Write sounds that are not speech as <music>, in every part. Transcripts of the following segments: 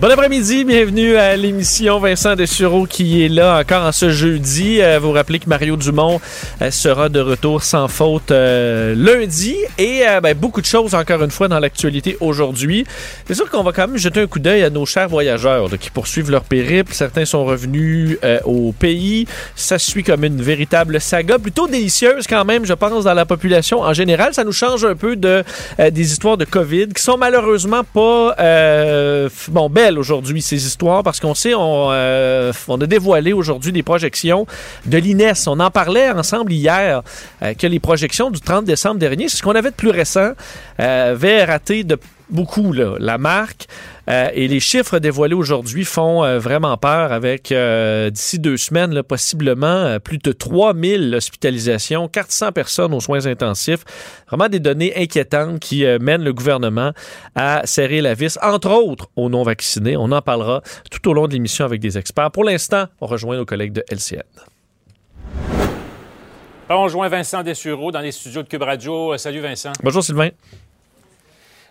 Bon après-midi, bienvenue à l'émission Vincent Dessureau qui est là encore en ce jeudi. Euh, vous rappelez que Mario Dumont euh, sera de retour sans faute euh, lundi et ben, beaucoup de choses encore une fois dans l'actualité aujourd'hui. C'est sûr qu'on va quand même jeter un coup d'œil à nos chers voyageurs qui poursuivent leur périple. Certains sont revenus au pays. Ça suit comme une véritable saga, plutôt délicieuse quand même, je pense, dans la population en général. Ça nous change un peu de des histoires de COVID qui sont malheureusement pas bon belles aujourd'hui ces histoires parce qu'on sait on, euh, on a dévoilé aujourd'hui des projections de l'INES. On en parlait ensemble hier euh, que les projections du 30 décembre dernier, c'est ce qu'on avait de plus récent, euh, avaient raté de beaucoup là, la marque. Euh, et les chiffres dévoilés aujourd'hui font euh, vraiment peur avec euh, d'ici deux semaines, là, possiblement plus de 3000 hospitalisations, 400 personnes aux soins intensifs. Vraiment des données inquiétantes qui mènent le gouvernement à serrer la vis, entre autres aux non-vaccinés. On en parlera tout au long de l'émission avec des experts. Pour l'instant, on rejoint nos collègues de LCN. On rejoint Vincent Dessureau dans les studios de Cube Radio. Salut Vincent. Bonjour Sylvain.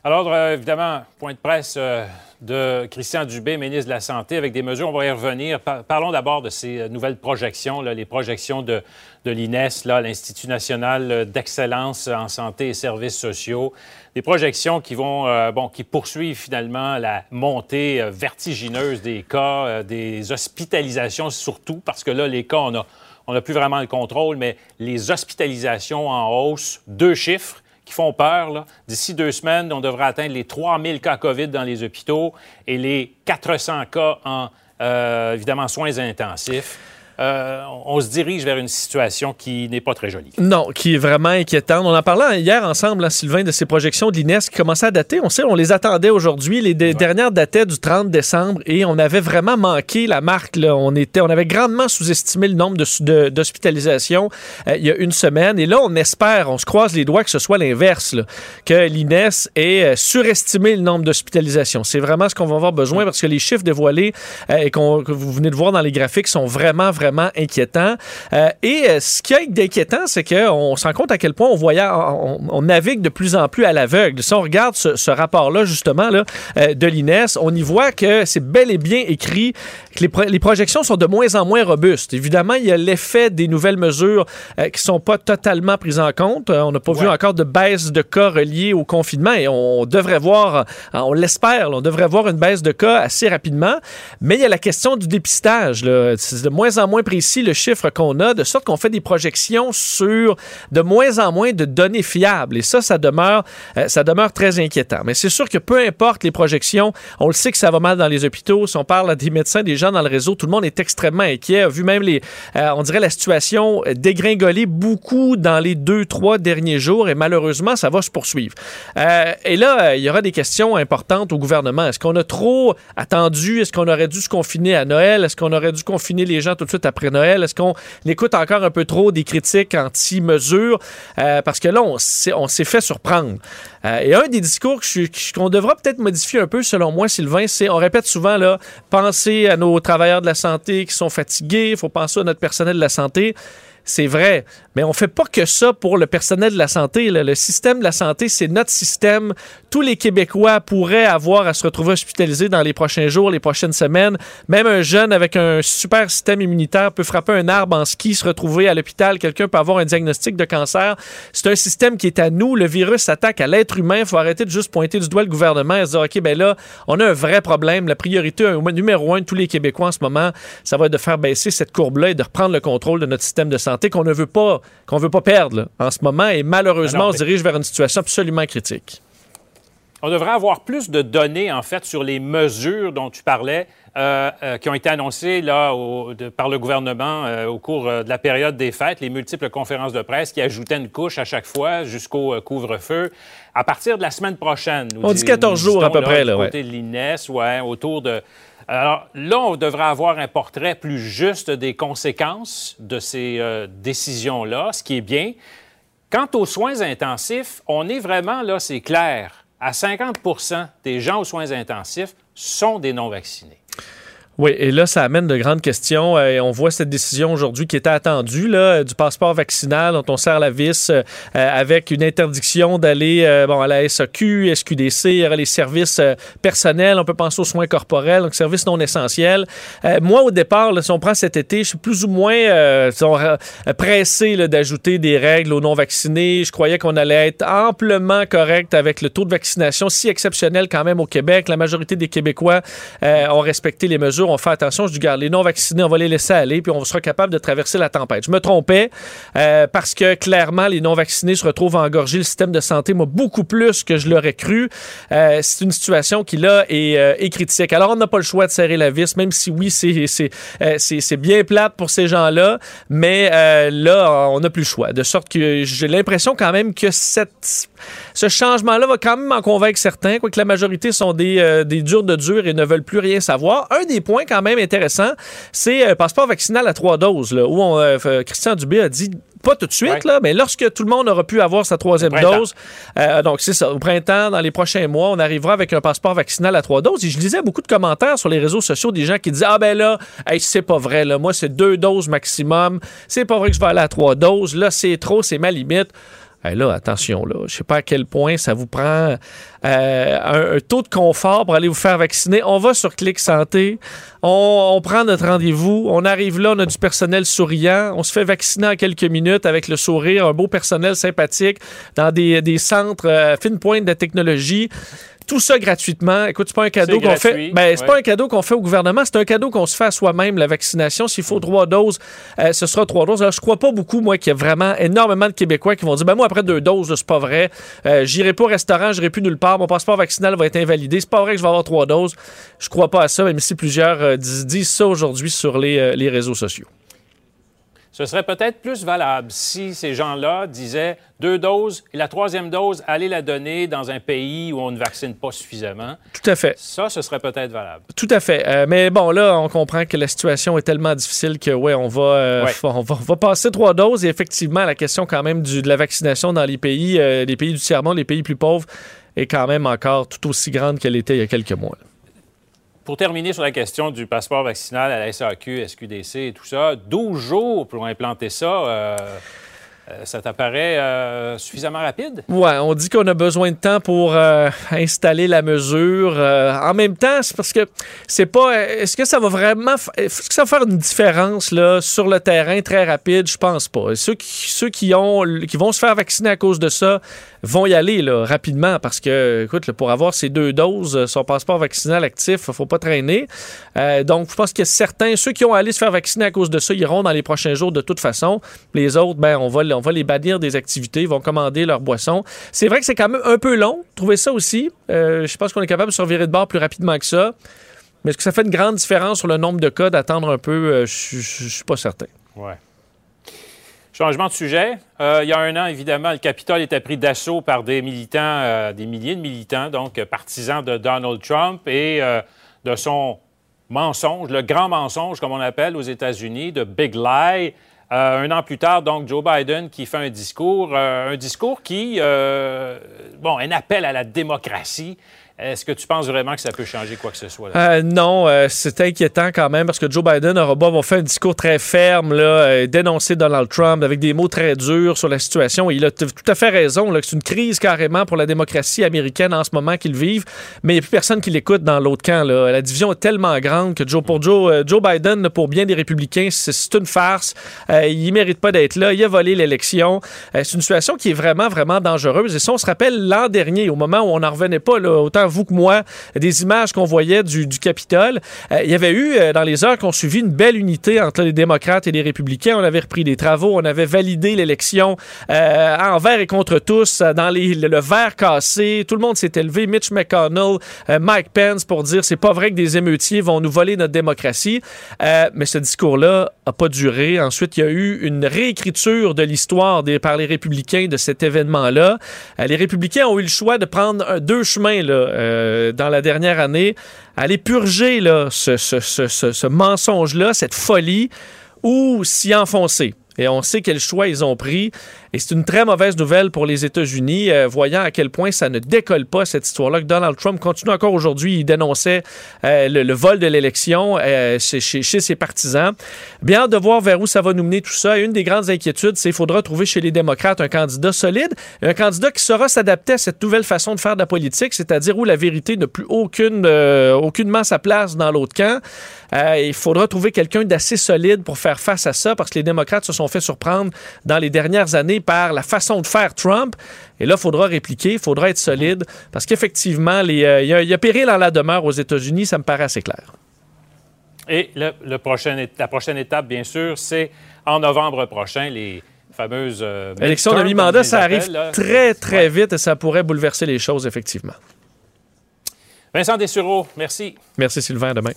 Alors, euh, évidemment, point de presse euh, de Christian Dubé, ministre de la Santé, avec des mesures, on va y revenir. Par- parlons d'abord de ces euh, nouvelles projections, les projections de, l'INES, l'Institut national d'excellence en santé et services sociaux. Des projections qui vont, bon, qui poursuivent finalement la montée vertigineuse des cas, des hospitalisations surtout, parce que là, les cas, on a, on n'a plus vraiment le contrôle, mais les hospitalisations en hausse, deux chiffres qui font peur. D'ici deux semaines, on devrait atteindre les 3000 cas COVID dans les hôpitaux et les 400 cas en, euh, évidemment, soins intensifs. Euh, on se dirige vers une situation qui n'est pas très jolie. Non, qui est vraiment inquiétante. On en parlait hier ensemble, hein, Sylvain, de ces projections de l'INES qui commençaient à dater. On sait, on les attendait aujourd'hui. Les de- dernières dataient du 30 décembre et on avait vraiment manqué la marque. là. On, était, on avait grandement sous-estimé le nombre de su- de- d'hospitalisations euh, il y a une semaine. Et là, on espère, on se croise les doigts que ce soit l'inverse, que l'INES ait euh, surestimé le nombre d'hospitalisations. C'est vraiment ce qu'on va avoir besoin parce que les chiffres dévoilés et que vous venez de voir dans les graphiques sont vraiment, vraiment inquiétants. Euh, et euh, ce qui est d'inquiétant, c'est qu'on se rend compte à quel point on, on, on navigue de plus en plus à l'aveugle. Si on regarde ce, ce rapport-là, justement, là, euh, de l'INES, on y voit que c'est bel et bien écrit que les, pro- les projections sont de moins en moins robustes. Évidemment, il y a l'effet des nouvelles mesures euh, qui sont pas totalement prises en compte. On n'a pas vu encore de baisse de cas reliés au confinement et on devrait voir, on l'espère, on devrait voir une baisse de cas assez rapidement. Mais il y a la question du dépistage. C'est de moins en moins précis le chiffre qu'on a, de sorte qu'on fait des projections sur de moins en moins de données fiables. Et ça, ça demeure, euh, ça demeure très inquiétant. Mais c'est sûr que peu importe les projections, on le sait que ça va mal dans les hôpitaux. Si on parle à des médecins, des gens dans le réseau, tout le monde est extrêmement inquiet. Vu même les, euh, on dirait la situation dégringoler beaucoup dans les deux, trois derniers jours et malheureusement, ça va se poursuivre. Euh, et là, il y aura des questions importantes au gouvernement. Est-ce qu'on a trop attendu? Est-ce qu'on aurait dû se confiner à Noël? Est-ce qu'on aurait dû confiner les gens tout de suite? Après Noël? Est-ce qu'on écoute encore un peu trop des critiques anti-mesures? Euh, parce que là, on s'est fait surprendre. Euh, et un des discours qu'on devra peut-être modifier un peu, selon moi, Sylvain, c'est, on répète souvent, là, penser à nos travailleurs de la santé qui sont fatigués, il faut penser à notre personnel de la santé. C'est vrai, mais on fait pas que ça pour le personnel de la santé. Le système de la santé, c'est notre système. Tous les Québécois pourraient avoir à se retrouver hospitalisés dans les prochains jours, les prochaines semaines. Même un jeune avec un super système immunitaire peut frapper un arbre en ski, se retrouver à l'hôpital. Quelqu'un peut avoir un diagnostic de cancer. C'est un système qui est à nous. Le virus s'attaque à l'être humain. Il faut arrêter de juste pointer du doigt le gouvernement et se dire, OK, ben là, on a un vrai problème. La priorité numéro un de tous les Québécois en ce moment, ça va être de faire baisser cette courbe-là et de reprendre le contrôle de notre système de santé qu'on ne veut pas qu'on veut pas perdre en ce moment. Et malheureusement, on se dirige vers une situation absolument critique. On devrait avoir plus de données, en fait, sur les mesures dont tu parlais, euh, euh, qui ont été annoncées là, par le gouvernement euh, au cours de la période des fêtes, les multiples conférences de presse qui ajoutaient une couche à chaque fois jusqu'au couvre-feu. À partir de la semaine prochaine, nous on dit 14 jours à peu près. Là, côté de l'INES, ouais, autour de alors là, on devrait avoir un portrait plus juste des conséquences de ces euh, décisions-là, ce qui est bien. Quant aux soins intensifs, on est vraiment là, c'est clair. À 50 des gens aux soins intensifs sont des non-vaccinés. Oui, et là, ça amène de grandes questions. Euh, on voit cette décision aujourd'hui qui était attendue là, du passeport vaccinal dont on serre la vis euh, avec une interdiction d'aller bon, à la SAQ, SQDC, les services personnels. On peut penser aux soins corporels, donc services non essentiels. moi, au départ, si on prend cet été, je suis plus ou moins pressé d'ajouter des règles aux non-vaccinés. Je croyais qu'on allait être amplement correct avec le taux de vaccination si exceptionnel quand même au Québec. La majorité des Québécois ont respecté les mesures on fait attention. Je dis, garde, les non-vaccinés, on va les laisser aller, puis on sera capable de traverser la tempête. Je me trompais euh, parce que clairement, les non-vaccinés se retrouvent à engorger le système de santé, moi, beaucoup plus que je l'aurais cru. Euh, c'est une situation qui, là, euh, est, critique. Alors, on n'a pas le choix de serrer la vis, même si, oui, c'est bien plate pour ces gens-là, mais là, on n'a plus le choix. De sorte que j'ai l'impression quand même que cette, ce changement-là va quand même en convaincre certains, quoique la majorité sont des, des durs de dur et ne veulent plus rien savoir. Un des points point quand même intéressant, c'est un euh, passeport vaccinal à trois doses, là, où on, euh, Christian Dubé a dit pas tout de suite, là, mais lorsque tout le monde aura pu avoir sa troisième dose, euh, donc c'est ça, au printemps, dans les prochains mois, on arrivera avec un passeport vaccinal à trois doses. Et je lisais beaucoup de commentaires sur les réseaux sociaux des gens qui disaient Ah ben là, c'est pas vrai, là, moi c'est deux doses maximum, c'est pas vrai que je vais aller à trois doses, là c'est trop, c'est ma limite. Là, attention, là, je sais pas à quel point ça vous prend euh, un, taux de confort pour aller vous faire vacciner. On va sur Clic Santé, on, prend notre rendez-vous, on arrive là, on a du personnel souriant, on se fait vacciner en quelques minutes avec le sourire, un beau personnel sympathique dans des, des centres euh, fine pointe de technologie. Tout ça gratuitement. Écoute, c'est pas un cadeau qu'on fait. Ben, c'est pas un cadeau qu'on fait au gouvernement, c'est un cadeau qu'on se fait à soi-même, la vaccination. S'il faut trois doses, euh, ce sera trois doses. Alors, je crois pas beaucoup, moi, qu'il y a vraiment énormément de Québécois qui vont dire, ben, moi, après deux doses, c'est pas vrai. Euh, j'irai pas au restaurant, j'irai plus nulle part. Mon passeport vaccinal va être invalidé. C'est pas vrai que je vais avoir trois doses. Je crois pas à ça, même si plusieurs euh, disent ça aujourd'hui sur les, les réseaux sociaux ce serait peut-être plus valable si ces gens-là disaient deux doses et la troisième dose, allez la donner dans un pays où on ne vaccine pas suffisamment. Tout à fait. Ça, ce serait peut-être valable. Tout à fait. Euh, mais bon, là, on comprend que la situation est tellement difficile que, ouais, on va, euh, on va, passer trois doses et effectivement, la question quand même du, de la vaccination dans les pays, euh, les pays du tiers-monde, les pays plus pauvres, est quand même encore tout aussi grande qu'elle était il y a quelques mois. Pour terminer sur la question du passeport vaccinal à la SAQ, SQDC et tout ça, 12 jours pour implanter ça. Euh, euh, ça t'apparaît euh, suffisamment rapide? Oui, on dit qu'on a besoin de temps pour installer la mesure. en même temps, c'est parce que c'est pas. Est-ce que ça va vraiment. Est-ce que ça va faire une différence là, sur le terrain très rapide? Je pense pas. Ceux qui, ceux qui, ont, qui vont se faire vacciner à cause de ça, vont y aller rapidement parce que, écoute, pour avoir ces deux doses, euh, son passeport vaccinal actif, faut pas traîner. Euh, donc, je pense que certains, ceux qui ont allé se faire vacciner à cause de ça, iront dans les prochains jours de toute façon. Les autres, ben, on va, on va les bannir des activités, ils vont commander leur boisson. C'est vrai que c'est quand même un peu long, trouver ça aussi. Euh, je pense qu'on est capable de se de bord plus rapidement que ça. Mais est-ce que ça fait une grande différence sur le nombre de cas d'attendre un peu? je suis pas certain. Ouais. Changement de sujet. Euh, il y a un an, évidemment, le Capitole était pris d'assaut par des militants, euh, des milliers de militants, donc partisans de Donald Trump et euh, de son mensonge, le grand mensonge, comme on appelle aux États-Unis, de Big Lie. Euh, un an plus tard, donc, Joe Biden qui fait un discours, euh, un discours qui, euh, bon, un appel à la démocratie. Est-ce que tu penses vraiment que ça peut changer quoi que ce soit? Euh, non, euh, c'est inquiétant quand même parce que Joe Biden aura beau avoir fait un discours très ferme, là, euh, dénoncer Donald Trump avec des mots très durs sur la situation. il a tout à fait raison là, que c'est une crise carrément pour la démocratie américaine en ce moment qu'ils vivent, mais il n'y a plus personne qui l'écoute dans l'autre camp. Là. La division est tellement grande que Joe, pour Joe, Joe Biden, pour bien des républicains, c'est une farce. il ne mérite pas d'être là. Il a volé l'élection. c'est une situation qui est vraiment, vraiment dangereuse. Et si on se rappelle l'an dernier, au moment où on n'en revenait pas, là, autant vous que moi, des images qu'on voyait du, Capitole. Euh, il y avait eu, euh, dans les heures qui ont suivi, une belle unité entre les démocrates et les républicains. On avait repris des travaux, on avait validé l'élection euh, envers et contre tous, dans le, verre cassé. Tout le monde s'est élevé. Mitch McConnell, Mike Pence pour dire c'est pas vrai que des émeutiers vont nous voler notre démocratie. mais ce discours-là a pas duré. Ensuite, il y a eu une réécriture de l'histoire par les républicains de cet événement-là. les républicains ont eu le choix de prendre deux chemins là, euh, dans la dernière année, aller purger là, ce, ce mensonge-là, cette folie, ou s'y enfoncer. Et on sait quel choix ils ont pris. Et c'est une très mauvaise nouvelle pour les États-Unis, euh, voyant à quel point ça ne décolle pas, cette histoire-là, Donald Trump continue encore aujourd'hui. Il dénonçait euh, le, vol de l'élection euh, chez, ses partisans. Bien de voir vers où ça va nous mener tout ça. Une des grandes inquiétudes, c'est qu'il faudra trouver chez les démocrates un candidat solide, un candidat qui saura s'adapter à cette nouvelle façon de faire de la politique, c'est-à-dire où la vérité n'a plus aucune, aucunement sa place dans l'autre camp. il faudra trouver quelqu'un d'assez solide pour faire face à ça, parce que les démocrates se sont fait surprendre dans les dernières années par la façon de faire Trump. Et là, il faudra répliquer, il faudra être solide, parce qu'effectivement, euh, il y, a péril en la demeure aux États-Unis, ça me paraît assez clair. Et le, prochain, la prochaine étape, bien sûr, c'est en novembre prochain, les fameuses... Euh, Élections de mi-mandat, ça arrive très, très vite et ça pourrait bouleverser les choses, effectivement. Vincent Dessureau, merci. Merci Sylvain, demain.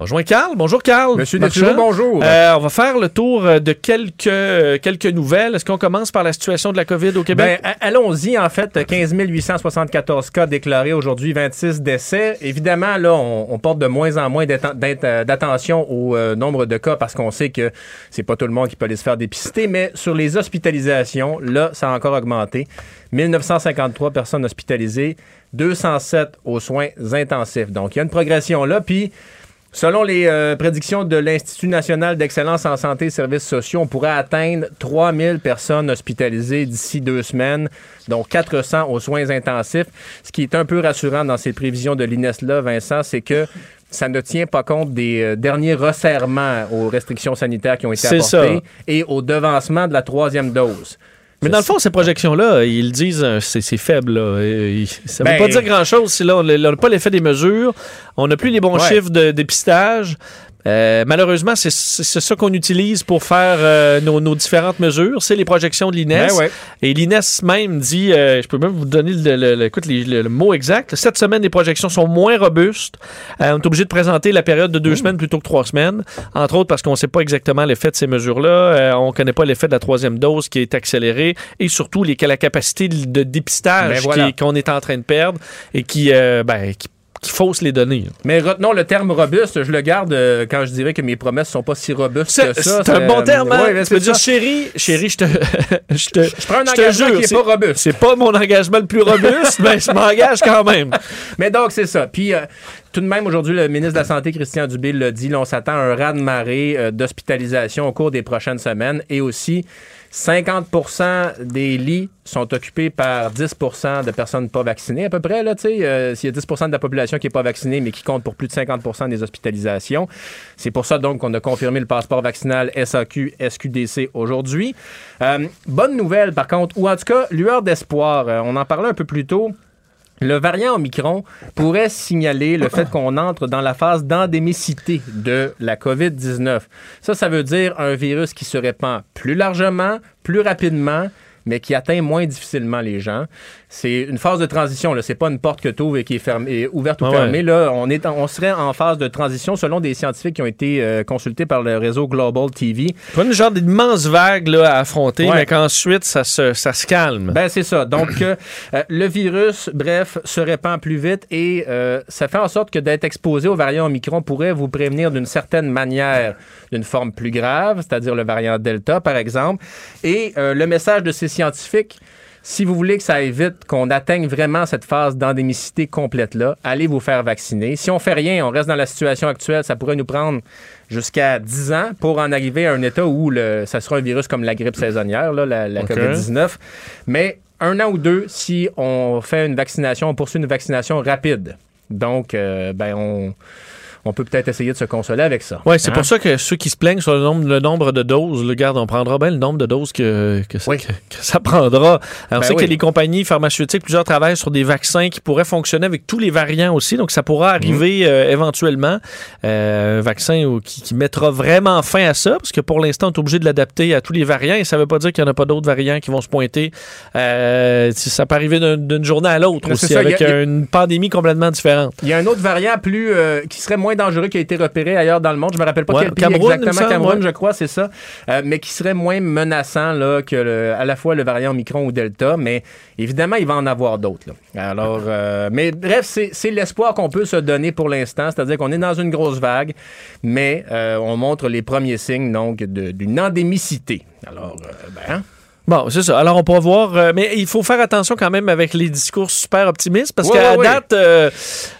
Bonjour Carl. Bonjour Carl. Monsieur Dessureau, bonjour. Euh, on va faire le tour euh, de quelques, euh, quelques nouvelles. Est-ce qu'on commence par la situation de la COVID au Québec? Ben, allons-y. En fait, 15 874 cas déclarés aujourd'hui, 26 décès. Évidemment, là, on, porte de moins en moins d'attention au nombre de cas parce qu'on sait que c'est pas tout le monde qui peut aller se faire dépister. Mais sur les hospitalisations, là, ça a encore augmenté. 1953 personnes hospitalisées, 207 aux soins intensifs. Donc, il y a une progression là. Puis, Selon les euh, prédictions de l'Institut national d'excellence en santé et services sociaux, on pourrait atteindre 3000 personnes hospitalisées d'ici deux semaines, dont 400 aux soins intensifs. Ce qui est un peu rassurant dans ces prévisions de l'INES-là, Vincent, c'est que ça ne tient pas compte des euh, derniers resserrements aux restrictions sanitaires qui ont été apportées et au devancement de la troisième dose. Mais dans le fond, ces projections-là, ils disent euh, c'est faible. Ça ne veut ben, pas dire grand-chose si là, on n'a pas l'effet des mesures. On n'a plus les bons chiffres de dépistage. Euh, malheureusement, c'est ça qu'on utilise pour faire euh, nos, différentes mesures. C'est les projections de l'INES. Ben Et l'INES même dit, euh, je peux même vous donner le, mot exact. Cette semaine, les projections sont moins robustes. on est obligé de présenter la période de deux mmh. semaines plutôt que trois semaines. Entre autres parce qu'on ne sait pas exactement l'effet de ces mesures-là. on ne connaît pas l'effet de la troisième dose qui est accélérée. Et surtout, les, la capacité de dépistage ben qu'on est en train de perdre et qui, ben, qui qui fausse les données. Mais retenons le terme robuste, je le garde euh, quand je dirais que mes promesses sont pas si robustes que ça. C'est un bon terme, hein? tu peux dire chérie, chérie, je te <laughs> je te je prends un engagement qui est, pas robuste. C'est pas mon engagement le plus robuste, <laughs> mais je m'engage quand même. Mais donc c'est ça. Puis euh, tout de même, aujourd'hui, le ministre de la Santé, Christian Dubé, l'a dit, là, on s'attend à un raz-de-marée euh, d'hospitalisation au cours des prochaines semaines et aussi 50% des lits sont occupés par 10% de personnes pas vaccinées, à peu près. Là, euh, S'il y a 10% de la population qui n'est pas vaccinée, mais qui compte pour plus de 50% des hospitalisations. C'est pour ça donc qu'on a confirmé le passeport vaccinal SAQ, SQDC aujourd'hui. Euh, bonne nouvelle, par contre, ou en tout cas, lueur d'espoir. Euh, on en parlait un peu plus tôt. Le variant Omicron pourrait signaler le fait qu'on entre dans la phase d'endémicité de la COVID-19. Ça, ça veut dire un virus qui se répand plus largement, plus rapidement, mais qui atteint moins difficilement les gens. C'est une phase de transition. Ce n'est pas une porte que tu ouvres et qui est, fermée, ouverte ou Ah fermée. Là, on, est on serait en phase de transition selon des scientifiques qui ont été euh, consultés par le réseau Global TV. Pas une genre d'immense vague là, à affronter, Ouais. mais qu'ensuite, ça se, ça se calme. Ben c'est ça. Donc euh, euh, le virus, bref, se répand plus vite et euh, ça fait en sorte que d'être exposé au variant Omicron pourrait vous prévenir d'une certaine manière d'une forme plus grave, c'est-à-dire le variant Delta par exemple. Et euh, le message de ces scientifiques. Si vous voulez que ça aille vite, qu'on atteigne vraiment cette phase d'endémicité complète-là, allez vous faire vacciner. Si on fait rien, on reste dans la situation actuelle, ça pourrait nous prendre jusqu'à 10 ans pour en arriver à un état où le, ça sera un virus comme la grippe saisonnière, là, la, la OK. COVID-19. Mais un an ou deux, si on fait une vaccination, on poursuit une vaccination rapide. Donc, euh, ben, on, on peut peut-être essayer de se consoler avec ça. Oui, c'est Hein? pour ça que ceux qui se plaignent sur le nombre, le nombre de doses, le garde, on prendra bien le nombre de doses que, que, ça, Oui. que- que ça prendra. Alors, Ben c'est oui. que les compagnies pharmaceutiques, plusieurs travaillent sur des vaccins qui pourraient fonctionner avec tous les variants aussi. Donc, ça pourra arriver Mhm. euh, éventuellement. Euh, un vaccin qui, qui mettra vraiment fin à ça, parce que pour l'instant, on est obligé de l'adapter à tous les variants et ça ne veut pas dire qu'il n'y en a pas d'autres variants qui vont se pointer. Euh, ça peut arriver d'un- d'une journée à l'autre aussi, ça, avec a- une pandémie complètement différente. Il y a un autre variant plus euh, qui serait moins dangereux qui a été repéré ailleurs dans le monde. Je me rappelle pas Ouais, quel pays Cameroun, exactement. Cameroun, ouais. je crois, c'est ça. Euh, mais qui serait moins menaçant là, que le- à la fois le variant Omicron ou Delta. Mais évidemment, il va en avoir d'autres. Alors, euh, mais bref, c'est l'espoir qu'on peut se donner pour l'instant. C'est-à-dire qu'on est dans une grosse vague, mais euh, on montre les premiers signes donc d'une endémicité. Alors, ben, hein? Bon, c'est ça. Alors, on pourra voir. euh, mais il faut faire attention quand même avec les discours super optimistes parce Ouais, qu'à ouais, date, euh,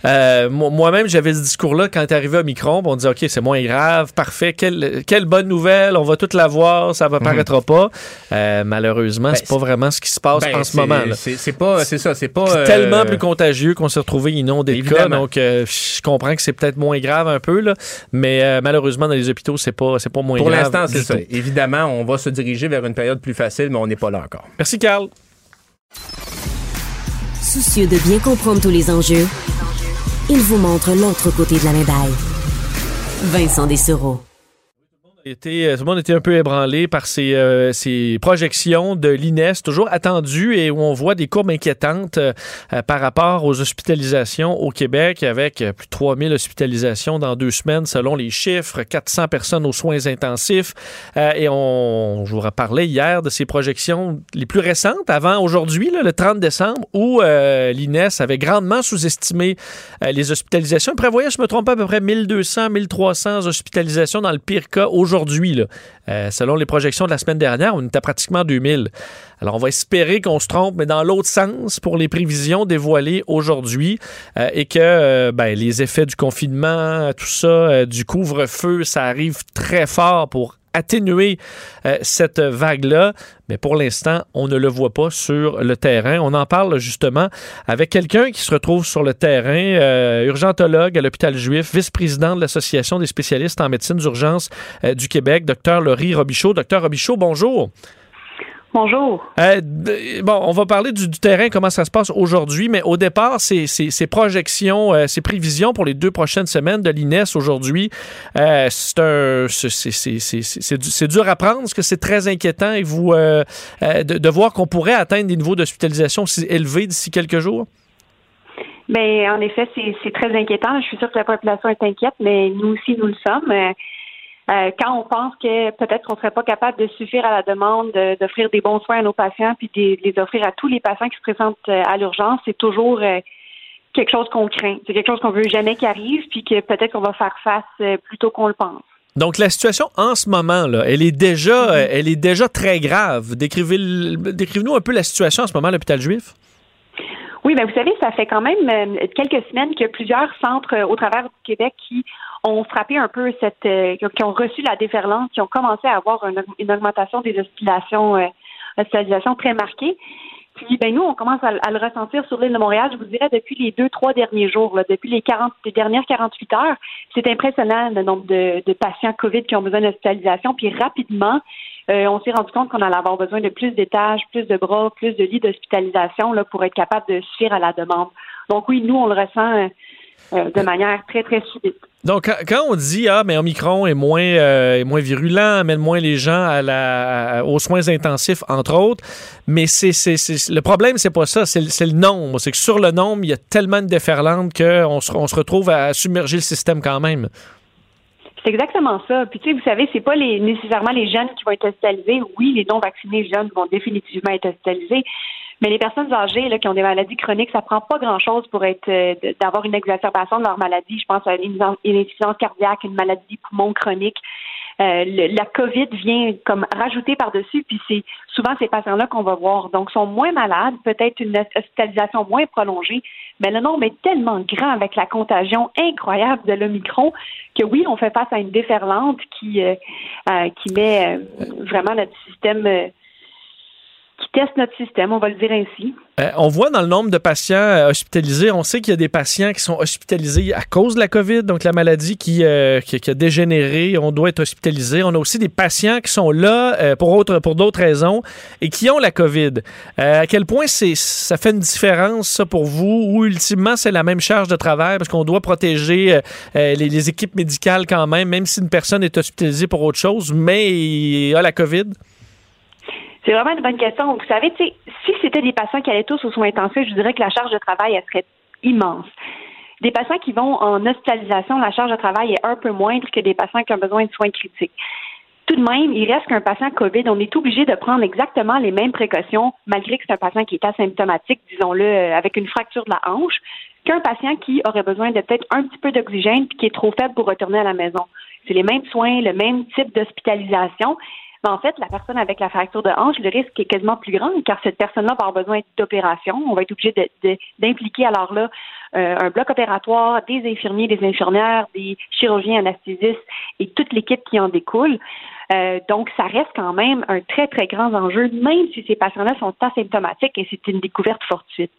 euh, mo- moi-même, j'avais ce discours-là quand t'es arrivé à Micron. On disait, OK, c'est moins grave, parfait. Quelle, quelle bonne nouvelle. On va tout la voir. Ça apparaîtra pas. Euh, malheureusement, Ben, c'est pas vraiment ce qui se passe Ben, en ce moment. C'est pas, c'est ça, c'est pas. Tellement plus contagieux qu'on s'est retrouvé inondé de cas. Donc, je comprends que c'est peut-être moins grave un peu, là, mais malheureusement, dans les hôpitaux, c'est pas, pas moins Pour grave. l'instant, du c'est ça. tout. Évidemment, on va se diriger vers une période plus facile, mais on n'est pas là encore. Merci, Carl. Soucieux de bien comprendre tous les enjeux, il vous montre l'autre côté de la médaille. Vincent Dessereau. Euh, tout le monde était un peu ébranlé par ces, euh, ces projections de l'INES, toujours attendues et où on voit des courbes inquiétantes euh, par rapport aux hospitalisations au Québec, avec plus de 3000 hospitalisations dans deux semaines selon les chiffres, 400 personnes aux soins intensifs. Et on, je vous parlais hier de ces projections les plus récentes, avant aujourd'hui, le 30 décembre, où l'INES avait grandement sous-estimé les hospitalisations. Prévoyait, je me trompe pas, à peu près 1200, 1300 hospitalisations dans le pire cas aujourd'hui. Là. Euh, selon les projections de la semaine dernière, on était pratiquement 2000. Alors, on va espérer qu'on se trompe, mais dans l'autre sens pour les prévisions dévoilées aujourd'hui euh, et que euh, ben, les effets du confinement, tout ça, du couvre-feu, ça arrive très fort pour atténuer euh, cette vague-là, mais pour l'instant, on ne le voit pas sur le terrain. On en parle justement avec quelqu'un qui se retrouve sur le terrain, euh, urgentologue à l'hôpital juif, vice-président de l'Association des spécialistes en médecine d'urgence euh, du Québec, docteur Laurie Robichaud. Docteur Robichaud, bonjour. Bonjour. Euh, bon, on va parler du, du terrain, comment ça se passe aujourd'hui, mais au départ, ces, ces- ces projections, euh, ces prévisions pour les deux prochaines semaines de l'INES aujourd'hui, euh, c'est dur à prendre, parce que c'est très inquiétant et vous euh, de, de voir qu'on pourrait atteindre des niveaux d'hospitalisation aussi élevés d'ici quelques jours. Ben, en effet, c'est c'est très inquiétant. Je suis sûre que la population est inquiète, mais nous aussi, nous le sommes. Euh, quand on pense que peut-être qu'on serait pas capable de suffire à la demande de- d'offrir des bons soins à nos patients, puis de les offrir à tous les patients qui se présentent euh, à l'urgence, c'est toujours euh, quelque chose qu'on craint. C'est quelque chose qu'on veut jamais qu'il arrive, puis que peut-être qu'on va faire face plus tôt qu'on le pense. Donc la situation en ce moment là, elle est déjà, euh, elle est déjà très grave. Décrivez, décrivez-nous un peu la situation en ce moment à l'hôpital juif. Oui, ben vous savez, ça fait quand même euh, quelques semaines que plusieurs centres euh, au travers du Québec qui ont frappé un peu cette, euh, qui ont reçu la déferlante, qui ont commencé à avoir une, une augmentation des hospitalisations, euh, hospitalisations très marquée. Puis, ben nous, on commence à, à le ressentir sur l'île de Montréal. Je vous dirais depuis les deux, trois derniers jours, là, depuis les 40, les dernières 48 heures, c'est impressionnant le nombre de, de patients COVID qui ont besoin d'hospitalisation. Puis rapidement, euh, on s'est rendu compte qu'on allait avoir besoin de plus d'étages, plus de bras, plus de lits d'hospitalisation pour être capable de suffire à la demande. Donc oui, nous, on le ressent euh, euh, de manière très, très subite. Donc, quand on dit ah, mais Omicron est moins, est moins virulent, amène moins les gens aux soins intensifs, entre autres, mais c'est, le problème, c'est pas ça, c'est, le nombre. C'est que sur le nombre, il y a tellement de déferlantes qu'on se, on se retrouve à submerger le système quand même. C'est exactement ça. Puis tu sais, vous savez, c'est pas les, nécessairement les jeunes qui vont être hospitalisés. Oui, les non vaccinés jeunes vont définitivement être hospitalisés, mais les personnes âgées là, qui ont des maladies chroniques, ça prend pas grand-chose pour être euh, d'avoir une exacerbation de leur maladie. Je pense à une, insuffisance cardiaque, une maladie des poumons chronique. Euh, la COVID vient comme rajouter par-dessus, puis c'est souvent ces patients-là qu'on va voir. Donc, sont moins malades, peut-être une hospitalisation moins prolongée, mais le nombre est tellement grand avec la contagion incroyable de l'Omicron que oui, on fait face à une déferlante qui, euh, qui met vraiment notre système qui testent notre système, on va le dire ainsi. Euh, on voit dans le nombre de patients euh, hospitalisés, on sait qu'il y a des patients qui sont hospitalisés à cause de la COVID, donc la maladie qui, euh, a dégénéré, on doit être hospitalisé. On a aussi des patients qui sont là pour, autre, pour d'autres raisons et qui ont la COVID. à quel point ça fait une différence ça, pour vous ou ultimement c'est la même charge de travail parce qu'on doit protéger les, les, équipes médicales quand même, même si une personne est hospitalisée pour autre chose, mais a la COVID? C'est vraiment une bonne question. Vous savez, si c'était des patients qui allaient tous aux soins intensifs, je dirais que la charge de travail, serait immense. Des patients qui vont en hospitalisation, la charge de travail est un peu moindre que des patients qui ont besoin de soins critiques. Tout de même, il reste qu'un patient COVID, on est obligé de prendre exactement les mêmes précautions, malgré que c'est un patient qui est asymptomatique, disons-le, euh, avec une fracture de la hanche, qu'un patient qui aurait besoin de peut-être un petit peu d'oxygène puis qui est trop faible pour retourner à la maison. C'est les mêmes soins, le même type d'hospitalisation, en fait, la personne avec la fracture de hanche, le risque est quasiment plus grand car cette personne-là va avoir besoin d'opération. On va être obligé d'impliquer alors là euh, un bloc opératoire, des infirmiers, des infirmières, des chirurgiens anesthésistes et toute l'équipe qui en découle. Euh, donc, ça reste quand même un très, très grand enjeu, même si ces patients-là sont asymptomatiques et c'est une découverte fortuite.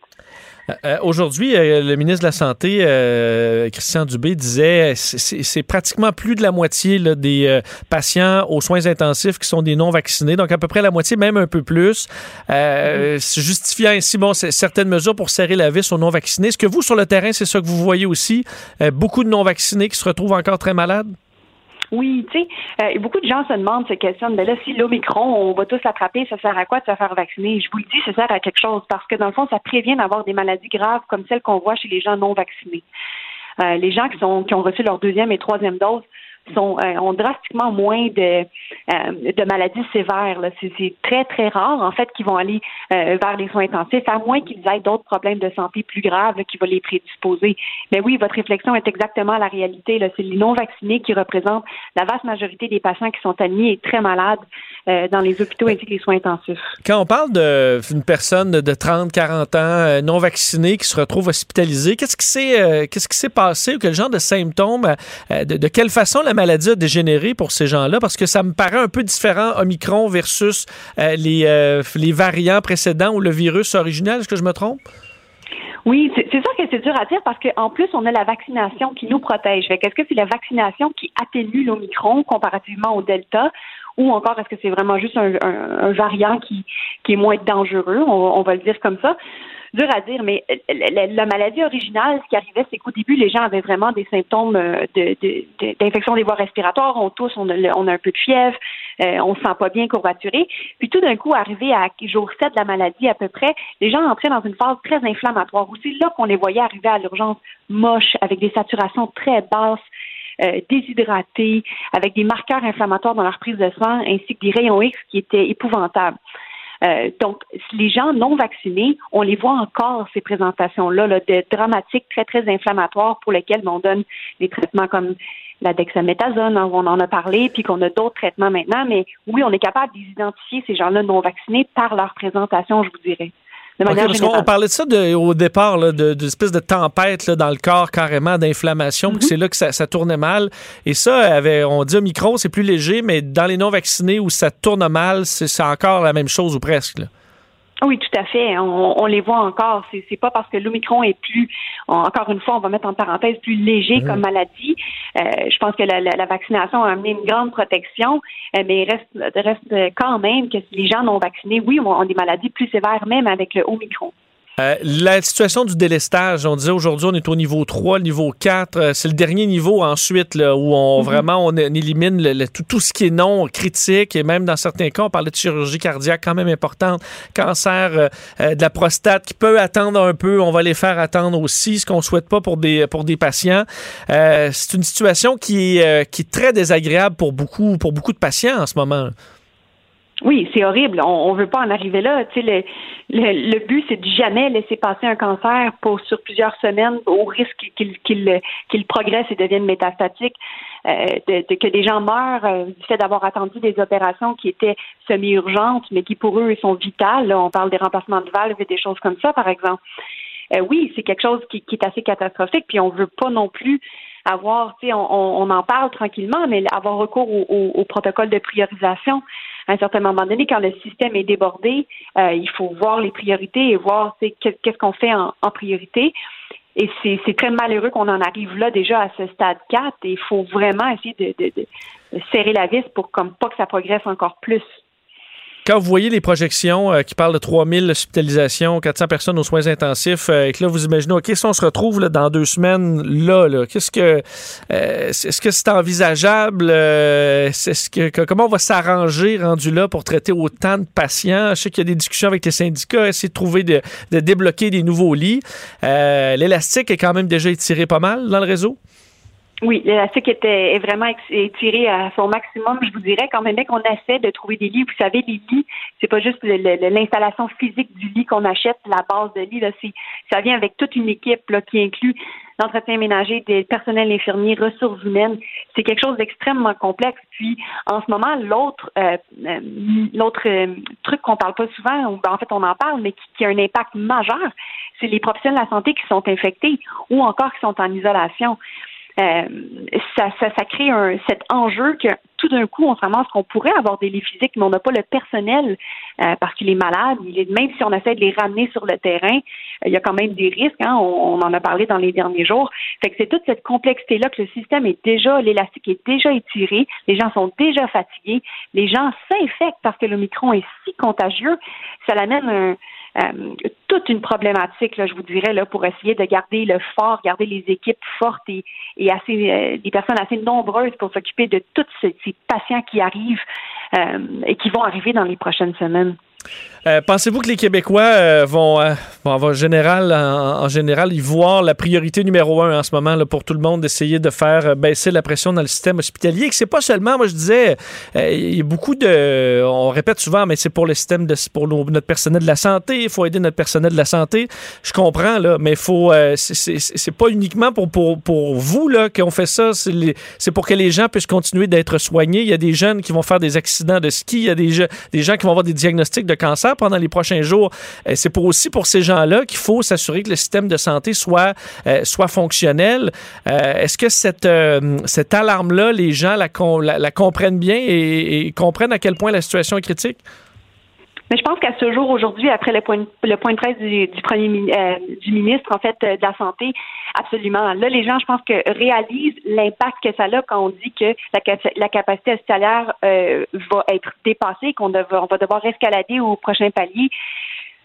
Euh, euh, aujourd'hui, euh, le ministre de la Santé, Christian Dubé, disait c'est pratiquement plus de la moitié des patients aux soins intensifs qui sont des non-vaccinés, donc à peu près la moitié, même un peu plus, mm-hmm. justifiant ainsi bon, certaines mesures pour serrer la vis aux non-vaccinés. Est-ce que vous, sur le terrain, c'est ça que vous voyez aussi? beaucoup de non-vaccinés qui se retrouvent encore très malades? Oui, tu sais, euh, beaucoup de gens se demandent, se questionnent, ben là, si l'Omicron, on va tous l'attraper, ça sert à quoi de se faire vacciner? Je vous le dis, ça sert à quelque chose parce que dans le fond, ça prévient d'avoir des maladies graves comme celles qu'on voit chez les gens non vaccinés. Euh, les gens qui, sont, qui ont reçu leur deuxième et troisième dose, sont, euh, ont drastiquement moins de, euh, de maladies sévères. C'est très, très rare, en fait, qu'ils vont aller euh, vers les soins intensifs, à moins qu'ils aient d'autres problèmes de santé plus graves qui vont les prédisposer. Mais oui, votre réflexion est exactement la réalité. C'est les non-vaccinés qui représentent la vaste majorité des patients qui sont admis et très malades dans les hôpitaux ainsi que les soins intensifs. Quand on parle d'une personne de 30, 40 ans non vaccinée qui se retrouve hospitalisée, qu'est-ce qui s'est qu'est-ce qui s'est passé ou quel genre de symptômes, de, de quelle façon la maladie a dégénéré pour ces gens-là? Parce que ça me paraît un peu différent, Omicron versus euh, les, euh, les variants précédents ou le virus original. Est-ce que je me trompe? Oui, c'est sûr que c'est dur à dire parce qu'en plus, on a la vaccination qui nous protège. Est-ce que c'est la vaccination qui atténue l'Omicron comparativement au Delta ou encore est-ce que c'est vraiment juste un, variant qui, qui est moins dangereux, on va le dire comme ça dur à dire, mais euh, la, maladie originale, ce qui arrivait, c'est qu'au début, les gens avaient vraiment des symptômes euh, d'infection de, des voies respiratoires. On tousse, on a, un peu de fièvre, euh, on se sent pas bien courbaturé. Puis tout d'un coup, arrivé à jour 7 de la maladie à peu près, les gens entraient dans une phase très inflammatoire. C'est là qu'on les voyait arriver à l'urgence moche, avec des saturations très basses. déshydratés, avec des marqueurs inflammatoires dans leur prise de sang, ainsi que des rayons X qui étaient épouvantables. Euh, donc, les gens non vaccinés, on les voit encore, ces présentations-là, là, de dramatiques, très, très inflammatoires pour lesquels on donne des traitements comme la dexaméthasone, hein, on en a parlé, puis qu'on a d'autres traitements maintenant, mais oui, on est capable d'identifier ces gens-là non vaccinés par leur présentation, je vous dirais on parlait de ça au départ, de, de, espèce de tempête dans le corps carrément d'inflammation, mm-hmm. c'est là que ça, tournait mal. Et ça, avait, on dit micro, c'est plus léger, mais dans les non-vaccinés où ça tourne mal, c'est encore la même chose ou presque. Oui, tout à fait. On, les voit encore. C'est, c'est pas parce que l'Omicron est plus, encore une fois, on va mettre en parenthèse, plus léger mmh. comme maladie. Euh, je pense que la, vaccination a amené une grande protection, euh, mais il reste, reste quand même que les gens non vaccinés, oui, ont, des maladies plus sévères, même avec le Omicron. Euh, la situation du délestage, on disait aujourd'hui, on est au niveau 3, le niveau 4. Euh, c'est le dernier niveau ensuite là, où on mhm. vraiment on, élimine le, tout, ce qui est non critique et même dans certains cas, on parlait de chirurgie cardiaque quand même importante, cancer euh, de la prostate qui peut attendre un peu. On va les faire attendre aussi, ce qu'on souhaite pas pour des, pour des patients. c'est une situation qui, qui est très désagréable pour beaucoup, pour beaucoup de patients en ce moment. Oui, c'est horrible. On, ne veut pas en arriver là. Le, but, c'est de jamais laisser passer un cancer pour sur plusieurs semaines au risque qu'il progresse et devienne métastatique. Euh, que des gens meurent euh, du fait d'avoir attendu des opérations qui étaient semi-urgentes, mais qui pour eux sont vitales. on parle des remplacements de valves et des choses comme ça, par exemple. Euh, oui, c'est quelque chose qui, est assez catastrophique, puis on veut pas non plus avoir, tu sais, on, on, en parle tranquillement, mais avoir recours au, au, au protocole de priorisation à un certain moment donné, quand le système est débordé, euh, il faut voir les priorités et voir qu'est-ce qu'on fait en, priorité. Et c'est très malheureux qu'on en arrive là déjà à ce stade 4 et il faut vraiment essayer de, de, serrer la vis pour comme pas que ça progresse encore plus quand vous voyez les projections euh, qui parlent de 3000 hospitalisations, 400 personnes aux soins intensifs, euh, et que là, vous imaginez, OK, si on se retrouve dans deux semaines, là, là qu'est-ce que, euh, est-ce que c'est envisageable? est-ce que, comment on va s'arranger rendu là pour traiter autant de patients? Je sais qu'il y a des discussions avec les syndicats, essayer de trouver, de, de débloquer des nouveaux lits. l'élastique est quand même déjà étiré pas mal dans le réseau. Oui, l'élastique était est vraiment étiré à son maximum. Je vous dirais quand même qu'on essaie de trouver des lits. Vous savez, les lits, c'est pas juste l'installation physique du lit qu'on achète, la base de lit. Là, ça vient avec toute une équipe là, qui inclut l'entretien ménager, des personnels infirmiers, ressources humaines. C'est quelque chose d'extrêmement complexe. Puis, en ce moment, l'autre euh, euh, l'autre euh, truc qu'on parle pas souvent, ou ben, en fait on en parle, mais qui, qui a un impact majeur, c'est les professionnels de la santé qui sont infectés ou encore qui sont en isolation. Euh, ça, ça, ça, crée un, cet enjeu que tout d'un coup, on se ramasse qu'on pourrait avoir des lits physiques, mais on n'a pas le personnel euh, parce qu'il est malade. Même si on essaie de les ramener sur le terrain, euh, il y a quand même des risques. Hein, on, on, en a parlé dans les derniers jours. Fait que c'est toute cette complexité-là que le système est déjà, l'élastique est déjà étiré, les gens sont déjà fatigués, les gens s'infectent parce que le micron est si contagieux. Ça l'amène un euh, toute une problématique, je vous dirais, là, pour essayer de garder le fort, garder les équipes fortes et, et assez euh, des personnes assez nombreuses pour s'occuper de tous ces, patients qui arrivent euh, et qui vont arriver dans les prochaines semaines. Euh, pensez-vous que les Québécois euh, vont, euh, général, en, général, y voir la priorité numéro un en ce moment là, pour tout le monde d'essayer de faire baisser la pression dans le système hospitalier? Que c'est pas seulement, moi je disais, il y a beaucoup de. On répète souvent, mais c'est pour le système, de, pour notre personnel de la santé, il faut aider notre personnel de la santé. Je comprends, là, mais faut. c'est pas uniquement pour, pour, pour vous qu'on fait ça, c'est pour que les gens puissent continuer d'être soignés. Il y a des jeunes qui vont faire des accidents de ski, il y a des, des gens qui vont avoir des diagnostics de cancer pendant les prochains jours. Euh, c'est pour aussi pour ces gens-là qu'il faut s'assurer que le système de santé soit, euh, soit fonctionnel. Euh, est-ce que cette, cette alarme-là, les gens la, la, comprennent bien et, comprennent à quel point la situation est critique? Mais je pense qu'à ce jour, aujourd'hui, après le point, de presse du, premier du ministre, en fait, de la santé, absolument. Là, les gens, je pense que réalisent l'impact que ça a quand on dit que la, capacité hospitalière euh, va être dépassée, qu'on va, on va devoir escalader au prochain palier.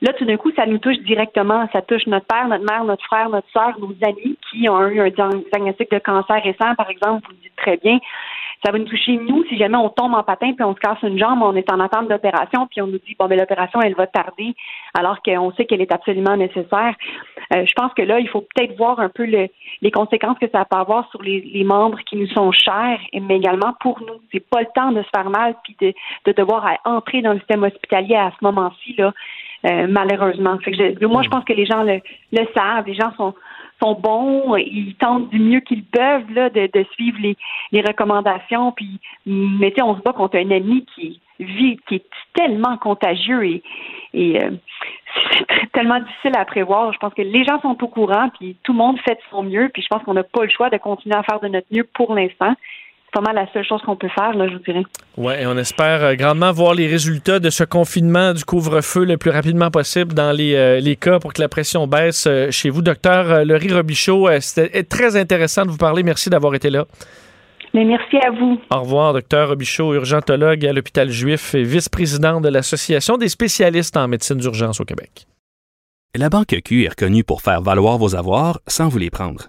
Là, tout d'un coup, ça nous touche directement. Ça touche notre père, notre mère, notre frère, notre soeur, nos amis qui ont eu un diagnostic de cancer récent, par exemple, vous le dites très bien ça va nous toucher nous si jamais on tombe en patin puis on se casse une jambe, on est en attente d'opération puis on nous dit bon mais ben, l'opération elle va tarder alors qu'on sait qu'elle est absolument nécessaire. Euh, je pense que là il faut peut-être voir un peu les conséquences que ça peut avoir sur les, membres qui nous sont chers, mais également pour nous. C'est pas le temps de se faire mal puis de, de devoir entrer dans le système hospitalier à ce moment-ci là. Euh, malheureusement. Fait que moi, je pense que les gens le, le savent. Les gens sont, sont bons, ils tentent du mieux qu'ils peuvent là, de, de suivre les, les recommandations. Puis, mais on se bat contre un ennemi qui vit, qui est tellement contagieux et, et euh, c'est tellement difficile à prévoir. Je pense que les gens sont au courant, puis tout le monde fait de son mieux. Puis je pense qu'on n'a pas le choix de continuer à faire de notre mieux pour l'instant pas mal la seule chose qu'on peut faire, là, je vous dirais. Oui, et on espère euh, grandement voir les résultats de ce confinement du couvre-feu le plus rapidement possible dans les, euh, les cas pour que la pression baisse euh, chez vous. Docteur Laurie Robichaud, c'était très intéressant de vous parler. Merci d'avoir été là. Mais merci à vous. Au revoir, docteur Robichaud, urgentologue à l'hôpital juif et vice-président de l'Association des spécialistes en médecine d'urgence au Québec. La Banque Q est reconnue pour faire valoir vos avoirs sans vous les prendre.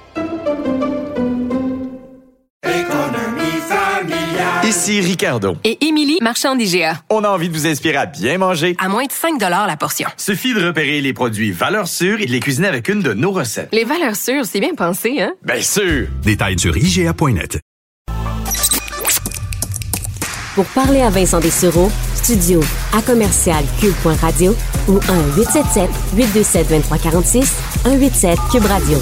Ici Ricardo. Et Émilie, marchand d'IGA. On a envie de vous inspirer à bien manger. À moins de 5 la portion. Suffit de repérer les produits valeurs sûres et de les cuisiner avec une de nos recettes. Les valeurs sûres, c'est bien pensé, hein? Bien sûr! Détails sur IGA.net. Pour parler à Vincent Dessureau, studio à commercial cube.radio ou 1-877-827-2346, 187 Cube Radio.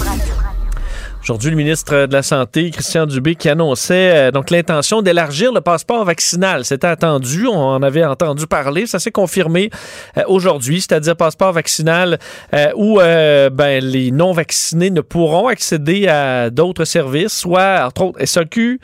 Aujourd'hui, le ministre de la Santé, Christian Dubé, qui annonçait euh, donc l'intention d'élargir le passeport vaccinal. C'était attendu, on en avait entendu parler, ça s'est confirmé euh, aujourd'hui, c'est-à-dire passeport vaccinal euh, où ben, les non-vaccinés ne pourront accéder à d'autres services, soit entre autres SAQ,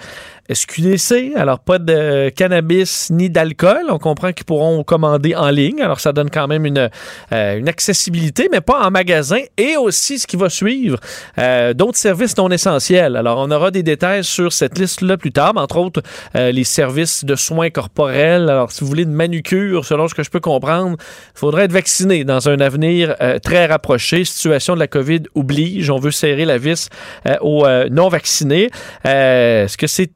SQDC, alors pas de cannabis ni d'alcool. On comprend qu'ils pourront commander en ligne, alors ça donne quand même une, euh, une accessibilité, mais pas en magasin. Et aussi, ce qui va suivre, euh, d'autres services non essentiels. Alors, on aura des détails sur cette liste-là plus tard, entre autres euh, les services de soins corporels. Alors, si vous voulez une manucure, selon ce que je peux comprendre, il faudrait être vacciné dans un avenir très rapproché. Situation de la COVID oblige. On veut serrer la vis aux non-vaccinés. Est-ce que c'est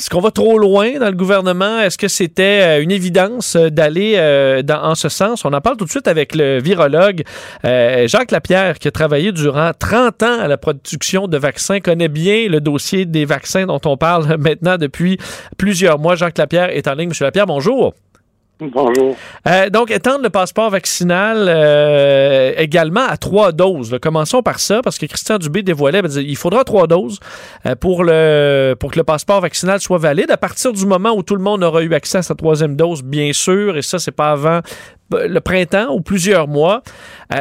est-ce qu'on va trop loin dans le gouvernement? Est-ce que c'était euh, une évidence euh, d'aller euh, en ce sens? On en parle tout de suite avec le virologue Jacques Lapierre, qui a travaillé durant 30 ans à la production de vaccins, connaît bien le dossier des vaccins dont on parle <laughs> maintenant depuis plusieurs mois. Jacques Lapierre est en ligne. Monsieur Lapierre, bonjour. Bonjour. Euh, donc, étendre le passeport vaccinal euh, également à trois doses. Commençons par ça, parce que Christian Dubé dévoilait, ben, il faudra trois doses euh, pour, le, pour que le passeport vaccinal soit valide à partir du moment où tout le monde aura eu accès à sa troisième dose, bien sûr, et ça, c'est pas avant le printemps ou plusieurs mois.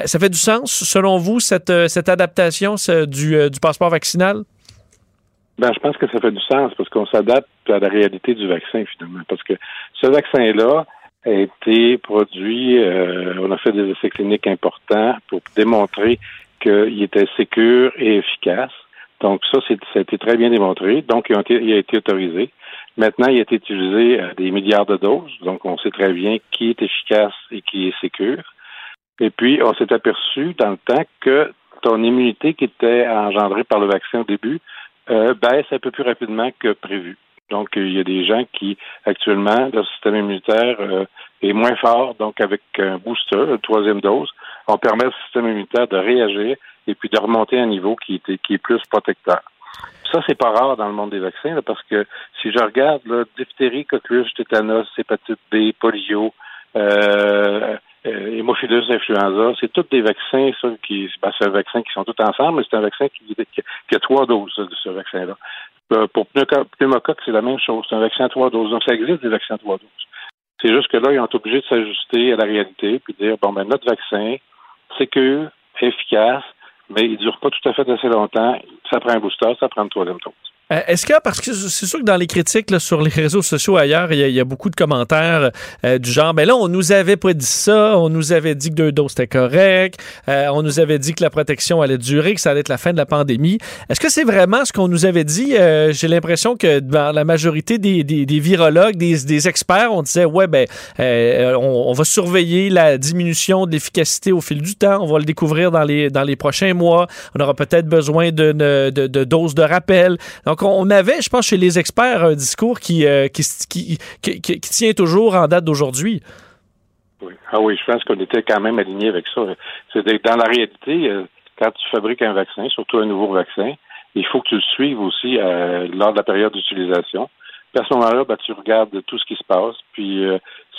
ça fait du sens, selon vous, cette, cette adaptation du, du passeport vaccinal? Ben, je pense que ça fait du sens parce qu'on s'adapte à la réalité du vaccin, finalement. Parce que ce vaccin-là, a été produit, euh, on a fait des essais cliniques importants pour démontrer qu'il était sécure et efficace. Donc ça, ça a été très bien démontré. Donc il a été, autorisé. Maintenant, il a été utilisé à des milliards de doses. Donc on sait très bien qui est efficace et qui est sécure. Et puis, on s'est aperçu dans le temps que ton immunité qui était engendrée par le vaccin au début euh, baisse un peu plus rapidement que prévu. Donc, il y a des gens qui, actuellement, leur système immunitaire euh, est moins fort. Donc, avec un booster, une troisième dose, on permet au système immunitaire de réagir et puis de remonter à un niveau qui, est, qui est plus protecteur. Ça, c'est pas rare dans le monde des vaccins, parce que si je regarde, là, diphtérie, coqueluche, tétanos, hépatite B, polio, euh, euh, hémophilus influenza, c'est tous des vaccins, ça, qui, ben, c'est un vaccin qui sont tous ensemble, mais c'est un vaccin qui, qui, a trois doses de ce vaccin-là. Euh, pour pneumocoque, c'est la même chose. C'est un vaccin à trois doses. Donc, ça existe des vaccins à trois doses. C'est juste que là, ils ont été obligés de s'ajuster à la réalité puis de dire, bon, ben, notre vaccin, sécure, efficace, mais il ne dure pas tout à fait assez longtemps. Ça prend un booster, ça prend une troisième dose. Euh, est-ce que, parce que c'est sûr que dans les critiques là, sur les réseaux sociaux ailleurs, il y, a beaucoup de commentaires euh, du genre, ben là, on nous avait pas dit ça, on nous avait dit que deux doses étaient correct, euh, on nous avait dit que la protection allait durer, que ça allait être la fin de la pandémie. Est-ce que c'est vraiment ce qu'on nous avait dit? J'ai l'impression que dans la majorité des, des, virologues, des, des, experts, on disait, ouais, ben, on, va surveiller la diminution de l'efficacité au fil du temps, on va le découvrir dans les, dans les prochains mois, on aura peut-être besoin de, de, de, doses de rappel. Donc, on avait, je pense, chez les experts, un discours qui, euh, qui, qui, tient toujours en date d'aujourd'hui. Oui. Ah oui, je pense qu'on était quand même aligné avec ça. C'est dans la réalité, euh, quand tu fabriques un vaccin, surtout un nouveau vaccin, il faut que tu le suives aussi euh, lors de la période d'utilisation. À ce moment-là, ben, tu regardes tout ce qui se passe. Puis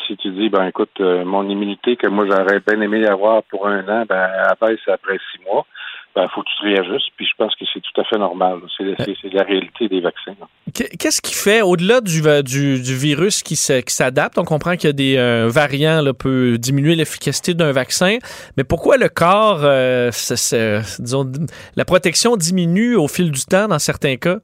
si tu dis, ben écoute, mon immunité que moi j'aurais bien aimé avoir pour un an, ben elle baisse après six mois. Ben, faut que tu te réajustes. Puis je pense que c'est tout à fait normal. C'est la réalité des vaccins. Qu'est-ce qui fait, au-delà du, du, du, virus qui s'adapte, on comprend qu'il y a des variants là, peut diminuer l'efficacité d'un vaccin, mais pourquoi le corps, disons, la protection diminue au fil du temps dans certains cas?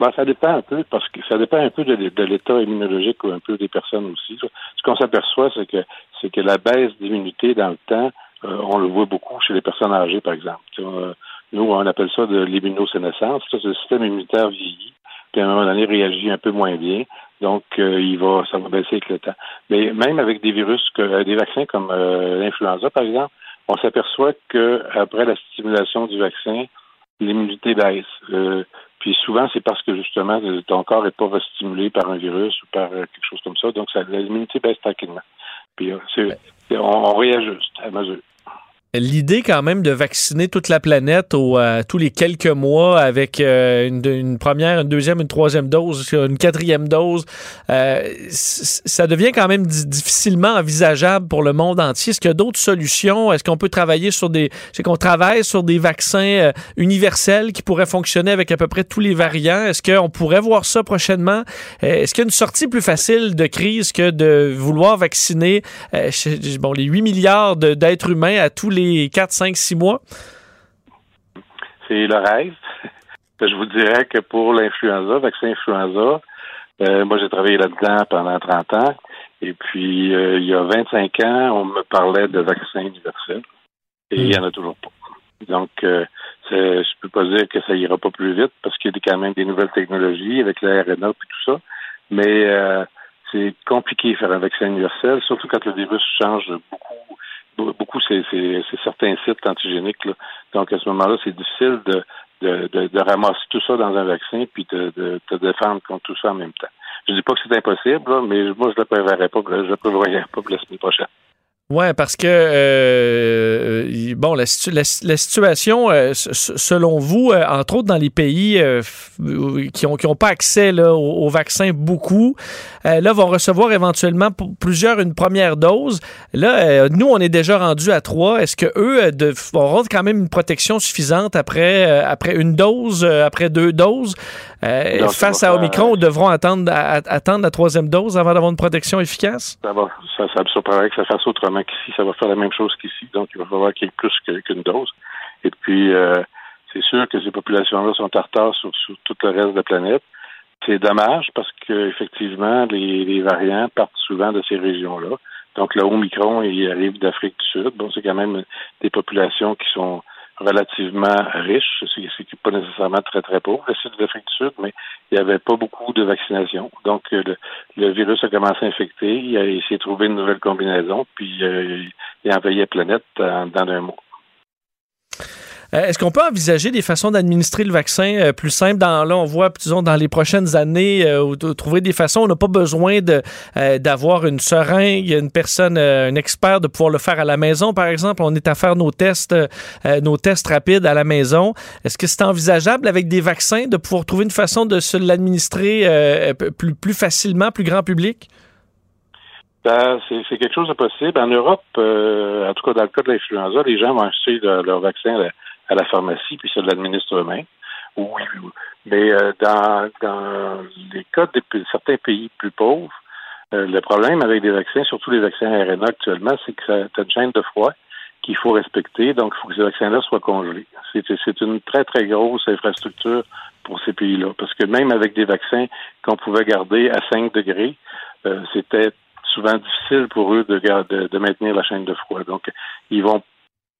Ben, ça dépend un peu, parce que ça dépend un peu de, l'état immunologique ou un peu des personnes aussi. Ce qu'on s'aperçoit, c'est que c'est que la baisse d'immunité dans le temps, euh, on le voit beaucoup chez les personnes âgées, par exemple. Euh, nous, on appelle ça de l'immunosénescence. Le système immunitaire vieillit, puis à un moment donné réagit un peu moins bien. Donc, euh, il va, ça va baisser avec le temps. Mais même avec des virus, que, des vaccins comme l'influenza, par exemple, on s'aperçoit que après la stimulation du vaccin, l'immunité baisse. Puis souvent, c'est parce que justement, ton corps n'est pas stimulé par un virus ou par euh, quelque chose comme ça. Donc, ça, l'immunité baisse tranquillement. Puis euh, on, on réajuste à mesure l'idée quand même de vacciner toute la planète euh, tous les quelques mois avec euh, une, première, une deuxième, une troisième dose, une quatrième dose, euh, ça devient quand même difficilement envisageable pour le monde entier. Est-ce qu'il y a d'autres solutions? Est-ce qu'on peut travailler sur des... Qu'on travaille sur des vaccins universels qui pourraient fonctionner avec à peu près tous les variants? Est-ce qu'on pourrait voir ça prochainement? Est-ce qu'il y a une sortie plus facile de crise que de vouloir vacciner bon, les 8 milliards d'êtres humains à tous les les 4, 5, 6 mois? C'est le rêve. <laughs> Je vous dirais que pour l'influenza, vaccin influenza, euh, moi j'ai travaillé là-dedans pendant 30 ans. Et puis, euh, il y a 25 ans, on me parlait de vaccin universel. Et il n'y en a toujours pas. Donc, euh, je peux pas dire que ça ira pas plus vite parce qu'il y a quand même des nouvelles technologies avec l'ARNA et tout ça. Mais c'est compliqué de faire un vaccin universel, surtout quand le virus change beaucoup beaucoup, c'est certains sites antigéniques. Là. Donc, à ce moment-là, c'est difficile de, de, de, ramasser tout ça dans un vaccin puis de, de te défendre contre tout ça en même temps. Je dis pas que c'est impossible, mais moi, je ne le prévoirais pas, je le prévoirais pas pour la semaine prochaine. Ouais, parce que euh, euh, bon, la, situation, euh, selon vous, entre autres dans les pays qui ont qui ont pas accès là, au, vaccin beaucoup, là vont recevoir éventuellement pour plusieurs une première dose. Là, nous, on est déjà rendu à trois. Est-ce que eux de, auront quand même une protection suffisante après après une dose, après deux doses? Face à Omicron, ou devront attendre attendre la troisième dose avant d'avoir une protection efficace? Ça va, ça, ça me surprendrait que ça fasse autrement qu'ici, ça va faire la même chose qu'ici. Donc, il va falloir qu'il y ait plus qu'une dose. Et puis, euh, c'est sûr que ces populations-là sont en retard sur, tout le reste de la planète. C'est dommage parce qu'effectivement, les, les variants partent souvent de ces régions-là. Donc, le Omicron, il arrive d'Afrique du Sud. Bon, c'est quand même des populations qui sont relativement riche. C'est pas nécessairement très, très pauvre, le sud de l'Afrique du Sud, mais il n'y avait pas beaucoup de vaccination. Donc, euh, le, virus a commencé à infecter. Il, s'est trouvé une nouvelle combinaison, puis euh, il a envahi la planète dans un mois. Euh, est-ce qu'on peut envisager des façons d'administrer le vaccin euh, plus simples? Dans, là, on voit, disons, dans les prochaines années, euh, trouver des façons? On n'a pas besoin de, d'avoir une seringue, une personne, un expert, de pouvoir le faire à la maison, par exemple. On est à faire nos tests, nos tests rapides à la maison. Est-ce que c'est envisageable avec des vaccins de pouvoir trouver une façon de se l'administrer plus, facilement, plus grand public? Ben, c'est, quelque chose de possible. En Europe, en tout cas dans le cas de l'influenza, les gens vont acheter leur, vaccin à la pharmacie, puis ça l'administre eux-mêmes. Oui, mais euh, dans, dans les cas de certains pays plus pauvres, euh, le problème avec des vaccins, surtout les vaccins RNA actuellement, c'est que as une chaîne de froid qu'il faut respecter, donc il faut que ces vaccins-là soient congelés. C'est une très, très grosse infrastructure pour ces pays-là, parce que même avec des vaccins qu'on pouvait garder à 5 degrés, euh, c'était souvent difficile pour eux de, de, de maintenir la chaîne de froid. Donc, ils vont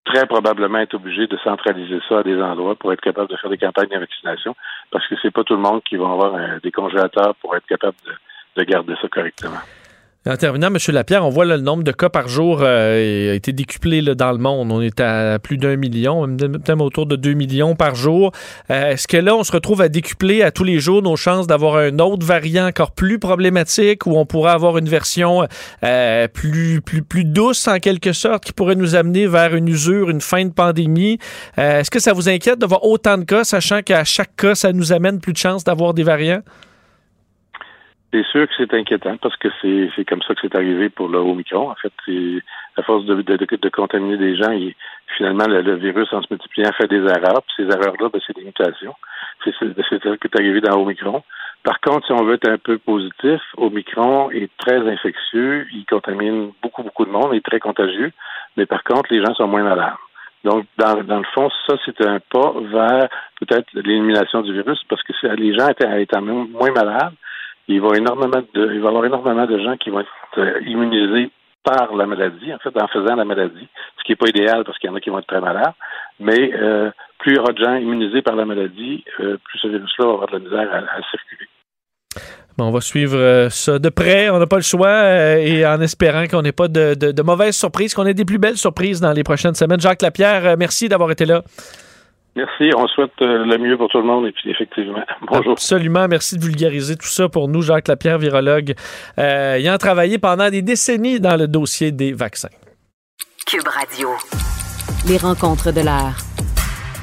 très probablement être obligé de centraliser ça à des endroits pour être capable de faire des campagnes de vaccination, parce que c'est pas tout le monde qui va avoir des congélateurs pour être capable de, garder ça correctement. En terminant, M. Lapierre, on voit le nombre de cas par jour euh, a été décuplé là, dans le monde. On est à plus d'un million, même autour de 2 millions par jour. Euh, Est-ce que là, on se retrouve à décupler à tous les jours nos chances d'avoir un autre variant encore plus problématique où on pourrait avoir une version euh, plus, plus, plus douce en quelque sorte qui pourrait nous amener vers une usure, une fin de pandémie? Est-ce que ça vous inquiète d'avoir autant de cas, sachant qu'à chaque cas, ça nous amène plus de chances d'avoir des variants? C'est sûr que c'est inquiétant parce que c'est comme ça que c'est arrivé pour le Omicron. En fait, c'est à force de, de, de, contaminer des gens, il, finalement le, virus en se multipliant fait des erreurs. Puis ces erreurs-là, ben, c'est des mutations. C'est c'est ça qui est arrivé dans Omicron. Par contre, si on veut être un peu positif, Omicron est très infectieux, il contamine beaucoup, beaucoup de monde, il est très contagieux, mais par contre, les gens sont moins malades. Donc, dans, dans le fond, ça, c'est un pas vers peut-être l'élimination du virus parce que les gens étant, étant moins malades, il va y avoir énormément de gens qui vont être euh, immunisés par la maladie, en fait, en faisant la maladie, ce qui n'est pas idéal parce qu'il y en a qui vont être très malades, mais euh, plus il y aura de gens immunisés par la maladie, euh, plus ce virus-là va avoir de la misère à, circuler. On va suivre ça de près. On n'a pas le choix et en espérant qu'on n'ait pas de, mauvaises surprises, qu'on ait des plus belles surprises dans les prochaines semaines. Jacques Lapierre, merci d'avoir été là. Merci. On souhaite le mieux pour tout le monde et puis effectivement, <laughs> bonjour. Absolument. Merci de vulgariser tout ça pour nous, Jacques Lapierre, virologue, euh, ayant travaillé pendant des décennies dans le dossier des vaccins. Cube Radio. Les rencontres de l'heure.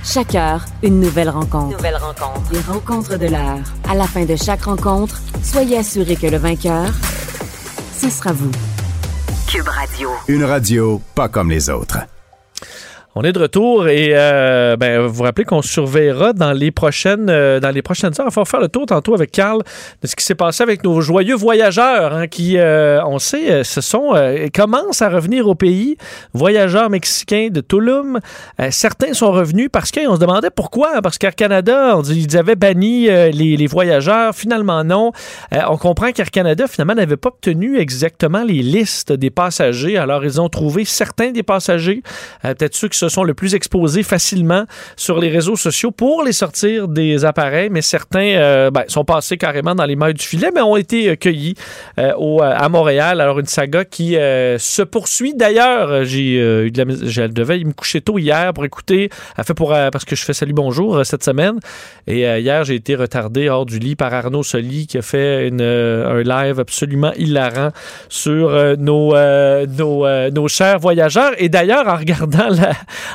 Chaque heure, une nouvelle rencontre. Nouvelle rencontre. Les rencontres de l'heure. À la fin de chaque rencontre, soyez assurés que le vainqueur, ce sera vous. Cube Radio. Une radio pas comme les autres. On est de retour et euh, ben, vous vous rappelez qu'on surveillera dans les prochaines euh, dans les prochaines heures. Il va faire le tour tantôt avec Carl de ce qui s'est passé avec nos joyeux voyageurs hein, qui, euh, on sait, ce sont commencent à revenir au pays. Voyageurs mexicains de Tulum. certains sont revenus parce qu'on se demandait pourquoi. Parce qu'Air Canada, on ils avaient banni les, voyageurs. Finalement, non. on comprend qu'Air Canada, finalement, n'avait pas obtenu exactement les listes des passagers. Alors, ils ont trouvé certains des passagers, peut-être ceux qui sont le plus exposés facilement sur les réseaux sociaux pour les sortir des appareils, mais certains euh, ben, sont passés carrément dans les mailles du filet, mais ont été cueillis euh, au, à Montréal. Alors, une saga qui euh, se poursuit. D'ailleurs, j'ai eu de la, je devais me coucher tôt hier pour écouter, fait pour, parce que je fais Salut Bonjour cette semaine. Et hier, j'ai été retardé hors du lit par Arnaud Soli qui a fait un live absolument hilarant sur nos, nos, nos chers voyageurs. Et d'ailleurs, en regardant <laughs> la,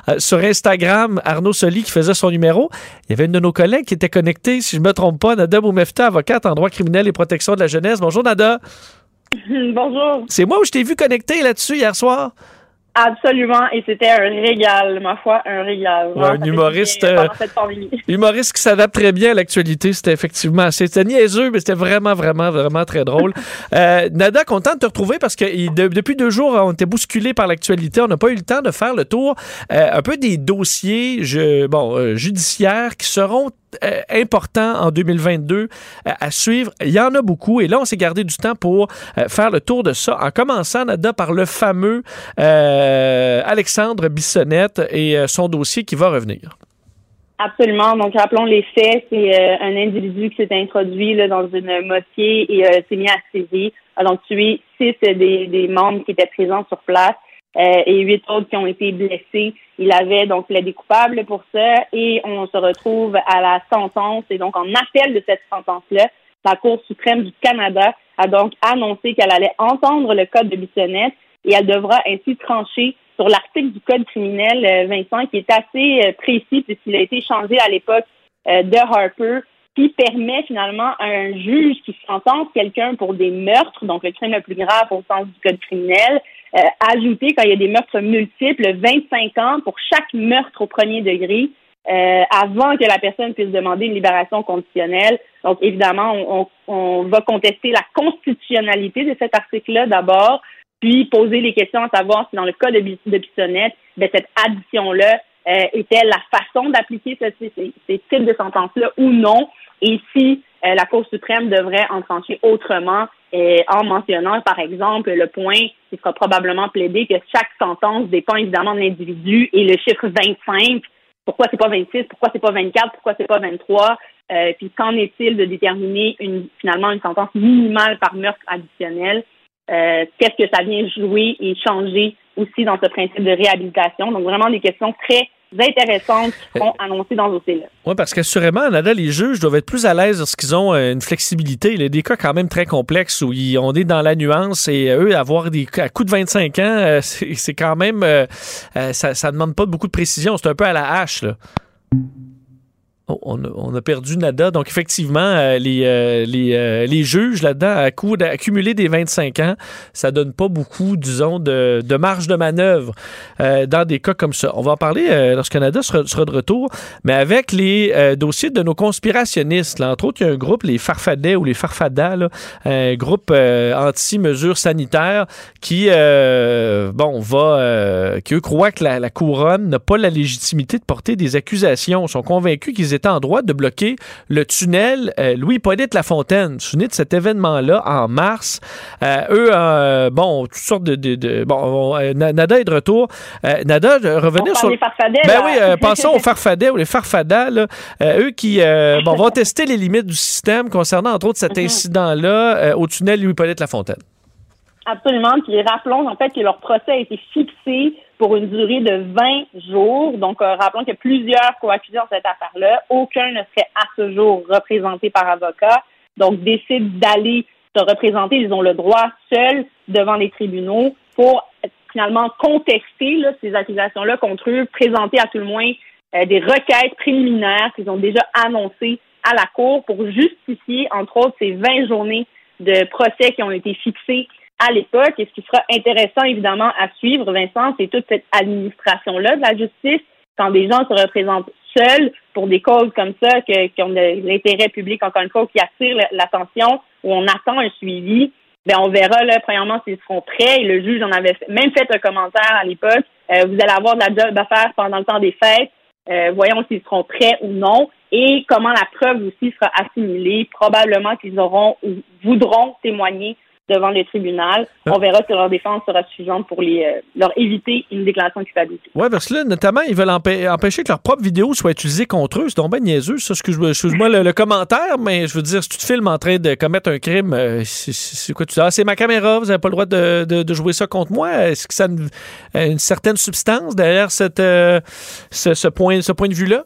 euh, sur Instagram, Arnaud Soli qui faisait son numéro. Il y avait une de nos collègues qui était connectée, si je ne me trompe pas, Nada Boumefta, avocate en droit criminel et protection de la jeunesse. Bonjour Nada. <laughs> Bonjour. C'est moi où je t'ai vu connecté là-dessus hier soir? Absolument, et c'était un régal, ma foi, un régal. Ouais, un humoriste, euh, <laughs> humoriste qui s'adapte très bien à l'actualité. C'était effectivement assez, c'était niaiseux, mais c'était vraiment, vraiment, vraiment très drôle. <laughs> euh, Nada, content de te retrouver parce que de, depuis deux jours, on était bousculé par l'actualité. On n'a pas eu le temps de faire le tour euh, un peu des dossiers je, bon, euh, judiciaires qui seront important en 2022 euh, à suivre. Il y en a beaucoup et là, on s'est gardé du temps pour euh, faire le tour de ça en commençant, Nada, par le fameux Alexandre Bissonnette et son dossier qui va revenir. Absolument. Donc, rappelons les faits. C'est un individu qui s'est introduit là, dans une mosquée et s'est mis à saisir, a donc tué six des membres qui étaient présents sur place. Euh, et huit autres qui ont été blessés. Il avait donc plaidé coupable pour ça et on se retrouve à la sentence et donc en appel de cette sentence-là, la Cour suprême du Canada a donc annoncé qu'elle allait entendre le code de Bissonnette et elle devra ainsi trancher sur l'article du code criminel, euh, Vincent, qui est assez euh, précis puisqu'il a été changé à l'époque de Harper qui permet finalement à un juge qui sentence quelqu'un pour des meurtres, donc le crime le plus grave au sens du code criminel, euh, ajouter quand il y a des meurtres multiples 25 ans pour chaque meurtre au premier degré euh, avant que la personne puisse demander une libération conditionnelle. Donc évidemment, on, on va contester la constitutionnalité de cet article-là d'abord, puis poser les questions à savoir si dans le cas de, de Bissonnette, ben, cette addition-là euh, était la façon d'appliquer ce, ces, ces, types de sentences-là ou non, et si la Cour suprême devrait en trancher autrement euh, en mentionnant, par exemple, le point qui sera probablement plaidé que chaque sentence dépend évidemment de l'individu et le chiffre 25, pourquoi c'est pas 26, pourquoi c'est pas 24, pourquoi c'est pas 23, euh, puis qu'en est-il de déterminer une, finalement une sentence minimale par meurtre additionnel? euh, qu'est-ce que ça vient jouer et changer aussi dans ce principe de réhabilitation? Donc, vraiment des questions très intéressantes qui seront annoncées dans dossier-là. Oui, parce qu'assurément, Nada, les juges doivent être plus à l'aise lorsqu'ils ont euh, une flexibilité. Il y a des cas quand même très complexes où ils, on est dans la nuance et eux, avoir des à coup de 25 ans, euh, <laughs> c'est quand même. euh, euh, ça, ça demande pas beaucoup de précision. C'est un peu à la hache, là. Oh, on, a, perdu Nada. Donc, effectivement, euh, les, euh, les, euh, les juges là-dedans, à des 25 ans, ça donne pas beaucoup, disons, de, de marge de manœuvre dans des cas comme ça. On va en parler lorsque Nada sera, sera de retour, mais avec les dossiers de nos conspirationnistes. Là, entre autres, il y a un groupe, les Farfadais ou les Farfadas, un groupe anti-mesures sanitaires qui, bon, va, qui eux croient que la, la couronne n'a pas la légitimité de porter des accusations. Ils sont convaincus qu'ils étaient en droit de bloquer le tunnel euh, Louis-Hippolyte Lafontaine. Vous vous souvenez de cet événement-là en mars? Euh, eux, euh, bon, toutes sortes de... de- de- bon, on- euh, Na- Nada est de retour. Nada, revenir sur... des farfadets, Ben là. oui, passons aux <laughs> farfadets ou les farfadas, là. Eux qui bon, vont tester les limites du système concernant, entre autres, cet Mhm. incident-là au tunnel Louis-Hippolyte Lafontaine. Absolument. Puis rappelons en fait que leur procès a été fixé pour une durée de 20 jours. Donc, euh, rappelons qu'il y a plusieurs co-accusés dans cette affaire-là. Aucun ne serait à ce jour représenté par avocat. Donc, décident d'aller se représenter. Ils ont le droit seuls devant les tribunaux pour finalement contester ces accusations-là contre eux, présenter à tout le moins euh, des requêtes préliminaires qu'ils ont déjà annoncées à la Cour pour justifier, entre autres, ces 20 journées de procès qui ont été fixées à l'époque. Et ce qui sera intéressant, évidemment, à suivre, Vincent, c'est toute cette administration-là de la justice, quand des gens se représentent seuls pour des causes comme ça, que- qui ont l'intérêt public, encore une fois, qui attirent le- l'attention, où on attend un suivi. Ben, on verra, là, premièrement, s'ils seront prêts. Et le juge en avait même fait un commentaire à l'époque. Euh, vous allez avoir de la job à pendant le temps des fêtes. Euh, voyons s'ils seront prêts ou non. Et comment la preuve aussi sera assimilée. Probablement qu'ils auront ou voudront témoigner devant le tribunal. On verra si leur défense sera suffisante pour les, euh, leur éviter une déclaration de culpabilité. Oui, parce que là, notamment, ils veulent empê- empêcher que leur propre vidéo soit utilisée contre eux. C'est donc bien niaiseux, ça. Excuse-moi le, le commentaire, mais je veux dire, si tu te filmes en train de commettre un crime, euh, c'est c'est quoi tu dis? Ah, c'est ma caméra, vous n'avez pas le droit de, de- de jouer ça contre moi. Est-ce que ça a une, une certaine substance derrière cette, euh, ce, ce point, ce point de vue-là?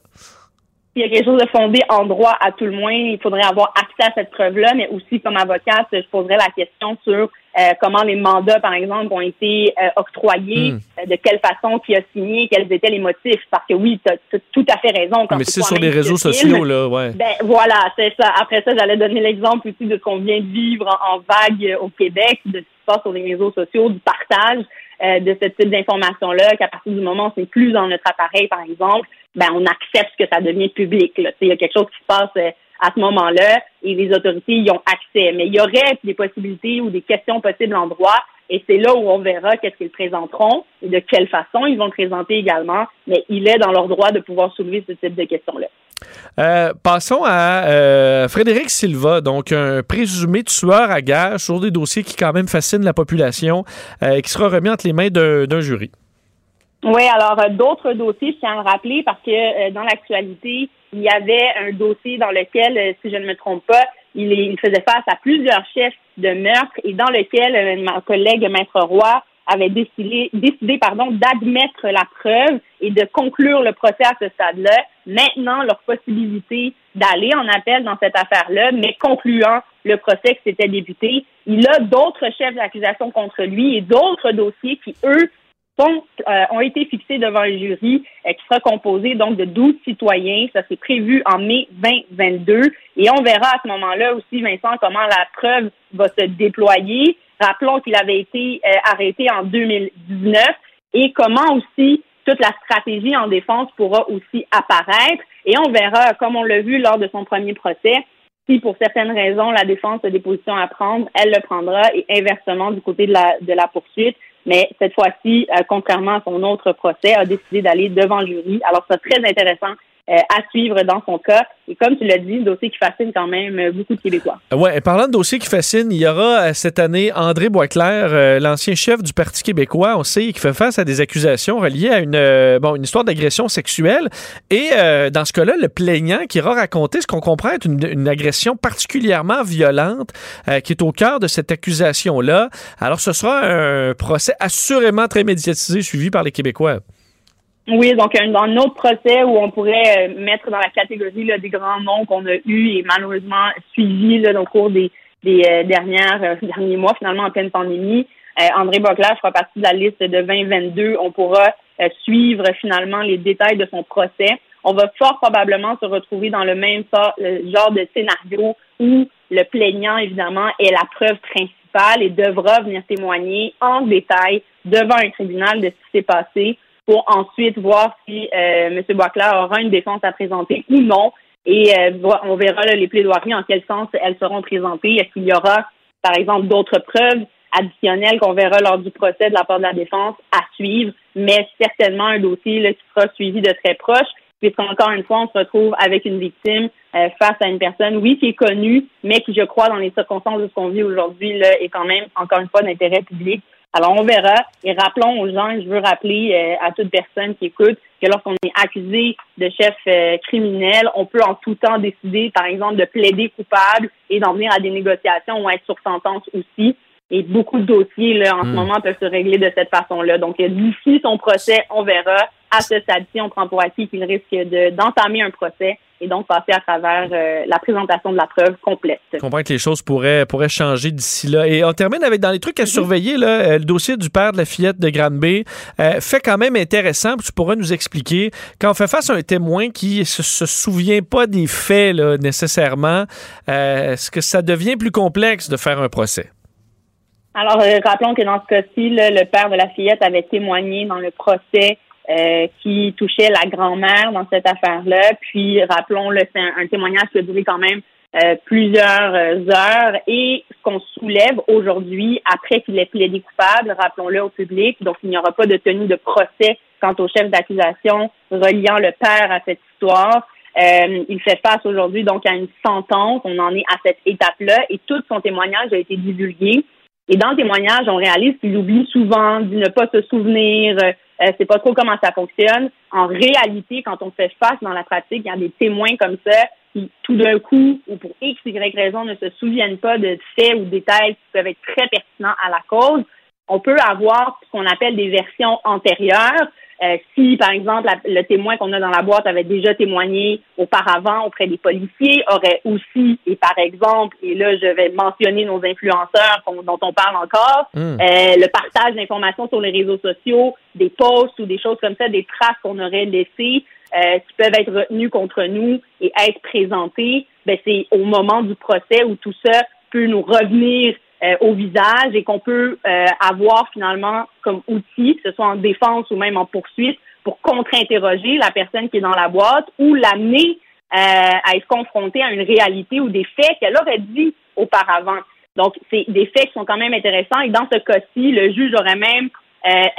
S'il y a quelque chose de fondé en droit, à tout le moins, il faudrait avoir accès à cette preuve-là, mais aussi comme avocate, je poserais la question sur euh, comment les mandats, par exemple, ont été euh, octroyés, Hmm. euh, de quelle façon, qui a signé, quels étaient les motifs. Parce que oui, tu as, tout à fait raison. Quand mais c'est sur les réseaux sociaux, là, ouais. Ben voilà, c'est ça. Après ça, j'allais donner l'exemple aussi de ce qu'on vient de vivre en, en vague euh, au Québec, de ce qui se passe sur les réseaux sociaux, du partage euh, de ce type d'informations-là, qu'à partir du moment où c'est plus dans notre appareil, par exemple, ben on accepte que ça devient public. Il y a quelque chose qui se passe euh, à ce moment-là et les autorités y ont accès. Mais il y aurait des possibilités ou des questions possibles en droit et c'est là où on verra qu'est-ce qu'ils présenteront et de quelle façon ils vont le présenter également. Mais il est dans leur droit de pouvoir soulever ce type de questions-là. Euh, passons à euh, Frédéric Silva, donc un présumé tueur à gages sur des dossiers qui quand même fascinent la population, euh, qui sera remis entre les mains d'un jury. Oui, alors euh, d'autres dossiers, je tiens à le rappeler parce que euh, dans l'actualité, il y avait un dossier dans lequel, euh, si je ne me trompe pas, il, il faisait face à plusieurs chefs de meurtre et dans lequel ma collègue Maître Roy avait décidé, décidé pardon, d'admettre la preuve et de conclure le procès à ce stade-là. Maintenant, leur possibilité d'aller en appel dans cette affaire-là, mais concluant le procès qui s'était débuté, il a d'autres chefs d'accusation contre lui et d'autres dossiers qui, eux, euh, ont été fixés devant un jury euh, qui sera composé donc de 12 citoyens. Ça c'est prévu en mai 2022 et on verra à ce moment-là aussi, Vincent, comment la preuve va se déployer. Rappelons qu'il avait été euh, arrêté en 2019 et comment aussi toute la stratégie en défense pourra aussi apparaître. Et on verra, comme on l'a vu lors de son premier procès, si pour certaines raisons la défense a des positions à prendre, elle le prendra et inversement du côté de la, de la poursuite. Mais cette fois-ci, euh, contrairement à son autre procès, a décidé d'aller devant le jury. Alors c'est très intéressant euh, à suivre dans son cas. Et comme tu l'as dit, dossier qui fascine quand même euh, beaucoup de Québécois. Ouais, parlant de dossier qui fascine, il y aura cette année André Boisclair, l'ancien chef du Parti québécois, on sait, qui fait face à des accusations reliées à une, bon, une histoire d'agression sexuelle. Et dans ce cas-là, le plaignant qui ira raconter ce qu'on comprend être une, agression particulièrement violente qui est au cœur de cette accusation-là. Alors, ce sera un procès assurément très médiatisé, suivi par les Québécois. Oui, donc un, un autre procès où on pourrait euh, mettre dans la catégorie là, des grands noms qu'on a eus et malheureusement suivis là, au cours des, des euh, dernières euh, derniers mois, finalement en pleine pandémie. André Bocler fera partie de la liste de 2022. On pourra suivre finalement les détails de son procès. On va fort probablement se retrouver dans le même genre de scénario où le plaignant, évidemment, est la preuve principale et devra venir témoigner en détail devant un tribunal de ce qui s'est passé pour ensuite voir si euh, M. Boisclair aura une défense à présenter ou non. Et euh, on verra les plaidoiries en quel sens elles seront présentées. Est-ce qu'il y aura, par exemple, d'autres preuves additionnelles qu'on verra lors du procès de la part de la défense à suivre, mais certainement un dossier là, qui sera suivi de très proche, puisqu'encore une fois, on se retrouve avec une victime euh, face à une personne, oui, qui est connue, mais qui, je crois, dans les circonstances de ce qu'on vit aujourd'hui, là, est quand même, encore une fois, d'intérêt public. Alors, on verra. Et rappelons aux gens, je veux rappeler euh, à toute personne qui écoute, que lorsqu'on est accusé de chef euh, criminel, on peut en tout temps décider, par exemple, de plaider coupable et d'en venir à des négociations ou être sur sentence aussi. Et beaucoup de dossiers, là, en ce hmm. moment, peuvent se régler de cette façon-là. Donc, d'ici son procès, on verra. À ce stade-ci, on prend pour acquis qu'il risque d'entamer un procès et donc passer à travers euh, la présentation de la preuve complète. Je comprends que les choses pourraient, pourraient changer d'ici là. Et on termine avec, dans les trucs à mhm. surveiller, là, euh, le dossier du père de la fillette de Granby euh, fait quand même intéressant. Tu pourrais nous expliquer, quand on fait face à un témoin qui ne se, souvient pas des faits là, nécessairement, est-ce que ça devient plus complexe de faire un procès? Alors, rappelons que dans ce cas-ci, le père de la fillette avait témoigné dans le procès euh, qui touchait la grand-mère dans cette affaire-là. Puis, rappelons-le, c'est un, témoignage qui a duré quand même euh, plusieurs euh, heures. Et ce qu'on soulève aujourd'hui, après qu'il ait plaidé coupable, rappelons-le au public, donc il n'y aura pas de tenue de procès quant au chef d'accusation reliant le père à cette histoire. il fait face aujourd'hui donc à une sentence. On en est à cette étape-là et tout son témoignage a été divulgué. Et dans le témoignage, on réalise qu'il oublie souvent, de ne pas se souvenir, euh, c'est pas trop comment ça fonctionne. En réalité, quand on fait face dans la pratique, il y a des témoins comme ça qui, tout d'un coup, ou pour X, Y raison, ne se souviennent pas de faits ou détails qui peuvent être très pertinents à la cause. On peut avoir ce qu'on appelle des versions antérieures. Euh, si, par exemple, le témoin qu'on a dans la boîte avait déjà témoigné auparavant auprès des policiers, aurait aussi, et par exemple, et là, je vais mentionner nos influenceurs dont on parle encore, hmm. euh, le partage d'informations sur les réseaux sociaux, des posts ou des choses comme ça, des traces qu'on aurait laissées, euh, qui peuvent être retenues contre nous et être présentées, ben, c'est au moment du procès où tout ça peut nous revenir euh, au visage et qu'on peut euh, avoir finalement comme outil, que ce soit en défense ou même en poursuite, pour contre-interroger la personne qui est dans la boîte ou l'amener euh, à être confrontée à une réalité ou des faits qu'elle aurait dit auparavant. Donc, c'est des faits qui sont quand même intéressants et dans ce cas-ci, le juge aurait même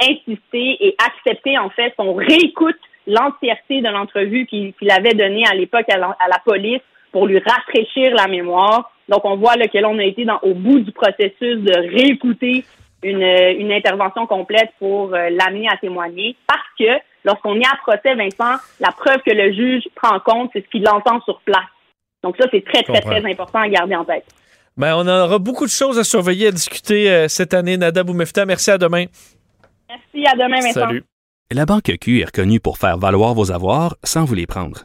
insisté et accepté en fait qu'on réécoute l'entièreté de l'entrevue qu'il avait donnée à l'époque à, la police pour lui rafraîchir la mémoire donc, on voit là, que l'on a été dans, au bout du processus de réécouter une, une intervention complète pour euh, l'amener à témoigner parce que lorsqu'on est à procès, Vincent, la preuve que le juge prend en compte, c'est ce qu'il entend sur place. Donc ça, c'est très, très, très important à garder en tête. Ben, on aura beaucoup de choses à surveiller, à discuter euh, cette année. Nada Boumefta, merci à demain. Merci, à demain, Vincent. Salut. La Banque Q est reconnue pour faire valoir vos avoirs sans vous les prendre.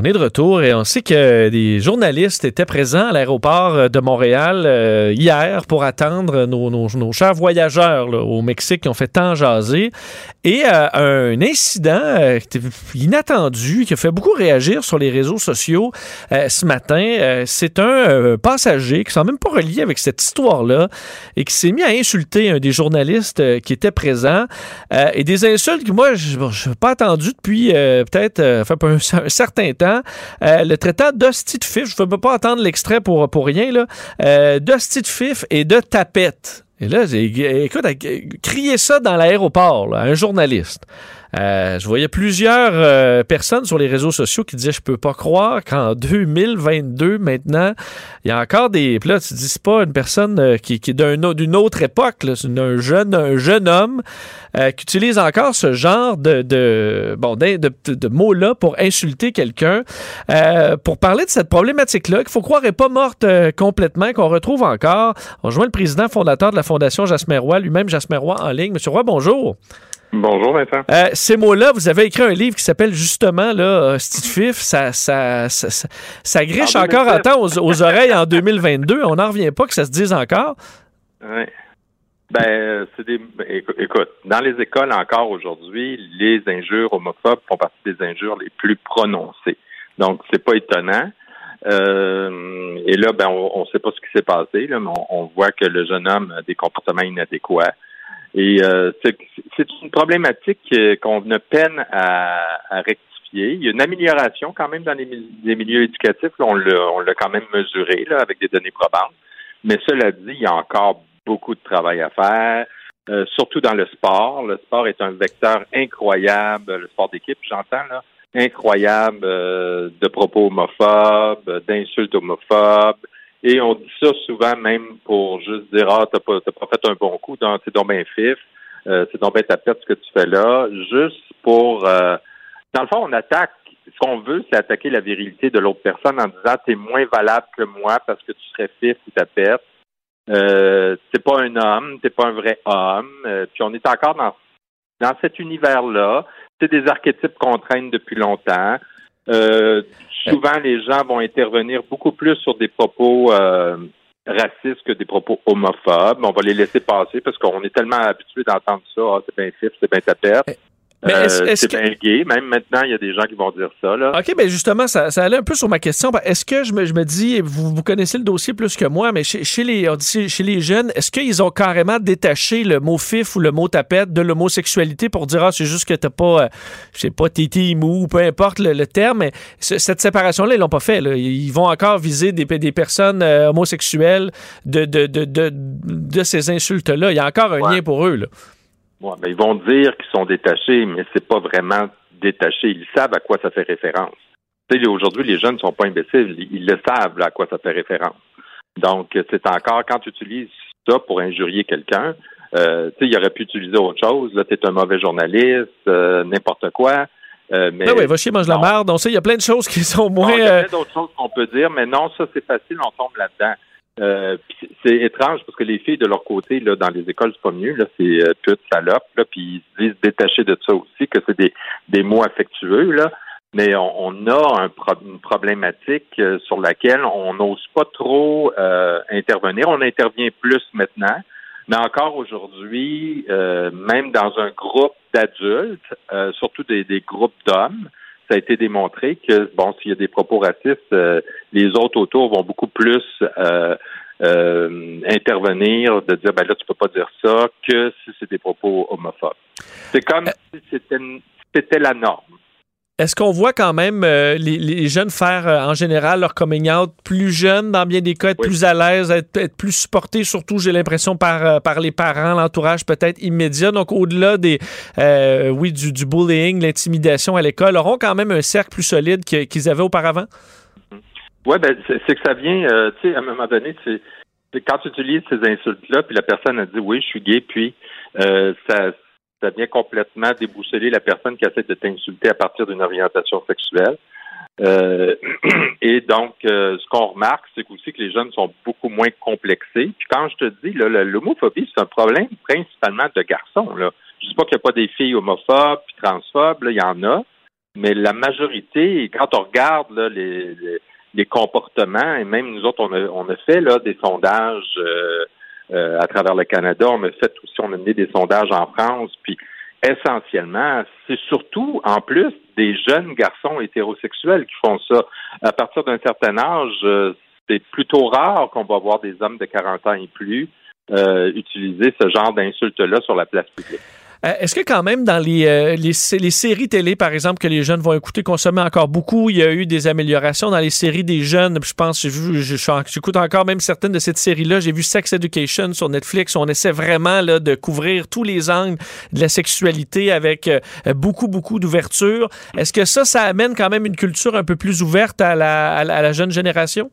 On est de retour et on sait que des journalistes étaient présents à l'aéroport de Montréal euh, hier pour attendre nos, chers voyageurs au Mexique qui ont fait tant jaser. Et euh, un incident euh, inattendu, qui a fait beaucoup réagir sur les réseaux sociaux euh, ce matin, euh, c'est un euh, passager qui ne même pas relié avec cette histoire-là et qui s'est mis à insulter un des journalistes euh, qui était présent. Euh, et des insultes que moi, je n'ai pas entendu depuis euh, peut-être euh, un certain temps. Euh, le traitant d'hostie de fif, je ne peux pas entendre l'extrait pour, rien, là, euh, de fif et de tapette. Et là, écoute, crier ça dans l'aéroport, un journaliste. Euh, je voyais plusieurs euh, personnes sur les réseaux sociaux qui disaient je peux pas croire qu'en <laughs> 2022 maintenant il y a encore des puis là tu dis pas une personne euh, qui, qui est d'une autre époque c'est un jeune un jeune homme euh, qui utilise encore ce genre de de bon de, de, de mots là pour insulter quelqu'un. Euh, pour parler de cette problématique là qu'il faut croire est pas morte complètement qu'on retrouve encore on rejoint le président fondateur de la fondation Jasmer Roy lui-même Jasmer Roy en ligne. Monsieur Roy bonjour Bonjour, Vincent. euh, ces mots-là, vous avez écrit un livre qui s'appelle justement là, euh, Steve Fif. Ça, ça, ça, ça, ça griche En encore à 2007. temps aux, aux oreilles en 2022. On n'en revient pas que ça se dise encore. Oui. Ben, euh, c'est des. ben, écou- Écoute, dans les écoles encore aujourd'hui, les injures homophobes font partie des injures les plus prononcées. Donc, c'est pas étonnant. Euh, et là, ben, on ne sait pas ce qui s'est passé, là, mais on, on voit que le jeune homme a des comportements inadéquats. Et euh, c'est une problématique qu'on a peine à, à rectifier. Il y a une amélioration quand même dans les, mi- les milieux éducatifs. Là, on l'a on l'a quand même mesuré là, avec des données probantes. Mais cela dit, il y a encore beaucoup de travail à faire, euh, surtout dans le sport. Le sport est un vecteur incroyable, le sport d'équipe, j'entends, là, incroyable euh, de propos homophobes, d'insultes homophobes. Et on dit ça souvent même pour juste dire Ah, t'as pas, t'as pas fait un bon coup, donc c'est donc bien fif, euh, c'est donc bien ta perte ce que tu fais là, juste pour euh, dans le fond, on attaque ce qu'on veut, c'est attaquer la virilité de l'autre personne en disant t'es moins valable que moi parce que tu serais fif ou ta perte. Euh, t'es pas un homme, t'es pas un vrai homme. Euh, puis on est encore dans dans cet univers-là. C'est des archétypes qu'on traîne depuis longtemps. Euh, souvent, les gens vont intervenir beaucoup plus sur des propos euh, racistes que des propos homophobes. On va les laisser passer parce qu'on est tellement habitué d'entendre ça. Ah, c'est bien fif, c'est bien ta perte. Mais est-ce- Euh, c'est que- bien gay. Même maintenant, il y a des gens qui vont dire ça. Là. OK, ben justement, ça, ça allait un peu sur ma question. Est-ce que je me, je me dis, vous, vous connaissez le dossier plus que moi, mais chez, chez les, chez, jeunes, est-ce qu'ils ont carrément détaché le mot fif ou le mot tapette de l'homosexualité pour dire, ah, c'est juste que t'as pas, euh, je sais pas, tété, mou, peu importe le, le terme, mais ce- cette séparation-là, ils l'ont pas fait. là. Ils vont encore viser des, des personnes euh, homosexuelles de, de, de, de, de ces insultes-là. Il y a encore un lien pour eux. Là. Ouais, ben, ils vont dire qu'ils sont détachés, mais c'est pas vraiment détaché. Ils savent à quoi ça fait référence. Tu sais, aujourd'hui, les jeunes ne sont pas imbéciles. Ils, le savent là, à quoi ça fait référence. Donc, c'est encore quand tu utilises ça pour injurier quelqu'un, euh, tu sais, il aurait pu utiliser autre chose. Là, tu es un mauvais journaliste, euh, n'importe quoi. Euh, mais Ah oui, va chier, mange la merde. On sait, il y a plein de choses qui sont moins. il y a euh, plein d'autres choses qu'on peut dire, mais non, ça c'est facile, on tombe là-dedans. Euh, c'est étrange parce que les filles de leur côté, là, dans les écoles, c'est pas mieux, là, c'est euh, pute, salope, là, puis ils se disent détachés de ça aussi, que c'est des, des mots affectueux, là. Mais on, on a un pro- une problématique euh, sur laquelle on n'ose pas trop euh, intervenir. On intervient plus maintenant. Mais encore aujourd'hui, euh, même dans un groupe d'adultes, euh, surtout des, des groupes d'hommes, ça a été démontré que bon, s'il y a des propos racistes, euh, les autres autour vont beaucoup plus euh, euh, intervenir, de dire ben là tu peux pas dire ça, que si c'est des propos homophobes. C'est comme si c'était une- c'était la norme. Est-ce qu'on voit quand même euh, les, les jeunes faire euh, en général leur coming out plus jeunes dans bien des cas, être plus à l'aise, être, être plus supportés, surtout j'ai l'impression par, euh, par les parents, l'entourage peut-être immédiat. Donc au-delà des euh, oui du, du bullying, l'intimidation à l'école, auront quand même un cercle plus solide qu'ils avaient auparavant? Oui, ben, c'est que ça vient, euh, tu sais, à un moment donné, c'est quand tu utilises ces insultes-là, puis la personne a dit oui, je suis gay, puis euh, ça, ça vient complètement déboussoler la personne qui essaie de t'insulter à partir d'une orientation sexuelle. Euh, <clears throat> et donc, euh, ce qu'on remarque, c'est aussi que les jeunes sont beaucoup moins complexés. Puis quand je te dis, l'homophobie, c'est un problème principalement de garçons. Là. Je dis pas qu'il n'y a pas des filles homophobes puis transphobes, il y en a. Mais la majorité, quand on regarde là, les, les, les comportements, et même nous autres, on a, on a fait là, des sondages euh, à travers le Canada, on a fait aussi, on a mené des sondages en France, puis essentiellement, c'est surtout, en plus, des jeunes garçons hétérosexuels qui font ça. À partir d'un certain âge, euh, c'est plutôt rare qu'on va voir des hommes de 40 ans et plus euh, utiliser ce genre d'insultes-là sur la place publique. Euh, Est-ce que quand même dans les, euh, les, sé- les séries télé, par exemple, que les jeunes vont écouter, consommer encore beaucoup, il y a eu des améliorations dans les séries des jeunes? Je pense, j'écoute encore même certaines de cette série-là. J'ai vu Sex Education sur Netflix. On essaie vraiment de couvrir tous les angles de la sexualité avec euh, beaucoup, beaucoup d'ouverture. Est-ce que ça, ça amène quand même une culture un peu plus ouverte à la, à la, à la jeune génération?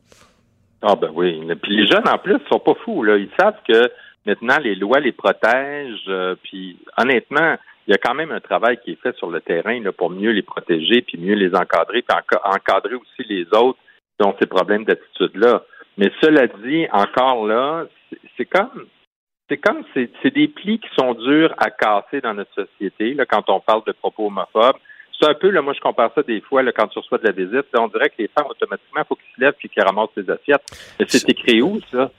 Ah ben oui. Puis les jeunes, en plus, sont pas fous. Là. Ils savent que maintenant, les lois les protègent. euh, puis honnêtement, il y a quand même un travail qui est fait sur le terrain là, pour mieux les protéger, puis mieux les encadrer, puis enca- encadrer aussi les autres qui ont ces problèmes d'attitude-là. Mais cela dit, encore là, c'est- comme c'est comme c'est c'est des plis qui sont durs à casser dans notre société là, quand on parle de propos homophobes. C'est un peu, là, moi, je compare ça des fois, là, quand tu reçois de la visite, là, on dirait que les femmes, automatiquement, il faut qu'ils se lèvent puis qu'ils ramassent les assiettes. Mais c'est écrit où, ça?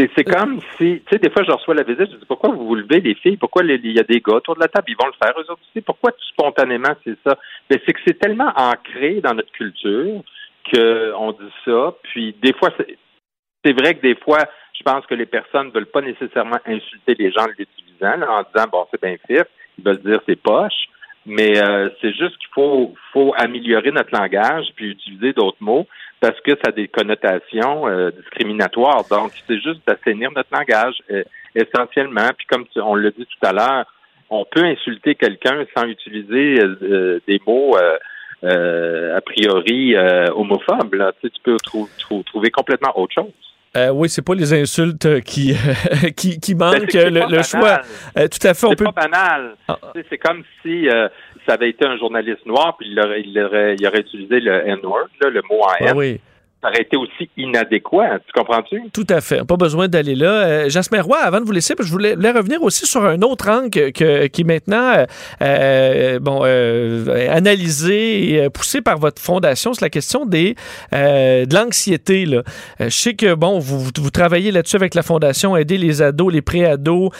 C'est c'est comme si, tu sais, des fois, je reçois la visite, je dis, pourquoi vous vous levez, les filles? Pourquoi il y a des gars autour de la table? Ils vont le faire, eux autres aussi. Pourquoi tout spontanément, c'est ça? Mais c'est que c'est tellement ancré dans notre culture qu'on dit ça. Puis, des fois, c'est vrai que des fois, je pense que les personnes ne veulent pas nécessairement insulter les gens en l'utilisant, en disant, bon, c'est bien fait. Ils veulent dire c'est poche. Mais euh, c'est juste qu'il faut, faut améliorer notre langage puis utiliser d'autres mots parce que ça a des connotations euh, discriminatoires. Donc, c'est juste d'assainir notre langage euh, essentiellement. Puis comme tu- on l'a dit tout à l'heure, on peut insulter quelqu'un sans utiliser euh, euh, des mots euh, a priori homophobes. Là. Tu, sais, tu peux trou- trou- trouver complètement autre chose. Euh, oui, c'est pas les insultes euh, qui, <laughs> qui, qui Ben, manquent c'est le, le choix. Euh, tout à fait, on C'est peut. pas banal. Sais, C'est comme si euh, ça avait été un journaliste noir puis il aurait, il aurait, il aurait utilisé le N-word, le mot en Ah N. oui. Ça aurait été aussi inadéquat. Tu comprends-tu? Tout à fait. Pas besoin d'aller là. Euh, Jasmin Roy, avant de vous laisser, je voulais, voulais revenir aussi sur un autre angle que- que- qui est maintenant euh, euh, bon, euh, analysé et euh, poussé par votre fondation. C'est la question des, euh, de l'anxiété. je sais que bon, vous, vous- travaillez là-dessus avec la fondation, aider les ados, les pré-ados